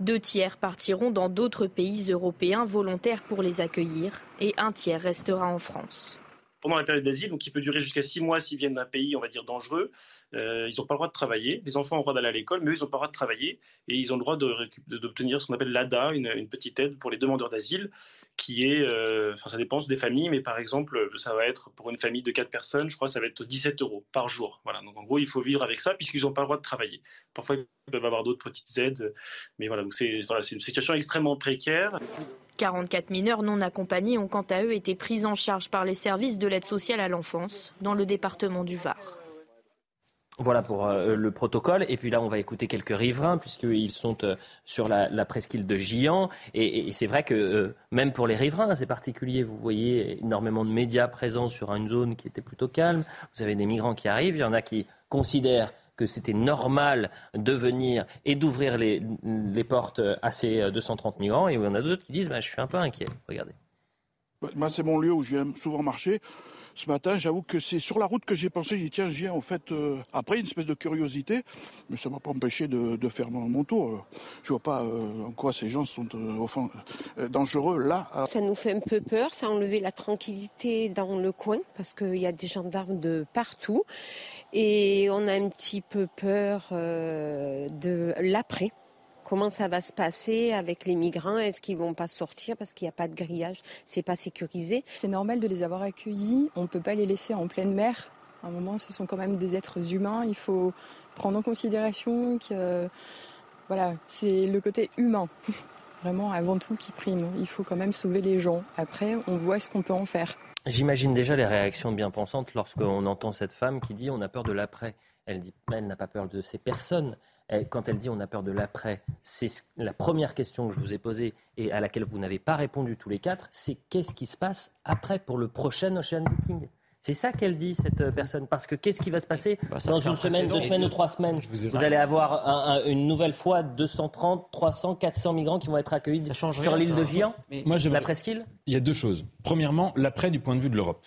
Speaker 31: deux tiers partiront dans d'autres pays européens volontaires pour les accueillir et un tiers restera en France
Speaker 33: pendant la période d'asile, qui peut durer jusqu'à six mois s'ils viennent d'un pays, on va dire, dangereux. Euh, ils n'ont pas le droit de travailler. Les enfants ont le droit d'aller à l'école, mais eux, ils n'ont pas le droit de travailler. Et ils ont le droit d'obtenir ce qu'on appelle l'ADA, une, petite aide pour les demandeurs d'asile, qui est, euh, enfin, ça dépend des familles, mais par exemple, ça va être pour une famille de quatre personnes, je crois, ça va être 17 euros par jour. Voilà. Donc en gros, il faut vivre avec ça puisqu'ils n'ont pas le droit de travailler. Parfois, ils peuvent avoir d'autres petites aides, mais voilà. Donc c'est une situation extrêmement précaire.
Speaker 31: 44 mineurs non accompagnés ont quant à eux été pris en charge par les services de l'aide sociale à l'enfance dans le département du Var.
Speaker 1: Voilà pour euh, le protocole. Et puis là, on va écouter quelques riverains, puisqu'ils sont euh, sur la, presqu'île de Gian. Et, c'est vrai que euh, même pour les riverains, c'est particulier. Vous voyez énormément de médias présents sur une zone qui était plutôt calme. Vous avez des migrants qui arrivent. Il y en a qui considèrent que c'était normal de venir et d'ouvrir les, portes à ces 230 migrants. Et il y en a d'autres qui disent bah, Je suis un peu inquiet. Regardez.
Speaker 34: Moi, c'est mon lieu où je viens souvent marcher ce matin, j'avoue que c'est sur la route que j'ai pensé, j'ai dit tiens, j'y ai en fait, euh, après une espèce de curiosité, mais ça m'a pas empêché de, faire mon, tour. Je vois pas euh, en quoi ces gens sont euh, dangereux là.
Speaker 35: Ça nous fait un peu peur, ça a enlevé la tranquillité dans le coin, parce qu'il y a des gendarmes de partout, et on a un petit peu peur de l'après comment ça va se passer avec les migrants? Est-ce qu'ils vont pas sortir parce qu'il n'y a pas de grillage? C'est pas sécurisé?
Speaker 36: C'est normal de les avoir accueillis. On ne peut pas les laisser en pleine mer. À un moment, ce sont quand même des êtres humains. Il faut prendre en considération que voilà, c'est le côté humain. Vraiment, avant tout, qui prime. Il faut quand même sauver les gens. Après, on voit ce qu'on peut en faire.
Speaker 1: J'imagine déjà les réactions bien pensantes lorsqu'on entend cette femme qui dit on a peur de l'après. Elle dit elle n'a pas peur de ces personnes, quand elle dit on a peur de l'après, c'est la première question que je vous ai posée et à laquelle vous n'avez pas répondu tous les quatre, c'est qu'est-ce qui se passe après pour le prochain Ocean Viking? C'est ça qu'elle dit, cette personne. Parce que qu'est-ce qui va se passer bah, dans une semaine, deux semaines ou trois semaines? Vous allez avoir une nouvelle fois 230, 300, 400 migrants qui vont être accueillis sur l'île de Giant,
Speaker 28: Moi, la presqu'île Il y a deux choses. Premièrement, l'après du point de vue de l'Europe.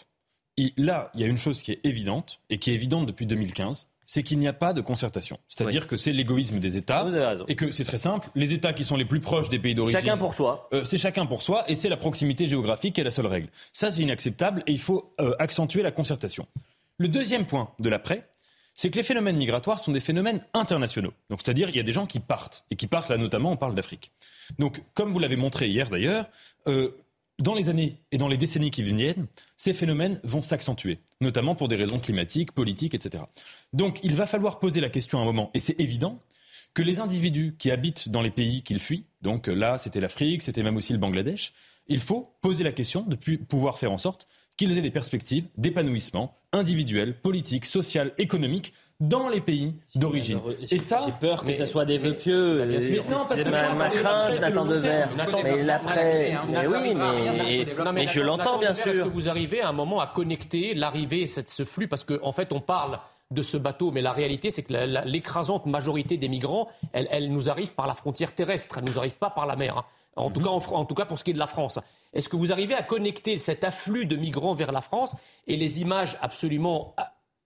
Speaker 28: Là, il y a une chose qui est évidente, et qui est évidente depuis 2015, c'est qu'il n'y a pas de concertation. C'est-à-dire que c'est l'égoïsme des États. Et que c'est très simple. Les États qui sont les plus proches des pays d'origine.
Speaker 1: Chacun pour soi.
Speaker 28: Euh, c'est chacun pour soi et c'est la proximité géographique qui est la seule règle. Ça, c'est inacceptable et il faut euh, accentuer la concertation. Le deuxième point de l'après, c'est que les phénomènes migratoires sont des phénomènes internationaux. Donc, c'est-à-dire, il y a des gens qui partent. Et qui partent, là, notamment, on parle d'Afrique. Donc, comme vous l'avez montré hier d'ailleurs, euh, dans les années et dans les décennies qui viennent, ces phénomènes vont s'accentuer, notamment pour des raisons climatiques, politiques, etc. Donc il va falloir poser la question à un moment, et c'est évident, que les individus qui habitent dans les pays qu'ils fuient, donc là c'était l'Afrique, c'était même aussi le Bangladesh, il faut poser la question de pouvoir faire en sorte qu'ils aient des perspectives d'épanouissement individuel, politique, social, économique dans les pays d'origine.
Speaker 1: Et ça, j'ai peur que ce soit des vœux pieux. c'est ma, crainte, Nathan Devers. Mais l'après, mais oui, mais, mais je l'entends bien sûr.
Speaker 20: Est-ce que vous arrivez à un moment à connecter l'arrivée, ce flux, parce qu'en en fait, on parle de ce bateau, mais la réalité, c'est que l'écrasante majorité des migrants, elle, nous arrive par la frontière terrestre, elle nous arrive pas par la mer. Hein. En, tout cas, en, tout cas, pour ce qui est de la France. Est-ce que vous arrivez à connecter cet afflux de migrants vers la France et les images absolument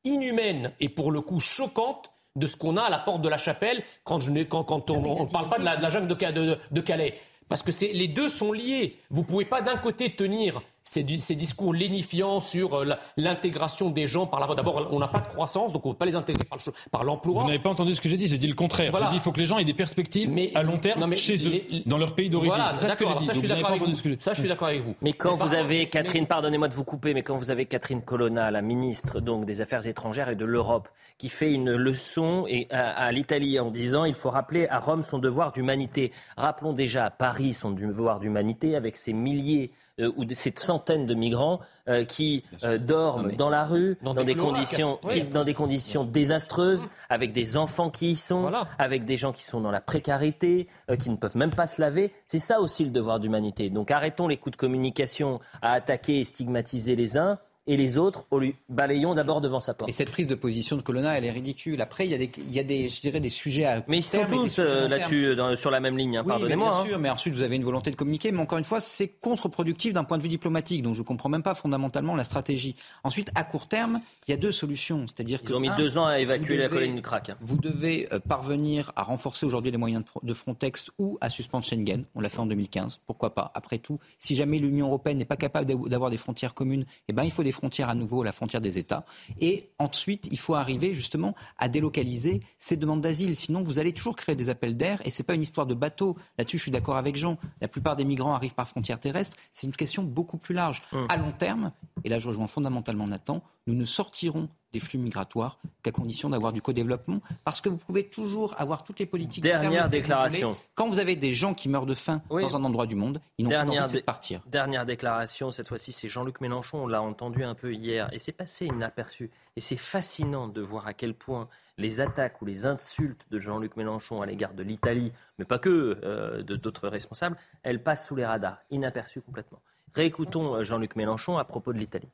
Speaker 20: inhumaine et pour le coup choquante de ce qu'on a à la porte de la chapelle quand, je quand, quand on ne parle pas de la, de la jungle de, de Calais. Parce que les deux sont liés. Vous ne pouvez pas d'un côté tenir ces, ces, discours lénifiants sur euh, l'intégration des gens par la D'abord, on n'a pas de croissance, donc on ne peut pas les intégrer par l'emploi.
Speaker 28: Vous n'avez pas entendu ce que j'ai dit, j'ai dit le contraire. J'ai dit qu'il faut que les gens aient des perspectives à long terme chez eux, dans leur pays d'origine.
Speaker 20: Voilà,
Speaker 28: c'est ça
Speaker 20: que j'ai dit. Ça, je suis d'accord avec, vous. Ça, je suis d'accord avec vous.
Speaker 1: Mais quand vous avez Catherine, pardonnez-moi de vous couper, mais quand vous avez Catherine Colonna, la ministre donc des Affaires étrangères et de l'Europe, qui fait une leçon à, à l'Italie en disant il faut rappeler à Rome son devoir d'humanité. Rappelons déjà à Paris son devoir d'humanité avec ses milliers euh, ou de ces centaines de migrants euh, qui euh, dorment dans la rue, dans, des, conditions, dans des conditions désastreuses, avec des enfants qui y sont, avec des gens qui sont dans la précarité, qui ne peuvent même pas se laver. C'est ça aussi le devoir d'humanité. Donc arrêtons les coups de communication à attaquer et stigmatiser les uns et les autres, balayons d'abord devant sa porte.
Speaker 26: Et cette prise de position de Colonna, elle est ridicule. Après, il y a des, il y a des je dirais, des sujets à.
Speaker 1: Mais ils sont tous euh, là-dessus, sur la même ligne, hein, pardonnez-moi.
Speaker 26: Bien
Speaker 1: hein.
Speaker 26: sûr, mais ensuite, vous avez une volonté de communiquer. Mais encore une fois, c'est contre-productif d'un point de vue diplomatique. Donc, je ne comprends même pas fondamentalement la stratégie. Ensuite, à court terme, il y a deux solutions. C'est-à-dire
Speaker 1: Ils ont mis deux ans à évacuer la colline du crack. Hein.
Speaker 26: Vous devez euh, parvenir à renforcer aujourd'hui les moyens de Frontex ou à suspendre Schengen. On l'a fait en 2015. Pourquoi pas? Après tout, si jamais l'Union européenne n'est pas capable d'avoir des frontières communes, eh ben, il faut des frontières à nouveau la frontière des États. Et ensuite, il faut arriver justement à délocaliser ces demandes d'asile. Sinon, vous allez toujours créer des appels d'air. Et ce n'est pas une histoire de bateau. Là-dessus, je suis d'accord avec Jean. La plupart des migrants arrivent par frontière terrestre. C'est une question beaucoup plus large. Hum. À long terme, et là je rejoins fondamentalement Nathan, nous ne sortirons des flux migratoires qu'à condition d'avoir du co-développement, parce que vous pouvez toujours avoir toutes les politiques.
Speaker 1: Dernière déclaration.
Speaker 26: Quand vous avez des gens qui meurent de faim dans un endroit du monde, ils n'ont pas envie de partir.
Speaker 1: Dernière déclaration, cette fois-ci, c'est Jean-Luc Mélenchon. On l'a entendu un peu hier, et c'est passé inaperçu. Et c'est fascinant de voir à quel point les attaques ou les insultes de Jean-Luc Mélenchon à l'égard de l'Italie, mais pas que euh, de d'autres responsables, elles passent sous les radars, inaperçues complètement. Réécoutons euh, Jean-Luc Mélenchon à propos de l'Italie.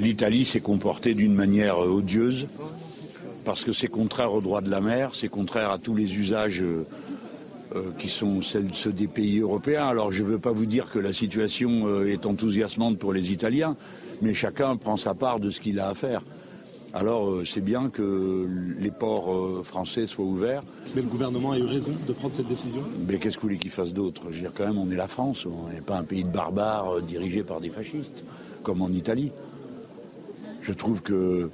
Speaker 37: L'Italie s'est comportée d'une manière euh, odieuse parce que c'est contraire au droit de la mer, c'est contraire à tous les usages euh, euh, qui sont ceux des pays européens. Alors je ne veux pas vous dire que la situation est enthousiasmante pour les Italiens, mais chacun prend sa part de ce qu'il a à faire. Alors c'est bien que les ports français soient ouverts.
Speaker 38: Mais le gouvernement a eu raison de prendre cette décision?
Speaker 37: Mais qu'est-ce que vous voulez qu'il fasse d'autre? Je veux dire quand même on est la France, on n'est pas un pays de barbares dirigé par des fascistes, comme en Italie. Je trouve que euh,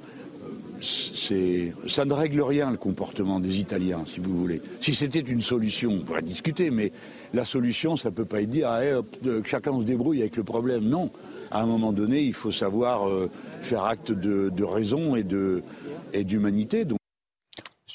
Speaker 37: ça ne règle rien le comportement des Italiens, si vous voulez. Si c'était une solution, on pourrait discuter, mais la solution, ça ne peut pas être dire eh, que chacun se débrouille avec le problème. Non. À un moment donné, il faut savoir euh, faire acte de, raison et d'humanité.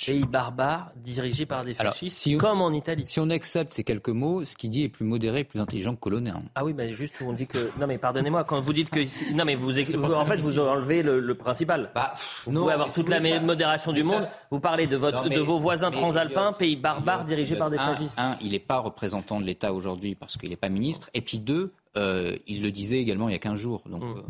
Speaker 1: Pays barbare dirigé par des fascistes, comme en Italie.
Speaker 26: Si on accepte ces quelques mots, ce qu'il dit est plus modéré, plus intelligent que Colonna.
Speaker 1: Ah oui, mais juste on dit que non mais pardonnez-moi quand vous dites que non mais vous, en fait vous enlevez le, principal. Bah, vous pouvez avoir toute la modération du monde. Vous parlez de votre de vos voisins transalpins, pays barbares dirigés par des fascistes.
Speaker 26: Un, il n'est pas représentant de l'État aujourd'hui parce qu'il n'est pas ministre. Et puis deux, euh, il le disait également il y a 15 jours. Donc. Hum. Euh,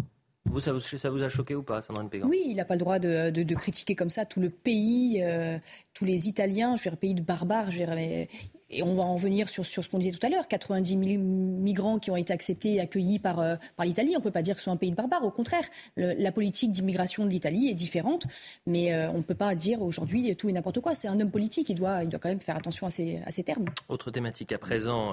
Speaker 1: Vous ça, vous, a choqué ou pas, Sandrine Pégan
Speaker 27: Oui, il n'a pas le droit de, critiquer comme ça tout le pays, euh, tous les Italiens, je veux dire, pays de barbares. Je veux et on va en venir sur, sur ce qu'on disait tout à l'heure, 90 000 migrants qui ont été acceptés et accueillis par, euh, par l'Italie. On ne peut pas dire que ce soit un pays de barbares. Au contraire, la politique d'immigration de l'Italie est différente, mais euh, on ne peut pas dire aujourd'hui tout et n'importe quoi. C'est un homme politique, il doit, il doit quand même faire attention à ses, à ses termes.
Speaker 1: Autre thématique à présent,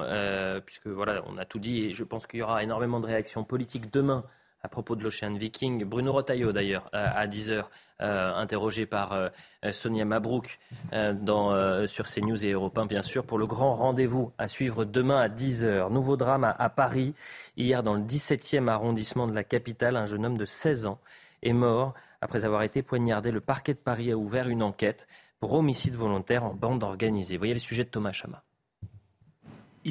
Speaker 1: puisque voilà, on a tout dit et je pense qu'il y aura énormément de réactions politiques demain à propos de l'Ocean Viking. Bruno Rotaillot, d'ailleurs, à 10h, euh, interrogé par euh, Sonia Mabrouk euh, dans, sur CNews et Europe 1, bien sûr, pour le grand rendez-vous à suivre demain à 10h. Nouveau drame à, Paris. Hier, dans le 17e arrondissement de la capitale, un jeune homme de 16 ans est mort après avoir été poignardé. Le parquet de Paris a ouvert une enquête pour homicide volontaire en bande organisée. Voyez le sujet de Thomas Chama.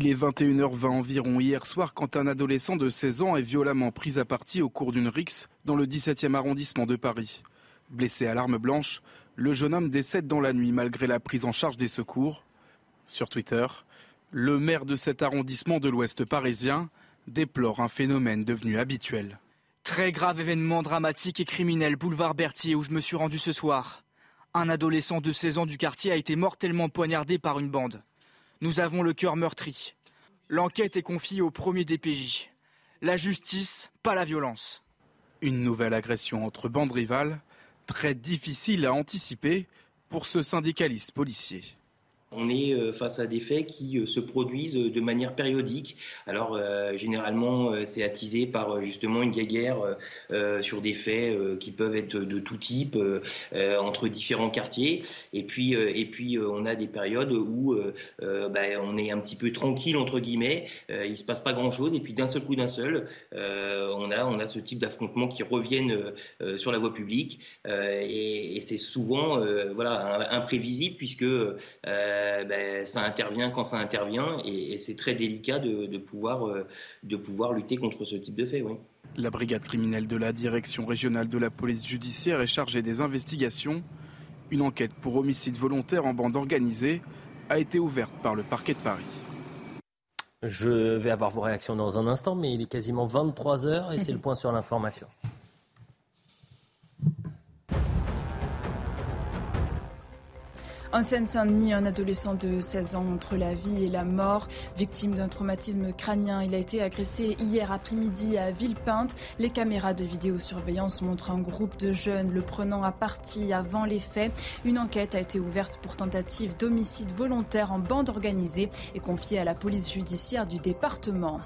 Speaker 14: Il est 21h20 environ hier soir quand un adolescent de 16 ans est violemment pris à partie au cours d'une rixe dans le 17e arrondissement de Paris. Blessé à l'arme blanche, le jeune homme décède dans la nuit malgré la prise en charge des secours. Sur Twitter, le maire de cet arrondissement de l'Ouest parisien déplore un phénomène devenu habituel.
Speaker 39: Très grave événement dramatique et criminel boulevard Berthier où je me suis rendu ce soir. Un adolescent de 16 ans du quartier a été mortellement poignardé par une bande. Nous avons le cœur meurtri. L'enquête est confiée au premier DPJ. La justice, pas la violence.
Speaker 14: Une nouvelle agression entre bandes rivales, très difficile à anticiper pour ce syndicaliste policier.
Speaker 16: On est euh, face à des faits qui euh, se produisent euh, de manière périodique. Alors généralement c'est attisé par justement une guerre sur des faits qui peuvent être de tout type entre différents quartiers. Et puis et puis on a des périodes où ben, on est un petit peu tranquille entre guillemets. il se passe pas grand chose et puis d'un seul coup d'un seul on a on a ce type d'affrontements qui reviennent sur la voie publique et, c'est souvent voilà imprévisible puisque euh, ben, ça intervient quand ça intervient et, c'est très délicat de, pouvoir, euh, de pouvoir lutter contre ce type de fait. Oui.
Speaker 14: La brigade criminelle de la direction régionale de la police judiciaire est chargée des investigations. Une enquête pour homicide volontaire en bande organisée a été ouverte par le parquet de Paris.
Speaker 1: Je vais avoir vos réactions dans un instant, mais il est quasiment 23 heures et c'est le point sur l'information.
Speaker 5: En Seine-Saint-Denis, un adolescent de 16 ans entre la vie et la mort, victime d'un traumatisme crânien. Il a été agressé hier après-midi à Villepinte. Les caméras de vidéosurveillance montrent un groupe de jeunes le prenant à partie avant les faits. Une enquête a été ouverte pour tentative d'homicide volontaire en bande organisée et confiée à la police judiciaire du département.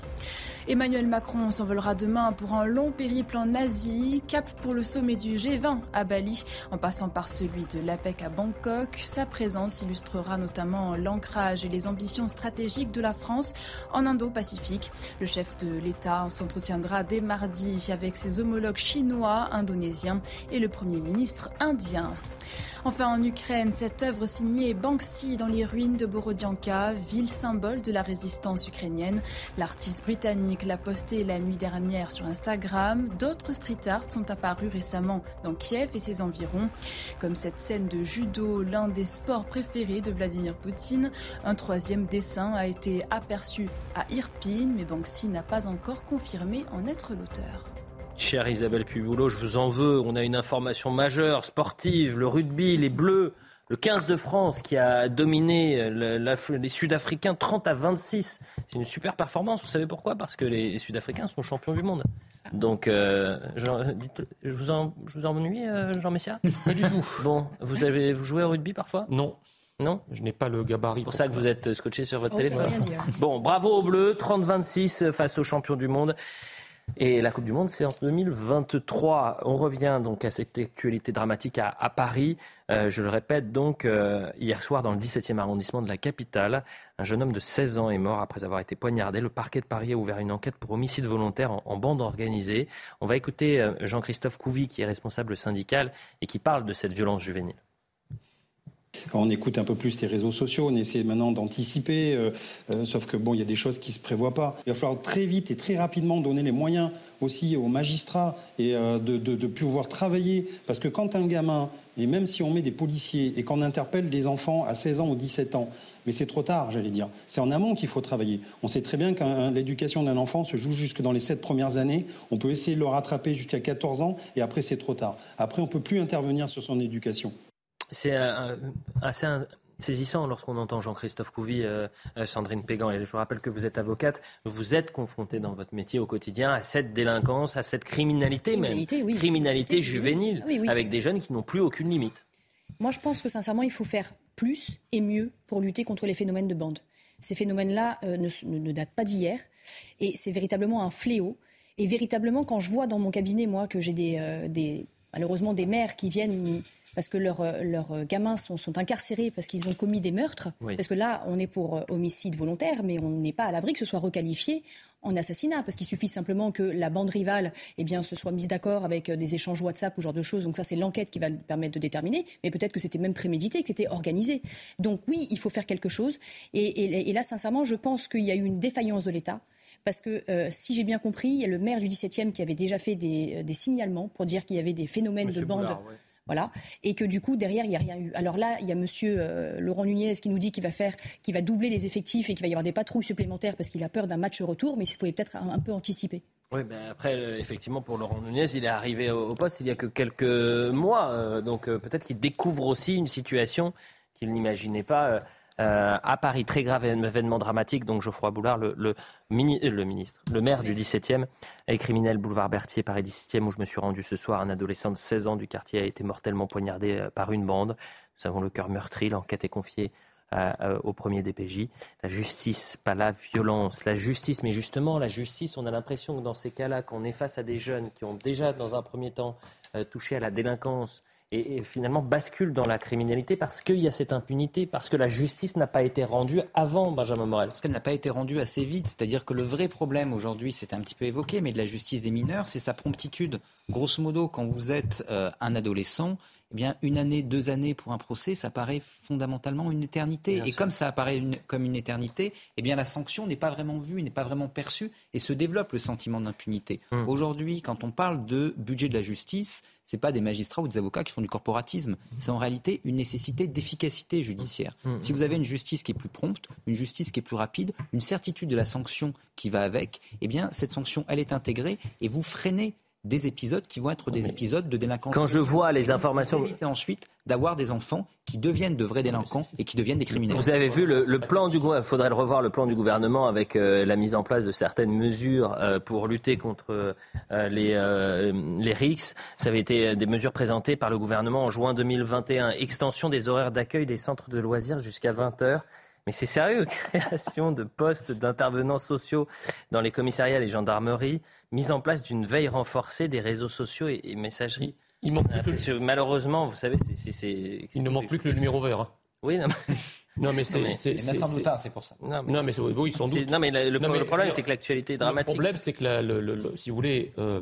Speaker 5: Emmanuel Macron s'envolera demain pour un long périple en Asie, cap pour le sommet du G20 à Bali, en passant par celui de l'APEC à Bangkok. Sa présence illustrera notamment l'ancrage et les ambitions stratégiques de la France en Indo-Pacifique. Le chef de l'État s'entretiendra dès mardi avec ses homologues chinois, indonésiens et le Premier ministre indien. Enfin, en Ukraine, cette œuvre signée Banksy dans les ruines de Borodianka, ville symbole de la résistance ukrainienne. L'artiste britannique l'a postée la nuit dernière sur Instagram. D'autres street art sont apparus récemment dans Kiev et ses environs, comme cette scène de judo, l'un des sports préférés de Vladimir Poutine. Un troisième dessin a été aperçu à Irpin, mais Banksy n'a pas encore confirmé en être l'auteur.
Speaker 1: Chère Isabelle Puboulot, je vous en veux. On a une information majeure, sportive, le rugby, les Bleus, le 15 de France qui a dominé les Sud-Africains 30 à 26. C'est une super performance. Vous savez pourquoi? Parce que les Sud-Africains sont champions du monde. Donc, euh, je, vous en, je vous ennuie, euh, Jean Messia?
Speaker 20: Pas du tout.
Speaker 1: Bon, vous avez vous jouez au rugby parfois?
Speaker 20: Non.
Speaker 1: Non?
Speaker 20: Je n'ai pas le gabarit.
Speaker 1: C'est pour ça que vous êtes scotché sur votre oh, téléphone. Bon, bravo aux Bleus, 30-26 face aux champions du monde. Et la Coupe du Monde, c'est en 2023. On revient donc à cette actualité dramatique à, Paris. Euh, je le répète donc, euh, hier soir, dans le 17e arrondissement de la capitale, un jeune homme de 16 ans est mort après avoir été poignardé. Le parquet de Paris a ouvert une enquête pour homicide volontaire en, bande organisée. On va écouter euh, Jean-Christophe Couvi, qui est responsable syndical et qui parle de cette violence juvénile.
Speaker 40: On écoute un peu plus les réseaux sociaux, on essaie maintenant d'anticiper, euh, euh, sauf que bon, il y a des choses qui ne se prévoient pas. Il va falloir très vite et très rapidement donner les moyens aussi aux magistrats et euh, de, pouvoir travailler, parce que quand un gamin, et même si on met des policiers et qu'on interpelle des enfants à 16 ans ou 17 ans, mais c'est trop tard, j'allais dire. C'est en amont qu'il faut travailler. On sait très bien que l'éducation d'un enfant se joue jusque dans les 7 premières années. On peut essayer de le rattraper jusqu'à 14 ans et après c'est trop tard. Après, on ne peut plus intervenir sur son éducation.
Speaker 1: C'est assez saisissant lorsqu'on entend Jean-Christophe Couvi, euh, euh, Sandrine Pégan. Et je rappelle que vous êtes avocate. Vous êtes confronté dans votre métier au quotidien à cette délinquance, à cette criminalité, même. Criminalité juvénile, avec des jeunes qui n'ont plus aucune limite.
Speaker 27: Moi, je pense que sincèrement, il faut faire plus et mieux pour lutter contre les phénomènes de bande. Ces phénomènes-là euh, ne, datent pas d'hier et c'est véritablement un fléau. Et véritablement, quand je vois dans mon cabinet, moi, que j'ai des, malheureusement des mères qui viennent parce que leurs leurs gamins sont, sont, incarcérés parce qu'ils ont commis des meurtres. Parce que là, on est pour euh, homicide volontaire, mais on n'est pas à l'abri que ce soit requalifié en assassinat, parce qu'il suffit simplement que la bande rivale eh bien, se soit mise d'accord avec euh, des échanges WhatsApp ou ce genre de choses. Donc ça, c'est l'enquête qui va permettre de déterminer. Mais peut-être que c'était même prémédité, que c'était organisé. Donc oui, il faut faire quelque chose. Et, là, sincèrement, je pense qu'il y a eu une défaillance de l'État. Parce que euh, si j'ai bien compris, il y a le maire du 17e qui avait déjà fait des, signalements pour dire qu'il y avait des phénomènes de bande. Voilà. Et que du coup, derrière, il n'y a rien eu. Alors là, il y a monsieur euh, Laurent Nunez qui nous dit qu'il va faire, qu'il va doubler les effectifs et qu'il va y avoir des patrouilles supplémentaires parce qu'il a peur d'un match retour, mais il faut peut-être un, peu anticiper.
Speaker 1: Oui, ben après, euh, effectivement, pour Laurent Nunez, il est arrivé au, poste il y a que quelques mois. Euh, donc peut-être qu'il découvre aussi une situation qu'il n'imaginait pas. Euh, à Paris, très grave événement dramatique. Donc Geoffroy Boulard, le, le, le ministre, le maire du 17e, et criminel boulevard Berthier, Paris 17e, où je me suis rendu ce soir. Un adolescent de 16 ans du quartier a été mortellement poignardé euh, par une bande. Nous avons le cœur meurtri. L'enquête est confiée euh, au premier DPJ. La justice, pas la violence. La justice, mais justement, la justice, on a l'impression que dans ces cas-là, qu'on est face à des jeunes qui ont déjà, dans un premier temps, touché à la délinquance, et, finalement bascule dans la criminalité parce qu'il y a cette impunité, parce que la justice n'a pas été rendue avant Benjamin Morel.
Speaker 26: Parce qu'elle n'a pas été rendue assez vite. C'est-à-dire que le vrai problème aujourd'hui, c'est un petit peu évoqué, mais de la justice des mineurs, c'est sa promptitude. Grosso modo, quand vous êtes euh, un adolescent, eh bien, une année, deux années pour un procès, ça paraît fondamentalement une éternité. et comme ça apparaît comme une éternité, eh bien, la sanction n'est pas vraiment vue, n'est pas vraiment perçue, et se développe le sentiment d'impunité. Hum. Aujourd'hui, quand on parle de budget de la justice, ce pas des magistrats ou des avocats qui font du corporatisme. C'est en réalité une nécessité d'efficacité judiciaire. Hum. Si vous avez une justice qui est plus prompte, une justice qui est plus rapide, une certitude de la sanction qui va avec, eh bien, cette sanction, elle est intégrée et vous freinez des épisodes qui vont être des épisodes de délinquance.
Speaker 1: Quand je vois les informations.
Speaker 26: Et ensuite d'avoir des enfants qui deviennent de vrais délinquants et qui deviennent des criminels.
Speaker 1: Vous avez vu le, plan du gouvernement, il faudrait le revoir, le plan du gouvernement avec euh, la mise en place de certaines mesures euh, pour lutter contre euh, les, les RICS. Ça avait été des mesures présentées par le gouvernement en juin 2021. Extension des horaires d'accueil des centres de loisirs jusqu'à 20 heures. Mais c'est sérieux, création de postes d'intervenants sociaux dans les commissariats et les gendarmeries, mise en place d'une veille renforcée des réseaux sociaux et, messageries. Il manque plus Malheureusement, vous savez, c'est.
Speaker 20: Il ne manque plus que le numéro vert. Hein.
Speaker 1: Oui, non, mais...
Speaker 26: Non, mais c'est. c'est pour ça.
Speaker 20: Non, mais, non, mais oui, sans doute.
Speaker 1: Non, mais le, problème, c'est que l'actualité est dramatique.
Speaker 20: Le problème, c'est que, le, si vous voulez, euh,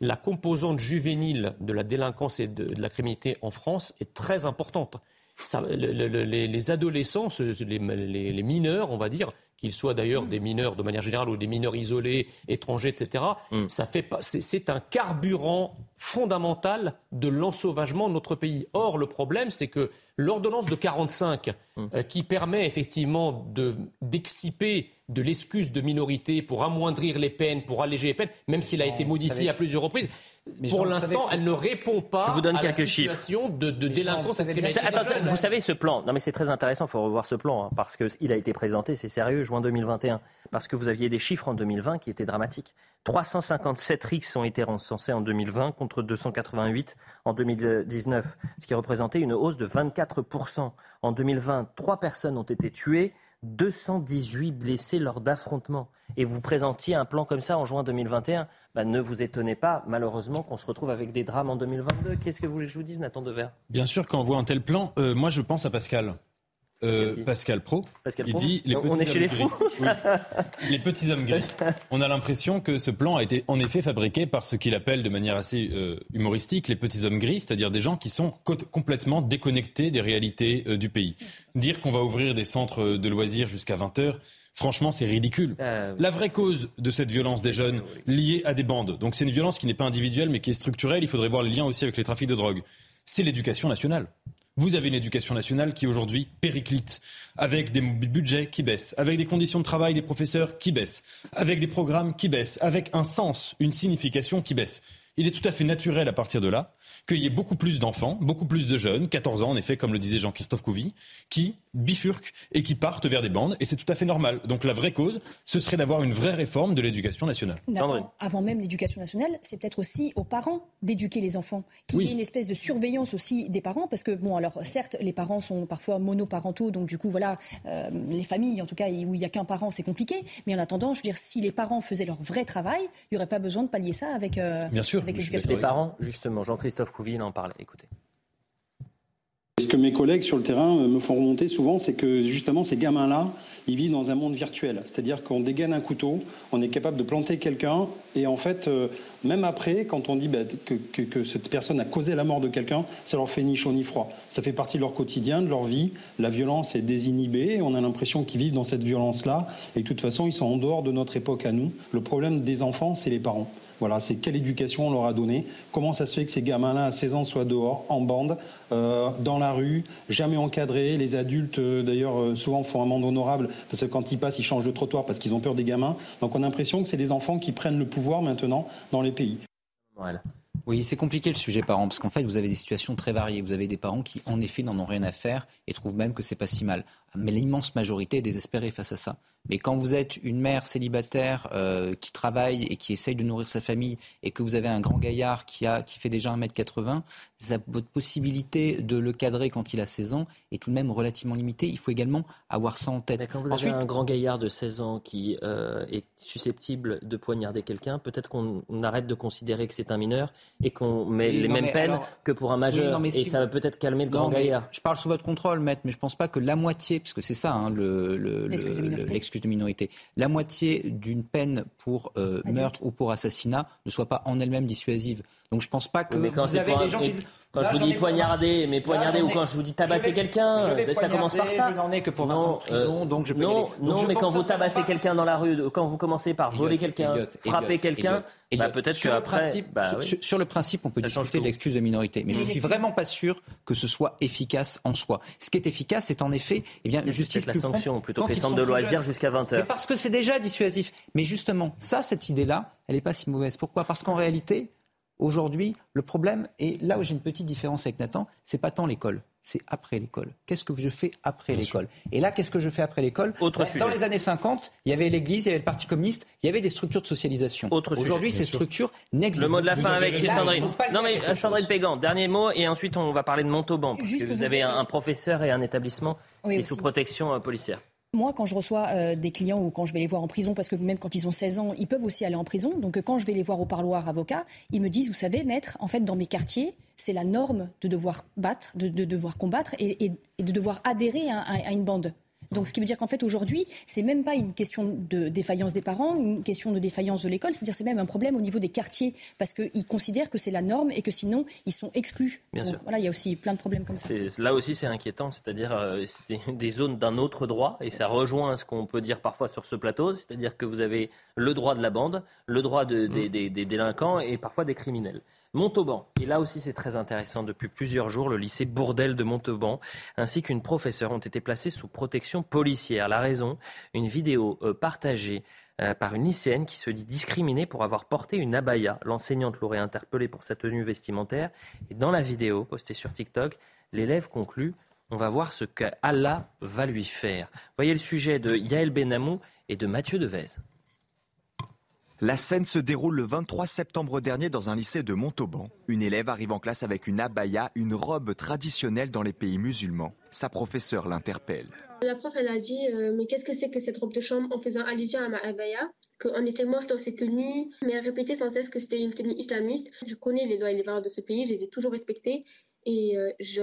Speaker 20: la composante juvénile de la délinquance et de, la criminalité en France est très importante. Ça, les, adolescents, les, mineurs, on va dire, qu'ils soient d'ailleurs des mineurs de manière générale ou des mineurs isolés, étrangers, etc., mm. ça fait c'est un carburant fondamental de l'ensauvagement de notre pays. Or, le problème, c'est que l'ordonnance de 45, mm. euh, qui permet effectivement d'exciper de l'excuse de minorité pour amoindrir les peines, pour alléger les peines, même s'il a été modifié à plusieurs reprises, pour l'instant, elle ne répond pas
Speaker 1: Je vous donne
Speaker 20: à
Speaker 1: quelques
Speaker 20: la
Speaker 1: situation
Speaker 20: de, de délinquance
Speaker 1: vous savez ce plan, non mais c'est très intéressant, il faut revoir ce plan, hein, parce qu'il a été présenté, c'est sérieux, juin 2021, parce que vous aviez des chiffres en 2020 qui étaient dramatiques. 357 RICS ont été recensés en 2020 contre 288 en 2019, ce qui représentait une hausse de 24%. En 2020, trois personnes ont été tuées, 218 blessés lors d'affrontements. Et vous présentiez un plan comme ça en juin 2021. Bah, ne vous étonnez pas, malheureusement, qu'on se retrouve avec des drames en 2022. Qu'est-ce que vous voulez que je vous dise, Nathan Dever
Speaker 28: Bien sûr, quand on voit un tel plan, euh, moi je pense à Pascal. Euh, Pascal Pro. il dit les
Speaker 1: on est chez les fous.
Speaker 28: Les petits hommes gris. On a l'impression que ce plan a été en effet fabriqué par ce qu'il appelle de manière assez euh, humoristique les petits hommes gris, c'est-à-dire des gens qui sont complètement déconnectés des réalités euh, du pays. Dire qu'on va ouvrir des centres de loisirs jusqu'à 20 heures. Franchement, c'est ridicule. La vraie cause de cette violence des jeunes liée à des bandes, donc c'est une violence qui n'est pas individuelle mais qui est structurelle, il faudrait voir le lien aussi avec les trafics de drogue, c'est l'éducation nationale. Vous avez une éducation nationale qui aujourd'hui périclite, avec des budgets qui baissent, avec des conditions de travail des professeurs qui baissent, avec des programmes qui baissent, avec un sens, une signification qui baisse. Il est tout à fait naturel à partir de là qu'il y ait beaucoup plus d'enfants, beaucoup plus de jeunes, 14 ans en effet, comme le disait Jean-Christophe Couvi, qui bifurquent et qui partent vers des bandes, et c'est tout à fait normal. Donc la vraie cause, ce serait d'avoir une vraie réforme de l'éducation nationale.
Speaker 27: avant même l'éducation nationale, c'est peut-être aussi aux parents d'éduquer les enfants, qu'il y ait une espèce de surveillance aussi des parents, parce que bon, alors certes, les parents sont parfois monoparentaux, donc du coup, voilà, euh, les familles, en tout cas, où il n'y a qu'un parent, c'est compliqué, mais en attendant, je veux dire, si les parents faisaient leur vrai travail, il n'y aurait pas besoin de pallier ça avec,
Speaker 28: euh, Bien sûr,
Speaker 27: l'éducation.
Speaker 1: Les parents, justement, Jean-Christophe Couville en parlait. Écoutez.
Speaker 40: Ce que mes collègues sur le terrain euh, me font remonter souvent, c'est que justement ces gamins-là, ils vivent dans un monde virtuel. C'est-à-dire qu'on dégaine un couteau, on est capable de planter quelqu'un, et en fait, euh, même après, quand on dit bah, que, cette personne a causé la mort de quelqu'un, ça leur fait ni chaud ni froid. Ça fait partie de leur quotidien, de leur vie. La violence est désinhibée, on a l'impression qu'ils vivent dans cette violence-là, et de toute façon, ils sont en dehors de notre époque à nous. Le problème des enfants, c'est les parents. Voilà, c'est quelle éducation on leur a donné. Comment ça se fait que ces gamins-là, à 16 ans, soient dehors, en bande, euh, dans la rue, jamais encadrés. Les adultes, euh, d'ailleurs, euh, souvent font un monde honorable parce que quand ils passent, ils changent de trottoir parce qu'ils ont peur des gamins. Donc on a l'impression que c'est des enfants qui prennent le pouvoir maintenant dans les pays.
Speaker 26: Voilà. Oui, c'est compliqué le sujet parents, parce qu'en fait, vous avez des situations très variées. Vous avez des parents qui, en effet, n'en ont rien à faire et trouvent même que c'est pas si mal. Mais l'immense majorité est désespérée face à ça. Mais quand vous êtes une mère célibataire euh, qui travaille et qui essaye de nourrir sa famille et que vous avez un grand gaillard qui, a, qui fait déjà 1m80, votre possibilité de le cadrer quand il a 16 ans est tout de même relativement limitée. Il faut également avoir ça en tête.
Speaker 1: Mais quand vous avez un grand gaillard de 16 ans qui euh, est susceptible de poignarder quelqu'un, peut-être qu'on arrête de considérer que c'est un mineur et qu'on met les mêmes peines que pour un majeur. et ça va peut-être calmer le grand gaillard.
Speaker 26: Je parle sous votre contrôle, maître, mais je ne pense pas que la moitié, puisque c'est ça hein, l'excuse de minorité, la moitié d'une peine pour euh, meurtre ou pour assassinat ne soit pas en elle-même dissuasive. Donc je pense pas que
Speaker 1: mais quand
Speaker 26: vous avez des gens qui
Speaker 1: quand je vous dis poignarder, mais poignarder ou quand je vous dis tabasser quelqu'un, ça commence par ça.
Speaker 26: Je n'en ai que pour 20 ans de prison, euh, donc je peux
Speaker 1: Non, non mais quand vous tabassez quelqu'un dans la rue, quand vous commencez par voler quelqu'un, frapper quelqu'un, bah, peut-être.
Speaker 26: Bah, sur, le principe, on peut discuter de l'excuse de minorité, mais je ne suis vraiment pas sûr que ce soit efficace en soi. Ce qui est efficace, c'est en effet eh bien, justice
Speaker 1: la sanction plutôt que les centres de loisirs jusqu'à 20 heures.
Speaker 26: parce que c'est déjà dissuasif. Mais justement, ça, cette idée-là, elle n'est pas si mauvaise. Pourquoi? Parce qu'en réalité, Aujourd'hui, le problème, et là où j'ai une petite différence avec Nathan, c'est pas tant l'école, c'est après l'école. Qu'est-ce que je fais après l'école Et là, qu'est-ce que je fais après l'école Dans les années 50, il y avait l'Église, il y avait le Parti communiste, il y avait des structures de socialisation. Aujourd'hui, ces structures n'existent
Speaker 1: pas. Le mot de la fin avec Sandrine. Non mais Sandrine Pégan, dernier mot, et ensuite on va parler de Montauban, parce que vous avez un, professeur et un établissement qui est sous protection euh, policière.
Speaker 27: Moi, quand je reçois euh, des clients ou quand je vais les voir en prison, parce que même quand ils ont 16 ans, ils peuvent aussi aller en prison. Donc, quand je vais les voir au parloir avocat, ils me disent, vous savez, maître, en fait, dans mes quartiers, c'est la norme de devoir battre, de, devoir combattre et, de devoir adhérer à une bande. Donc, ce qui veut dire qu'en fait, aujourd'hui, c'est même pas une question de défaillance des parents, une question de défaillance de l'école, c'est-à-dire c'est même un problème au niveau des quartiers, parce qu'ils considèrent que c'est la norme et que sinon, ils sont exclus.
Speaker 1: Bien sûr.
Speaker 27: Voilà, il y a aussi plein de problèmes comme ça.
Speaker 1: Là aussi, c'est inquiétant, c'est-à-dire euh, des zones d'un autre droit, et ça rejoint ce qu'on peut dire parfois sur ce plateau, c'est-à-dire que vous avez le droit de la bande, le droit de, des, mmh. des délinquants et parfois des criminels. Montauban. Et là aussi, c'est très intéressant. Depuis plusieurs jours, le lycée Bourdel de Montauban ainsi qu'une professeure ont été placés sous protection policière. La raison, une vidéo euh, partagée euh, par une lycéenne qui se dit discriminée pour avoir porté une abaya. L'enseignante l'aurait interpellée pour sa tenue vestimentaire. Et dans la vidéo postée sur TikTok, l'élève conclut on va voir ce qu'Allah va lui faire. Voyez le sujet de Yael Benamou et de Mathieu Devez.
Speaker 41: La scène se déroule le 23 septembre dernier dans un lycée de Montauban. Une élève arrive en classe avec une abaya, une robe traditionnelle dans les pays musulmans. Sa professeure l'interpelle.
Speaker 42: La prof, elle a dit euh, Mais qu'est-ce que c'est que cette robe de chambre en faisant allusion à ma abaya Qu'on était moche dans ces tenues, mais elle répétait sans cesse que c'était une tenue islamiste. Je connais les lois et les valeurs de ce pays, je les ai toujours respectées. Et euh, je,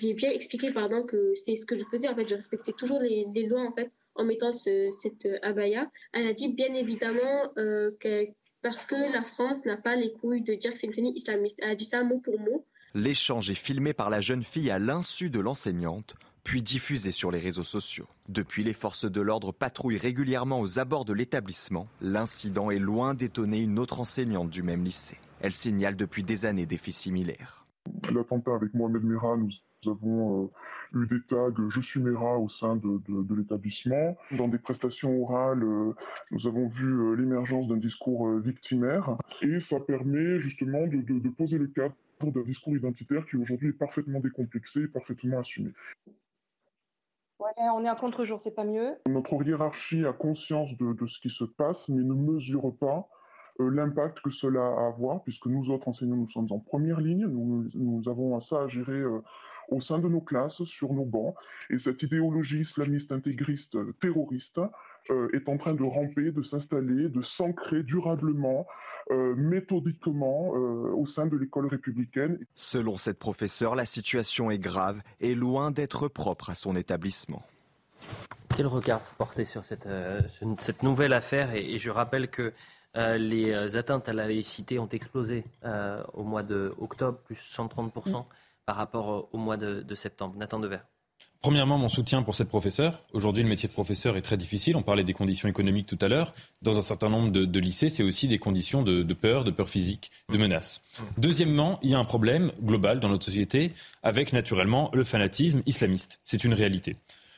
Speaker 42: lui ai bien expliqué pardon, que c'est ce que je faisais. En fait, je respectais toujours les, les lois en fait en mettant cette euh, abaya. Elle a dit bien évidemment euh, que parce que la France n'a pas les couilles de dire que c'est une tenue islamiste. Elle a dit ça mot pour mot.
Speaker 41: L'échange est filmé par la jeune fille à l'insu de l'enseignante, puis diffusé sur les réseaux sociaux. Depuis, les forces de l'ordre patrouillent régulièrement aux abords de l'établissement. L'incident est loin d'étonner une autre enseignante du même lycée. Elle signale depuis des années des faits similaires.
Speaker 43: L'attentat avec Mohamed Merah, nous avons euh, eu des tags Je suis Mera au sein de, l'établissement. Dans des prestations orales, euh, nous avons vu euh, l'émergence d'un discours victimaire et ça permet justement de, poser le cadre d'un discours identitaire qui aujourd'hui est parfaitement décomplexé et parfaitement assumé.
Speaker 44: on est à contre-jour, c'est pas mieux.
Speaker 43: Notre hiérarchie a conscience de, ce qui se passe, mais ne mesure pas l'impact que cela a à avoir, puisque nous autres enseignants, nous sommes en première ligne, nous, nous avons ça à gérer au sein de nos classes, sur nos bancs. Et cette idéologie islamiste intégriste terroriste euh, est en train de ramper, de s'installer, de s'ancrer durablement, euh, méthodiquement euh, au sein de l'école républicaine.
Speaker 41: Selon cette professeure, la situation est grave et loin d'être propre à son établissement.
Speaker 1: Quel regard vous portez sur cette, cette nouvelle affaire et, je rappelle que les atteintes à la laïcité ont explosé au mois d'octobre, plus 130% par rapport au mois de, septembre. Nathan Dever.
Speaker 28: Premièrement, mon soutien pour cette professeure. Aujourd'hui, le métier de professeur est très difficile. On parlait des conditions économiques tout à l'heure. Dans un certain nombre de, lycées, c'est aussi des conditions de, de, peur, de peur physique, de menace. Deuxièmement, il y a un problème global dans notre société avec naturellement le fanatisme islamiste. C'est une réalité.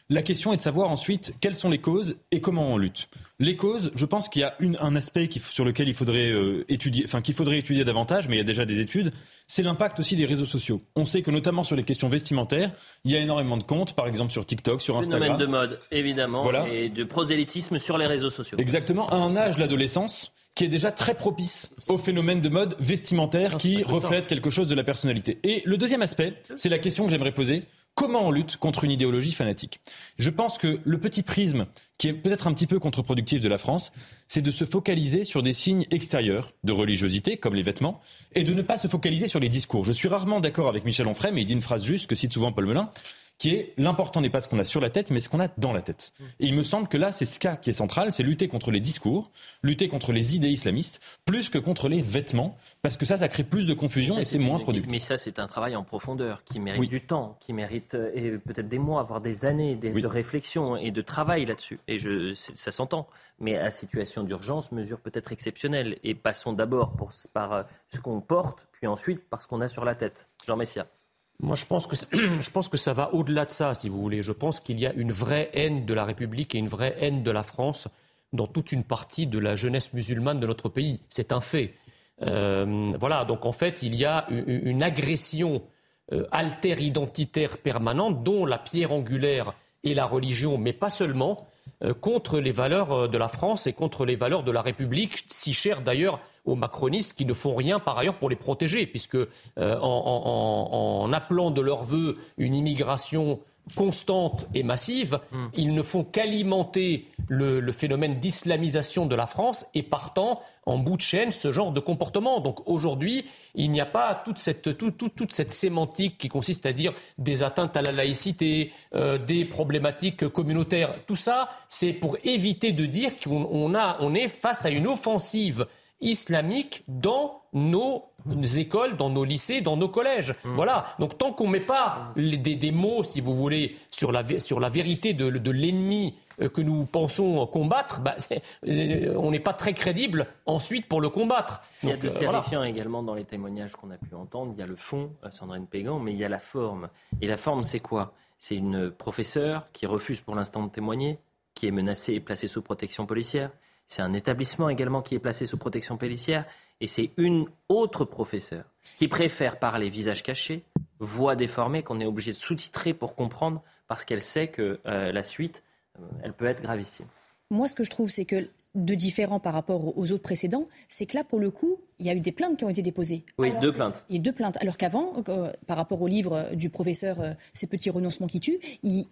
Speaker 28: La question est de savoir ensuite quelles sont les causes et comment on lutte. Les causes, je pense qu'il y a un aspect sur lequel il faudrait euh, étudier, enfin qu'il faudrait étudier davantage, mais il y a déjà des études. C'est l'impact aussi des réseaux sociaux. On sait que notamment sur les questions vestimentaires, il y a énormément de comptes, par exemple sur TikTok, sur Instagram.
Speaker 1: Phénomène de mode, évidemment, et de prosélytisme sur les réseaux sociaux.
Speaker 28: Exactement, à un âge, l'adolescence, qui est déjà très propice au phénomène de mode vestimentaire qui reflète quelque chose de la personnalité. Et le deuxième aspect, c'est la question que j'aimerais poser. Comment on lutte contre une idéologie fanatique Je pense que le petit prisme, qui est peut-être un petit peu contre-productif de la France, c'est de se focaliser sur des signes extérieurs de religiosité, comme les vêtements, et de ne pas se focaliser sur les discours. Je suis rarement d'accord avec Michel Onfray, mais il dit une phrase juste que cite souvent Paul Melun qui est l'important n'est pas ce qu'on a sur la tête, mais ce qu'on a dans la tête. Et il me semble que là, c'est ce cas qui est central, c'est lutter contre les discours, lutter contre les idées islamistes, plus que contre les vêtements, parce que ça, ça crée plus de confusion et c'est moins productif.
Speaker 1: Mais ça, c'est un travail en profondeur qui mérite du temps, qui mérite euh, et peut-être des mois, voire des années de réflexion et de travail là-dessus. Et je, ça s'entend. Mais à situation d'urgence, mesure peut-être exceptionnelle. Et passons d'abord par euh, ce qu'on porte, puis ensuite par ce qu'on a sur la tête. Jean Messia.
Speaker 20: Moi, je pense, que ça va au-delà de ça, si vous voulez. Je pense qu'il y a une vraie haine de la République et une vraie haine de la France dans toute une partie de la jeunesse musulmane de notre pays. C'est un fait. Euh, voilà, donc en fait, il y a une, agression euh, alter-identitaire permanente dont la pierre angulaire est la religion, mais pas seulement, euh, contre les valeurs de la France et contre les valeurs de la République, si chères d'ailleurs aux macronistes qui ne font rien par ailleurs pour les protéger, puisque euh, en, appelant de leur vœu une immigration constante et massive, hmm. ils ne font qu'alimenter le, phénomène d'islamisation de la France et partant en bout de chaîne ce genre de comportement. Donc aujourd'hui, il n'y a pas toute cette, toute cette sémantique qui consiste à dire des atteintes à la laïcité, euh, des problématiques communautaires. Tout ça, c'est pour éviter de dire qu'on on est face à une offensive islamique dans nos écoles, dans nos lycées, dans nos collèges. Mmh. Voilà. Donc tant qu'on ne met pas des, mots, si vous voulez, sur la, sur la vérité de, l'ennemi euh, que nous pensons combattre, bah, euh, on n'est pas très crédible ensuite pour le combattre.
Speaker 1: Il y a de euh, terrifiant également dans les témoignages qu'on a pu entendre. Il y a le fond, Sandrine Pégan, mais il y a la forme. Et la forme, c'est quoi? C'est une professeure qui refuse pour l'instant de témoigner, qui est menacée et placée sous protection policière. C'est un établissement également qui est placé sous protection policière. Et c'est une autre professeure qui préfère parler visage caché, voix déformée, qu'on est obligé de sous-titrer pour comprendre, parce qu'elle sait que euh, la suite, euh, elle peut être gravissime.
Speaker 27: Moi, ce que je trouve, c'est que de différent par rapport aux autres précédents, c'est que là, pour le coup, il y a eu des plaintes qui ont été déposées.
Speaker 1: Oui, deux plaintes.
Speaker 27: Il y a deux plaintes. Alors qu'avant, euh, par rapport au livre du professeur euh, Ces petits renoncements qui tuent, ils,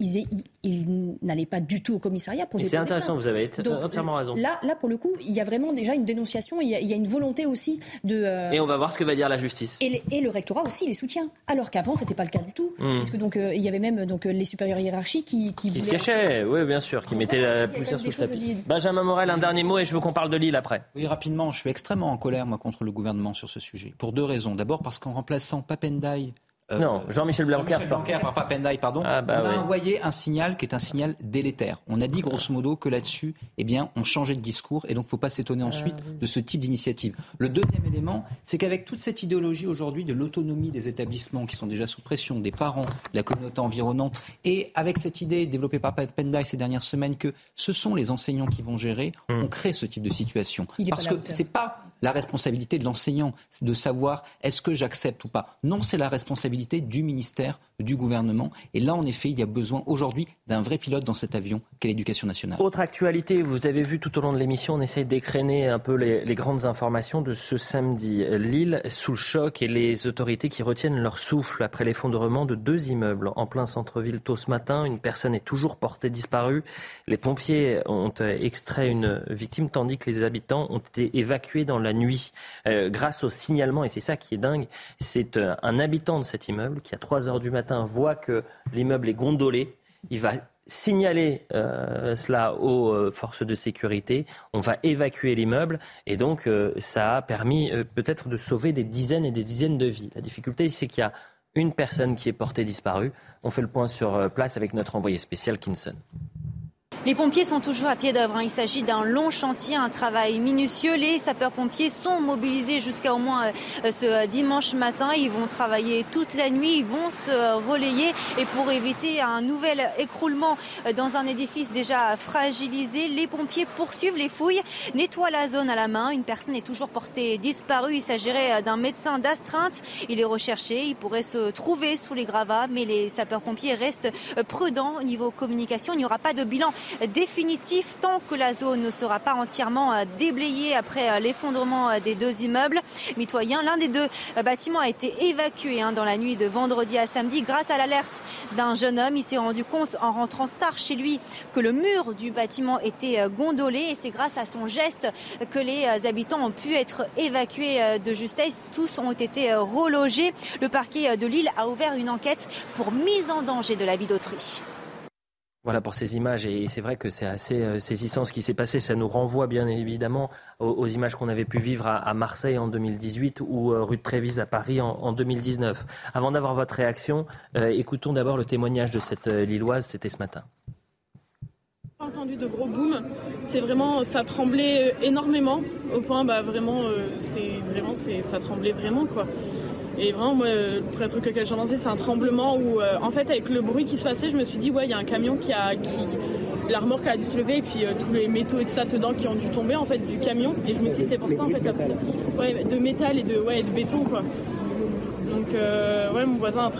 Speaker 27: n'allaient pas du tout au commissariat pour déposer
Speaker 1: C'est intéressant, vous avez entièrement raison.
Speaker 27: Là, là, pour le coup, il y a vraiment déjà une dénonciation, il y a, il y a une volonté aussi de...
Speaker 1: Euh, et on va voir ce que va dire la justice.
Speaker 27: Et, et le rectorat aussi les soutient. Alors qu'avant, ce n'était pas le cas du tout. Mmh. Puisque donc, il y avait même donc, les supérieurs hiérarchiques qui...
Speaker 1: Qui, qui se cachaient, oui, bien sûr, qui mettaient la poussière sous le tapis. Benjamin Morel, un dernier mot et je veux qu'on parle de Lille après.
Speaker 26: Oui, rapidement, je suis extrêmement en colère, moi, contre le gouvernement sur ce sujet. Pour deux raisons. D'abord parce qu'en remplaçant Papendai
Speaker 1: euh, non, Jean-Michel Blanquer.
Speaker 26: Jean Blanquer par Papendai, pardon. Ah, bah on a envoyé un signal qui est un signal délétère. On a dit grosso modo que là-dessus, eh bien, on changeait de discours et donc il ne faut pas s'étonner ah, ensuite de ce type d'initiative. Le deuxième élément, c'est qu'avec toute cette idéologie aujourd'hui de l'autonomie des établissements qui sont déjà sous pression, des parents, de la communauté environnante, et avec cette idée développée par Papendai ces dernières semaines que ce sont les enseignants qui vont gérer, hum. on crée ce type de situation. Parce que c'est pas la responsabilité de l'enseignant de savoir est-ce que j'accepte ou pas. Non, c'est la responsabilité du ministère, du gouvernement. Et là, en effet, il y a besoin aujourd'hui d'un vrai pilote dans cet avion qu'est l'éducation nationale.
Speaker 1: Autre actualité, vous avez vu tout au long de l'émission, on essaye d'écréner un peu les, les, grandes informations de ce samedi. Lille sous le choc et les autorités qui retiennent leur souffle après l'effondrement de deux immeubles en plein centre-ville tôt ce matin. Une personne est toujours portée disparue. Les pompiers ont extrait une victime tandis que les habitants ont été évacués dans la nuit euh, grâce au signalement, et c'est ça qui est dingue, c'est euh, un habitant de cet immeuble qui à 3 heures du matin voit que l'immeuble est gondolé, il va signaler euh, cela aux forces de sécurité, on va évacuer l'immeuble et donc ça a permis peut-être de sauver des dizaines et des dizaines de vies. La difficulté c'est qu'il y a une personne qui est portée disparue. On fait le point sur place avec notre envoyé spécial Kinson.
Speaker 8: Les pompiers sont toujours à pied d'œuvre. Hein. Il s'agit d'un long chantier, un travail minutieux. Les sapeurs-pompiers sont mobilisés jusqu'à au moins euh, ce dimanche matin. Ils vont travailler toute la nuit, ils vont se relayer et pour éviter un nouvel écroulement euh, dans un édifice déjà fragilisé, les pompiers poursuivent les fouilles, nettoient la zone à la main. Une personne est toujours portée disparue. Il s'agirait euh, d'un médecin d'astreinte. Il est recherché. Il pourrait se trouver sous les gravats, mais les sapeurs-pompiers restent prudents au niveau communication. Il n'y aura pas de bilan définitif tant que la zone ne sera pas entièrement euh, déblayée après euh, l'effondrement euh, des deux immeubles mitoyens. L'un des deux bâtiments a été évacué hein, dans la nuit de vendredi à samedi grâce à l'alerte d'un jeune homme. Il s'est rendu compte en rentrant tard chez lui que le mur du bâtiment était gondolé et c'est grâce à son geste que les habitants ont pu être évacués de justesse. Tous ont été relogés. Le parquet de Lille a ouvert une enquête pour mise en danger de la vie d'autrui.
Speaker 1: Voilà pour ces images et c'est vrai que c'est assez euh, saisissant ce qui s'est passé. Ça nous renvoie bien évidemment aux, images qu'on avait pu vivre à, Marseille en 2018 ou euh, rue de Trévise à Paris en, 2019. Avant d'avoir votre réaction, euh, écoutons d'abord le témoignage de cette Lilloise. C'était ce matin.
Speaker 2: Entendu de gros boom, c'est vraiment ça tremblait énormément au point bah vraiment c'est vraiment ça tremblait vraiment quoi. Et vraiment, moi, le premier truc auquel j'ai pensé, c'est un tremblement où, euh, en fait, avec le bruit qui se passait, je me suis dit, ouais, il y a un camion qui a. Qui, la remorque a dû se lever et puis euh, tous les métaux et tout ça dedans qui ont dû tomber en fait du camion. Et je me suis dit c'est pour ça en fait ouais, de métal et de ouais de béton quoi. Donc euh, ouais mon voisin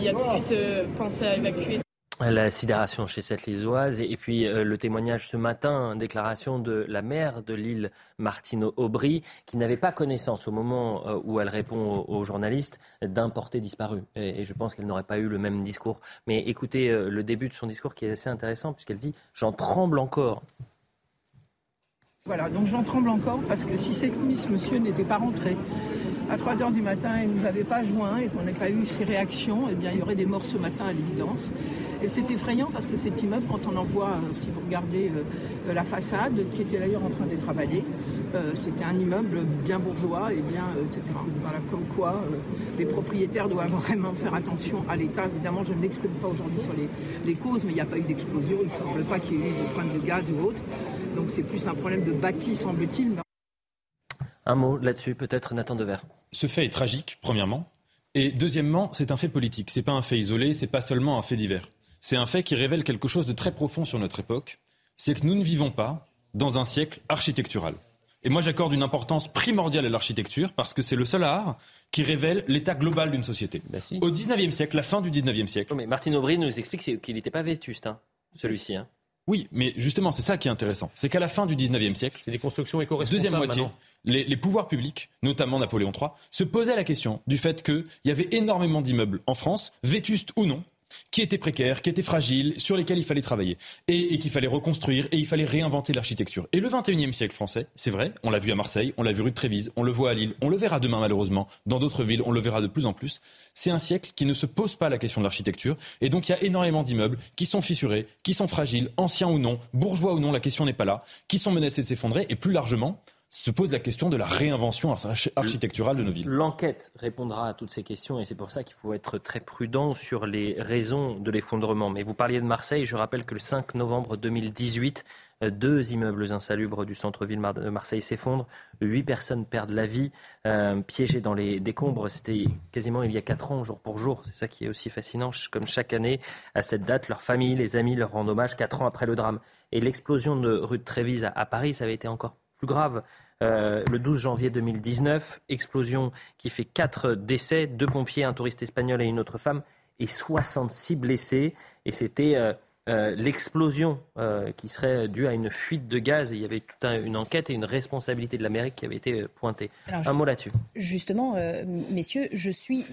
Speaker 2: il a tout de suite pensé à évacuer
Speaker 1: la sidération chez cette Lisoise et, puis euh, le témoignage ce matin, déclaration de la maire de Lille, Martine Aubry, qui n'avait pas connaissance au moment euh, où elle répond aux, journalistes d'un porté disparu. Et, je pense qu'elle n'aurait pas eu le même discours. Mais écoutez euh, le début de son discours qui est assez intéressant puisqu'elle dit J'en tremble encore.
Speaker 45: Voilà, donc j'en tremble encore parce que si cette monsieur n'était pas rentré, à 3 h du matin et ne nous avait pas joint et qu'on n'ait pas eu ses réactions, eh bien, il y aurait des morts ce matin à l'évidence. Et c'est effrayant parce que cet immeuble, quand on en voit, euh, si vous regardez euh, euh, la façade, qui était d'ailleurs en train d'être travaillée, c'était un immeuble bien bourgeois et bien, etc. Voilà, comme quoi les propriétaires doivent vraiment faire attention à l'État. Évidemment, je ne m'exprime pas aujourd'hui sur les, causes, mais il n'y a pas eu d'explosion, il ne semble pas qu'il y ait eu de problème de gaz ou autre. Donc c'est plus un problème de bâti, semble-t-il.
Speaker 1: Un mot là-dessus, peut-être Nathan Dever.
Speaker 28: Ce fait est tragique, premièrement. Et deuxièmement, c'est un fait politique. C'est pas un fait isolé, c'est pas seulement un fait divers. C'est un fait qui révèle quelque chose de très profond sur notre époque. C'est que nous ne vivons pas dans un siècle architectural. Et moi, j'accorde une importance primordiale à l'architecture parce que c'est le seul art qui révèle l'état global d'une société.
Speaker 1: Bah
Speaker 28: Au 19e siècle, la fin du 19e siècle.
Speaker 1: mais Martine Aubry nous explique qu'il n'était pas vétuste, hein, celui-ci. Hein.
Speaker 28: Oui, mais justement, c'est ça qui est intéressant. C'est qu'à la fin du 19e siècle,
Speaker 20: c'est des constructions éco-responsables.
Speaker 28: Deuxième moitié, les, les, pouvoirs publics, notamment Napoléon III, se posaient la question du fait qu'il y avait énormément d'immeubles en France, vétustes ou non, qui étaient précaires, qui étaient fragiles, sur lesquels il fallait travailler et, qu'il fallait reconstruire et il fallait réinventer l'architecture. Et le 21e siècle français, c'est vrai, on l'a vu à Marseille, on l'a vu rue de Trévise, on le voit à Lille, on le verra demain malheureusement dans d'autres villes, on le verra de plus en plus. C'est un siècle qui ne se pose pas la question de l'architecture et donc il y a énormément d'immeubles qui sont fissurés, qui sont fragiles, anciens ou non, bourgeois ou non, la question n'est pas là, qui sont menacés de s'effondrer et plus largement, se pose la question de la réinvention architecturale de nos villes.
Speaker 1: L'enquête répondra à toutes ces questions et c'est pour ça qu'il faut être très prudent sur les raisons de l'effondrement. Mais vous parliez de Marseille, je rappelle que le 5 novembre 2018, euh, deux immeubles insalubres du centre-ville de Marseille s'effondrent, huit personnes perdent la vie, euh, piégées dans les décombres. C'était quasiment il y a quatre ans, jour pour jour. C'est ça qui est aussi fascinant. Comme chaque année, à cette date, leurs familles, les amis leur rendent hommage quatre ans après le drame. Et l'explosion de rue de Trévise à Paris, ça avait été encore plus grave. Euh, le 12 janvier 2019, explosion qui fait quatre décès, deux pompiers, un touriste espagnol et une autre femme, et 66 blessés. Et c'était euh, euh, l'explosion qui serait due à une fuite de gaz. Et il y avait toute une enquête et une responsabilité de l'Amérique qui avait été pointée. un mot là-dessus.
Speaker 27: Justement, messieurs, je suis,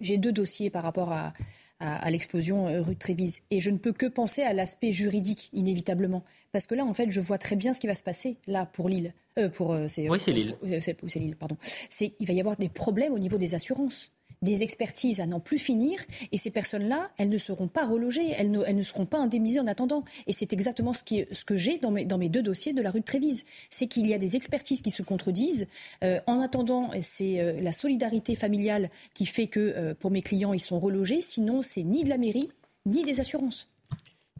Speaker 27: j'ai deux dossiers par rapport à, à, l'explosion euh, rue de Trévise. Et je ne peux que penser à l'aspect juridique, inévitablement. Parce que là, en fait, je vois très bien ce qui va se passer, là, pour Lille.
Speaker 1: Euh, pour, euh, oui, c'est Lille.
Speaker 27: C'est Lille, pardon. Il va y avoir des problèmes au niveau des assurances des expertises à n'en plus finir. Et ces personnes-là, elles ne seront pas relogées, elles ne, elles ne seront pas indemnisées en attendant. Et c'est exactement ce, qui, ce que j'ai dans mes, dans mes deux dossiers de la rue de Trévise. C'est qu'il y a des expertises qui se contredisent. Euh, en attendant, c'est euh, la solidarité familiale qui fait que euh, pour mes clients, ils sont relogés. Sinon, c'est ni de la mairie, ni des assurances.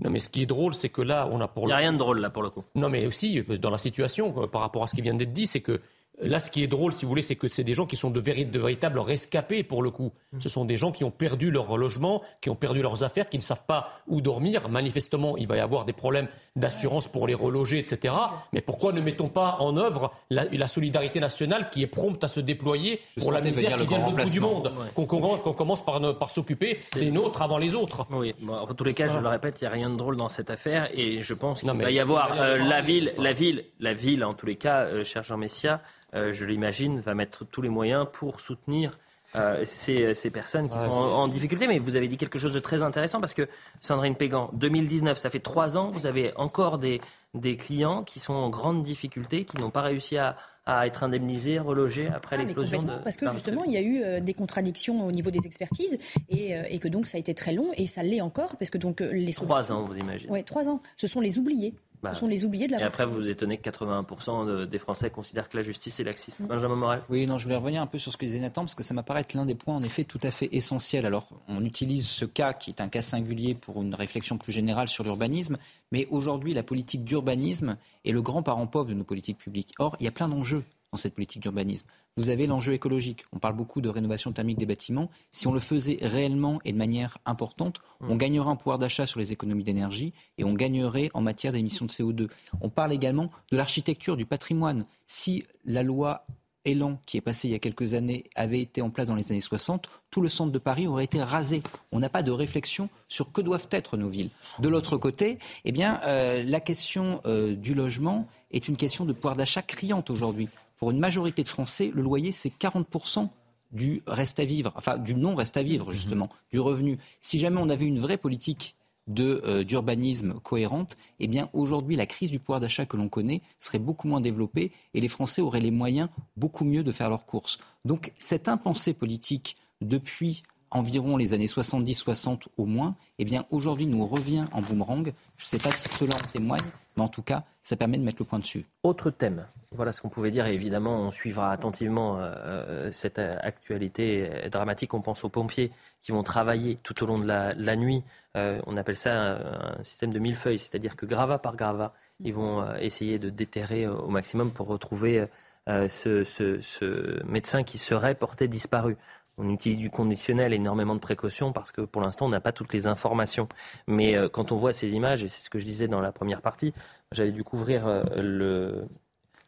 Speaker 20: Non, mais ce qui est drôle, c'est que là, on a pour.
Speaker 1: Il n'y a rien de drôle là pour le coup.
Speaker 20: Non, mais aussi dans la situation, par rapport à ce qui vient d'être dit, c'est que Là, ce qui est drôle, si vous voulez, c'est que c'est des gens qui sont de, véritables rescapés pour le coup. Ce sont des gens qui ont perdu leur logement, qui ont perdu leurs affaires, qui ne savent pas où dormir. Manifestement, il va y avoir des problèmes d'assurance pour les reloger, etc. Mais pourquoi ne mettons pas en œuvre la, solidarité nationale qui est prompte à se déployer pour la misère qui vient de bout du monde Qu'on commence par, par s'occuper des nôtres avant les autres.
Speaker 1: Oui, en tous les cas, je le répète, il n'y a rien de drôle dans cette affaire et je pense qu'il va y avoir euh, la ville, la ville, la ville, en tous les cas, euh, cher Jean Messia, je l'imagine, va mettre tous les moyens pour soutenir euh, ces, personnes qui sont en, difficulté. Mais vous avez dit quelque chose de très intéressant parce que Sandrine Pégan, 2019, ça fait trois ans, vous avez encore des, des clients qui sont en grande difficulté, qui n'ont pas réussi à, être indemnisés, relogés après ah, l'explosion de.
Speaker 27: Parce que justement, il y a eu euh, des contradictions au niveau des expertises et, et, que donc ça a été très long et ça l'est encore parce que donc les.
Speaker 1: Trois ans, vous imaginez.
Speaker 27: Oui, trois ans. Ce sont les oubliés. Bah, Ce sont les oubliés de la
Speaker 1: Et après, vous vous étonnez que 81% des Français considèrent que la justice est laxiste. Benjamin Morel
Speaker 26: Oui, non, je voulais revenir un peu sur ce que disait Nathan, parce que ça m'apparaît être l'un des points, en effet, tout à fait essentiels. Alors, on utilise ce cas, qui est un cas singulier, pour une réflexion plus générale sur l'urbanisme, mais aujourd'hui, la politique d'urbanisme est le grand parent pauvre de nos politiques publiques. Or, il y a plein d'enjeux dans cette politique d'urbanisme. Vous avez l'enjeu écologique. On parle beaucoup de rénovation thermique des bâtiments. Si on le faisait réellement et de manière importante, on gagnerait un pouvoir d'achat sur les économies d'énergie et on gagnerait en matière d'émissions de CO2. On parle également de l'architecture, du patrimoine. Si la loi Élan, qui est passée il y a quelques années, avait été en place dans les années 60, tout le centre de Paris aurait été rasé. On n'a pas de réflexion sur que doivent être nos villes. De l'autre côté, eh bien, euh, la question euh, du logement est une question de pouvoir d'achat criante aujourd'hui pour une majorité de Français, le loyer, c'est 40% du reste à vivre, enfin du non reste à vivre justement, mhm. du revenu. Si jamais on avait une vraie politique euh, d'urbanisme cohérente, eh bien aujourd'hui la crise du pouvoir d'achat que l'on connaît serait beaucoup moins développée et les Français auraient les moyens beaucoup mieux de faire leurs courses. Donc cette impensée politique depuis environ les années 70-60 au moins, eh bien aujourd'hui nous revient en boomerang. Je ne sais pas si cela en témoigne, mais en tout cas, ça permet de mettre le point dessus.
Speaker 1: Autre thème, voilà ce qu'on pouvait dire, et évidemment on suivra attentivement euh, euh, cette actualité dramatique. On pense aux pompiers qui vont travailler tout au long de la, nuit. Euh, on appelle ça un, système de millefeuille, c'est-à-dire que gravat par gravat, ils vont essayer de déterrer au maximum pour retrouver ce médecin qui serait porté disparu. On utilise du conditionnel, énormément de précautions parce que pour l'instant, on n'a pas toutes les informations. Mais euh, quand on voit ces images, et c'est ce que je disais dans la première partie, j'avais dû couvrir euh,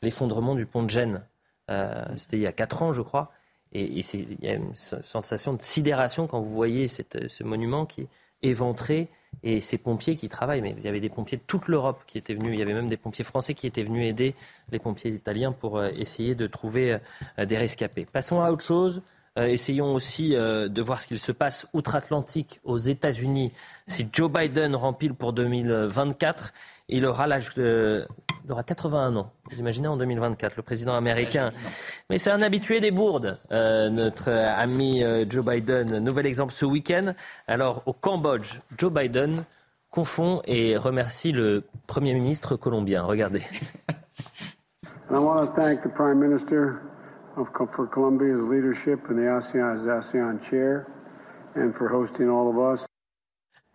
Speaker 1: l'effondrement du pont de Gênes. Euh, c'était il y a 4 ans, je crois. Et, il y a une sensation de sidération quand vous voyez ce monument qui est éventré et ces pompiers qui travaillent. Mais il y avait des pompiers de toute l'Europe qui étaient venus. Il y avait même des pompiers français qui étaient venus aider les pompiers italiens pour essayer de trouver des rescapés. Passons à autre chose. Euh, essayons aussi de voir ce qu'il se passe outre-Atlantique aux États-Unis. Si Joe Biden rempile pour 2024, il aura l'âge de, il aura 81 ans. Vous imaginez en 2024, le président américain. Mais c'est un habitué des bourdes, euh, notre ami euh, Joe Biden. Nouvel exemple ce week-end. Alors au Cambodge, Joe Biden confond et remercie le Premier ministre colombien. Regardez. I want to thank the Prime Minister of, for Colombia's leadership in the ASEAN, ASEAN chair and for hosting all of us.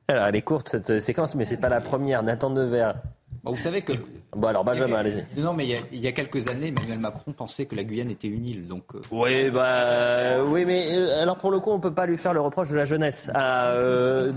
Speaker 1: Alors, elle est courte cette séquence, mais c'est pas la première. Nathan Devers
Speaker 26: bah, vous savez que.
Speaker 1: Bon, alors Benjamin, allez-y.
Speaker 26: Non, mais il y, a, quelques années, Emmanuel Macron pensait que la Guyane était une île. Donc, euh,
Speaker 1: Oui, bah, oui, mais euh, alors pour le coup, on ne peut pas lui faire le reproche de la jeunesse. Ah, euh,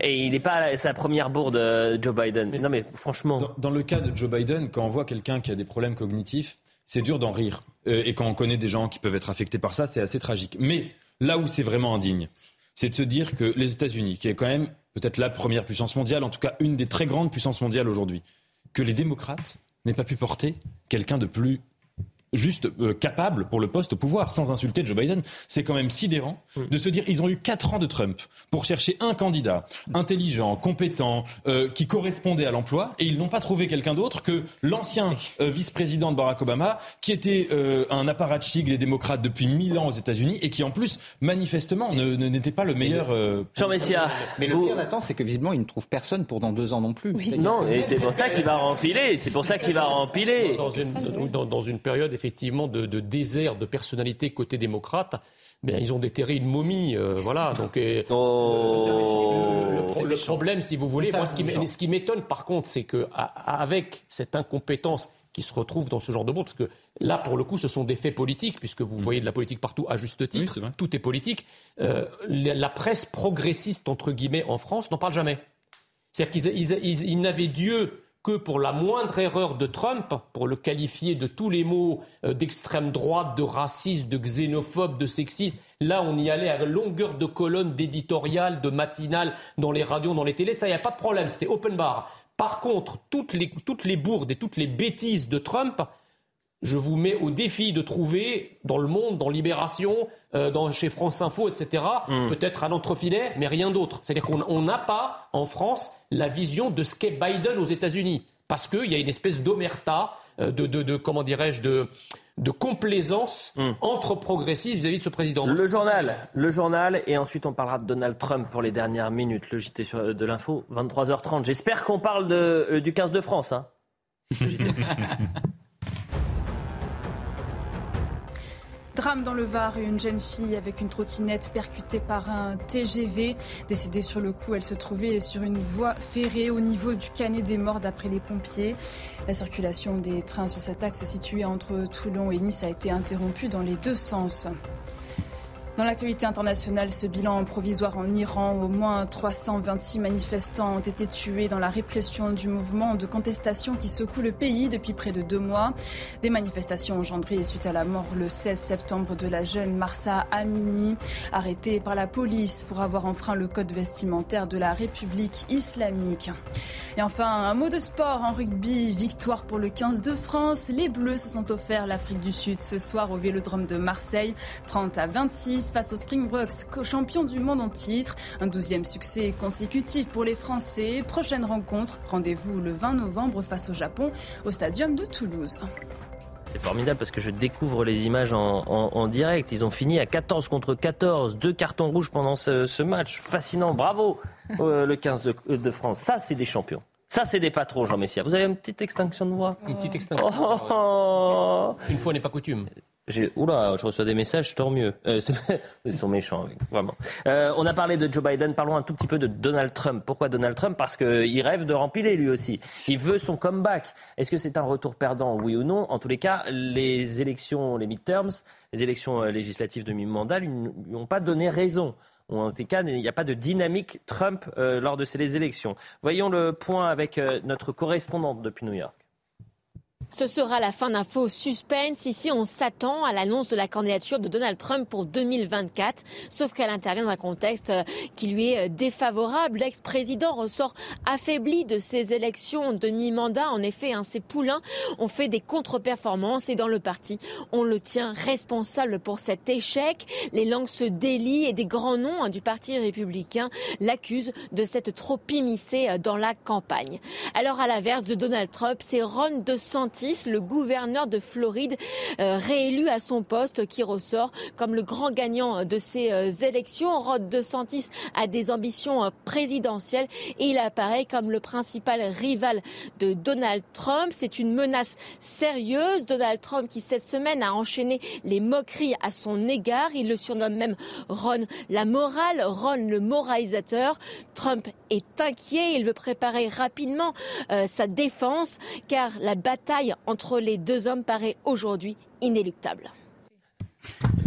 Speaker 1: et il n'est pas sa première bourde, Joe Biden. non, mais franchement.
Speaker 28: Dans, le cas de Joe Biden, quand on voit quelqu'un qui a des problèmes cognitifs, c'est dur d'en rire. et quand on connaît des gens qui peuvent être affectés par ça, c'est assez tragique. Mais là où c'est vraiment indigne, c'est de se dire que les États-Unis, qui est quand même peut-être la première puissance mondiale, en tout cas une des très grandes puissances mondiales aujourd'hui, que les démocrates n'aient pas pu porter quelqu'un de plus juste euh, capable pour le poste au pouvoir, sans insulter Joe Biden. C'est quand même sidérant de se dire ils ont eu quatre ans de Trump pour chercher un candidat intelligent, compétent, euh, qui correspondait à l'emploi, et ils n'ont pas trouvé quelqu'un d'autre que l'ancien euh, vice-président de Barack Obama, qui était un apparatchik des démocrates depuis mille ans aux États-Unis et qui en plus manifestement n'était pas le meilleur.
Speaker 1: Jean Messia.
Speaker 26: Mais le pire Nathan, c'est que visiblement il ne trouve personne pour dans deux ans non plus.
Speaker 1: non, et c'est pour ça qu'il va rempiler. C'est pour ça qu'il va rempiler.
Speaker 20: Dans une, dans, dans une période effectivement de, désert de personnalité côté démocrate, ben, ils ont déterré une momie, euh, voilà. Donc,
Speaker 1: oh.
Speaker 20: le, problème, si vous voulez, moi, ce qui, m'étonne, par contre, c'est que avec cette incompétence qui se retrouve dans ce genre de monde, parce que là, pour le coup, ce sont des faits politiques, puisque vous voyez de la politique partout à juste titre, tout est politique. Euh, la, presse progressiste entre guillemets en France n'en parle jamais. C'est-à-dire qu'ils n'avaient Dieu que pour la moindre erreur de Trump, pour le qualifier de tous les mots euh, d'extrême droite, de raciste, de xénophobe, de sexiste, là on y allait à longueur de colonne d'éditorial, de matinale, dans les radios, dans les télés, ça, n'y a pas de problème, c'était open bar. Par contre, toutes les, toutes les bourdes et toutes les bêtises de Trump, je vous mets au défi de trouver dans le monde, dans Libération, euh, dans, chez France Info, etc., hmm. peut-être à l'entrefilet, mais rien d'autre. C'est-à-dire qu'on n'a pas, en France, la vision de ce qu'est Biden aux États-Unis. Parce qu'il y a une espèce d'omerta, euh, de, de, comment dirais-je, de, de complaisance hmm. entre progressistes vis-à-vis de ce président.
Speaker 1: Le journal, le journal, et ensuite on parlera de Donald Trump pour les dernières minutes. Le JT sur, de l'info, 23h30. J'espère qu'on parle de, euh, du 15 de France. Hein.
Speaker 5: Drame dans le Var, une jeune fille avec une trottinette percutée par un TGV. Décédée sur le coup, elle se trouvait sur une voie ferrée au niveau du Canet des Morts d'après les pompiers. La circulation des trains sur cet axe situé entre Toulon et Nice a été interrompue dans les deux sens. Dans l'actualité internationale, ce bilan provisoire en Iran, au moins 326 manifestants ont été tués dans la répression du mouvement de contestation qui secoue le pays depuis près de deux mois. Des manifestations engendrées suite à la mort le 16 septembre de la jeune Marsa Amini, arrêtée par la police pour avoir enfreint le code vestimentaire de la République islamique. Et enfin, un mot de sport en rugby, victoire pour le 15 de France. Les Bleus se sont offerts l'Afrique du Sud ce soir au Vélodrome de Marseille, 30 à 26 face aux Springboks, champions du monde en titre. Un douzième succès consécutif pour les Français. Prochaine rencontre, rendez-vous le 20 novembre face au Japon au Stadium de Toulouse.
Speaker 1: C'est formidable parce que je découvre les images en, direct. Ils ont fini à 14 contre 14, deux cartons rouges pendant ce, match. Fascinant, bravo euh, le 15 de, France. Ça, c'est des champions. Ça, c'est des patrons, Jean Messia. Vous avez une petite extinction de voix?
Speaker 20: Une petite extinction. Oh. Une fois n'est pas coutume.
Speaker 1: Oula, je reçois des messages, tant mieux. Euh, ils sont méchants, vraiment. Euh, on a parlé de Joe Biden, parlons un tout petit peu de Donald Trump. Pourquoi Donald Trump? Parce qu'il rêve de rempiler lui aussi. Il veut son comeback. Est-ce que c'est un retour perdant, oui ou non? En tous les cas, les élections, les midterms, les élections euh, législatives de mi-mandat lui n'ont pas donné raison. En tous les cas, il n'y a pas de dynamique Trump lors de ces élections. Voyons le point avec notre correspondante depuis New York.
Speaker 46: Ce sera la fin d'un faux suspense. Ici, on s'attend à l'annonce de la candidature de Donald Trump pour 2024, sauf qu'elle intervient dans un contexte euh, qui lui est euh, défavorable. L'ex-président ressort affaibli de ses élections demi-mandat. En effet, hein, ses poulains ont fait des contre-performances et dans le parti, on le tient responsable pour cet échec. Les langues se délient et des grands noms hein, du Parti républicain l'accusent de s'être trop immiscé euh, dans la campagne. Alors, à l'inverse de Donald Trump, c'est Ron DeSantis le gouverneur de Floride, euh, réélu à son poste, qui ressort comme le grand gagnant de ces euh, élections. Rod DeSantis a des ambitions euh, présidentielles et il apparaît comme le principal rival de Donald Trump. C'est une menace sérieuse. Donald Trump qui cette semaine a enchaîné les moqueries à son égard. Il le surnomme même Ron la morale, Ron le moralisateur. Trump est inquiet. Il veut préparer rapidement sa défense car la bataille entre les deux hommes paraît aujourd'hui inéluctable.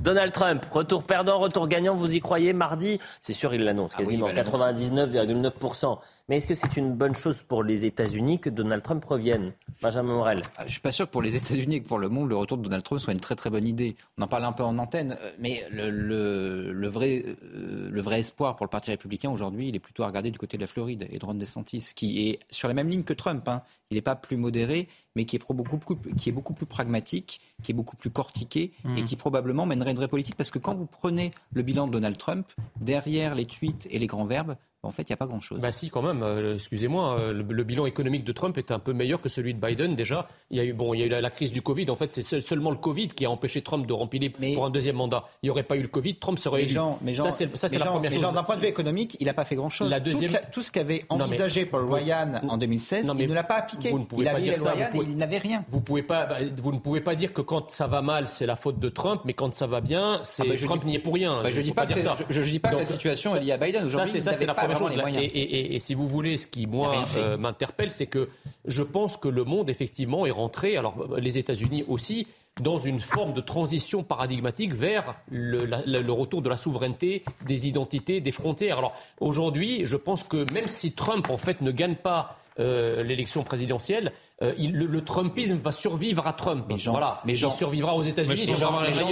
Speaker 1: Donald Trump, retour perdant, retour gagnant, vous y croyez Mardi, c'est sûr, il l'annonce, ah quasiment 99,9%. Mais est-ce que c'est une bonne chose pour les États-Unis que Donald Trump revienne? Benjamin Morel.
Speaker 26: Ah, je ne suis pas sûr que pour les États-Unis et que pour le monde, le retour de Donald Trump soit une très très bonne idée. On en parle un peu en antenne, euh, mais le, vrai, euh, le vrai espoir pour le Parti républicain aujourd'hui, il est plutôt à regarder du côté de la Floride et de Ron DeSantis, qui est sur la même ligne que Trump. Hein. Il n'est pas plus modéré, mais qui est, beaucoup, qui est beaucoup plus pragmatique, qui est beaucoup plus cortiqué et mmh. qui probablement mènerait une vraie politique. Parce que quand vous prenez le bilan de Donald Trump, derrière les tweets et les grands verbes, en fait, il n'y a pas grand-chose.
Speaker 20: Bah si, quand même. Euh, excusez-moi, euh, le, bilan économique de Trump est un peu meilleur que celui de Biden. Déjà, il y a eu, bon, il y a eu la, crise du Covid. En fait, c'est seulement le Covid qui a empêché Trump de remplir pour un deuxième mandat. Il n'y aurait pas eu le Covid, Trump serait élu.
Speaker 26: mais ça, c'est la première chose. D'un point de vue économique, il n'a pas fait grand-chose. La deuxième... tout, ce qu'avait envisagé Paul Ryan en 2016, il ne l'a pas appliqué.
Speaker 20: Vous ne pouvez pas dire ça.
Speaker 26: il n'avait rien.
Speaker 20: Vous, pouvez pas, bah, vous ne pouvez pas dire que quand ça va mal, c'est la faute de Trump, mais quand ça va bien, c'est ah bah, Trump n'y est pour rien.
Speaker 26: Bah, je ne dis pas, que, je, dis pas que la situation est liée à Biden. Aujourd'hui,
Speaker 20: ça, c'est la chose et, si vous voulez, ce qui, moi, euh, m'interpelle, c'est que je pense que le monde, effectivement, est rentré, alors les États-Unis aussi, dans une forme de transition paradigmatique vers le, retour de la souveraineté, des identités, des frontières. Alors aujourd'hui, je pense que même si Trump, en fait, ne gagne pas euh, l'élection présidentielle, euh, le, Trumpisme va survivre à Trump. Mais voilà, mais il survivra aux États-Unis.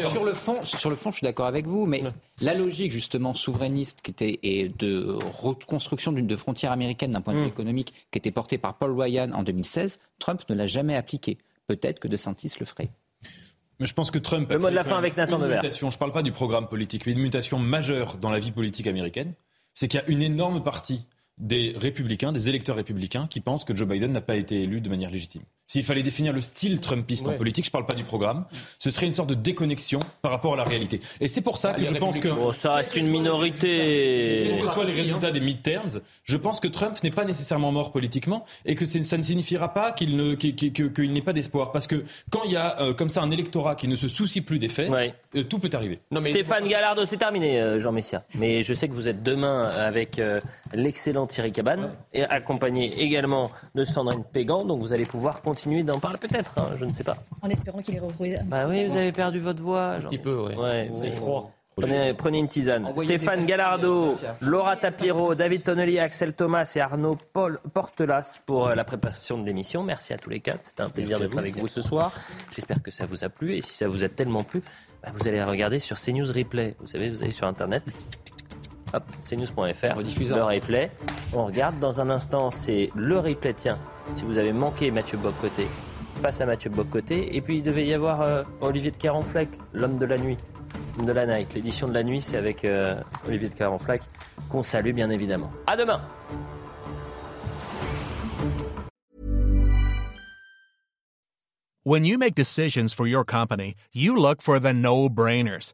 Speaker 26: Sur le fond, sur le fond, je suis d'accord avec vous, mais la logique justement souverainiste qui était et de reconstruction d'une de frontières américaines d'un point de vue mm. économique qui était portée par Paul Ryan en 2016, Trump ne l'a jamais appliquée. Peut-être que DeSantis le ferait.
Speaker 28: Mais je pense que Trump.
Speaker 1: Le mot de la fin avec Nathan
Speaker 28: une mutation, Je ne parle pas du programme politique, mais une mutation majeure dans la vie politique américaine. C'est qu'il y a une énorme partie des républicains, des électeurs républicains, qui pensent que Joe Biden n'a pas été élu de manière légitime. S'il fallait définir le style Trumpiste en politique, je ne parle pas du programme, ce serait une sorte de déconnexion par rapport à la réalité. Et c'est pour ça que je pense que...
Speaker 1: Bon, ça reste une minorité.
Speaker 28: Quels que soient les résultats des midterms, je pense que Trump n'est pas nécessairement mort politiquement et que ça ne signifiera pas qu'il ne, qu'il, n'ait pas d'espoir. Parce que quand il y a euh, comme ça un électorat qui ne se soucie plus des faits, euh, tout peut arriver.
Speaker 1: Non, mais... Stéphane Gallardo, c'est terminé, euh, Jean Messia. Mais je sais que vous êtes demain avec l'excellent Thierry Cabane et accompagné également de Sandrine Pégan, donc vous allez pouvoir continuer continuer d'en parler peut-être, hein, je ne sais pas.
Speaker 27: En espérant qu'il ait retrouvé.
Speaker 1: Bah oui, vous avez perdu votre voix.
Speaker 20: Un petit peu, oui. Ouais,
Speaker 1: c'est froid. Prenez, une tisane. Stéphane Gallardo, Laura Tapiro, David Tonnelly, Axel Thomas et Arnaud Paul Portelas pour euh, la préparation de l'émission. Merci à tous les quatre. C'était un plaisir d'être avec vous ce soir. J'espère que ça vous a plu. Et si ça vous a tellement plu, bah, vous allez regarder sur CNews Replay. Vous savez, vous allez sur Internet. Hop, cnews.fr. Le replay. On regarde. Dans un instant, c'est le replay. Tiens, si vous avez manqué Mathieu Boccoté, passe à Mathieu Boccoté. Et puis il devait y avoir euh, Olivier de Carenfleck, l'homme de la nuit, de la night. L'édition de la nuit, c'est avec euh, Olivier de Carenfleck, qu'on salue bien évidemment. À demain.
Speaker 47: When you make decisions for your company, you look for the no-brainers.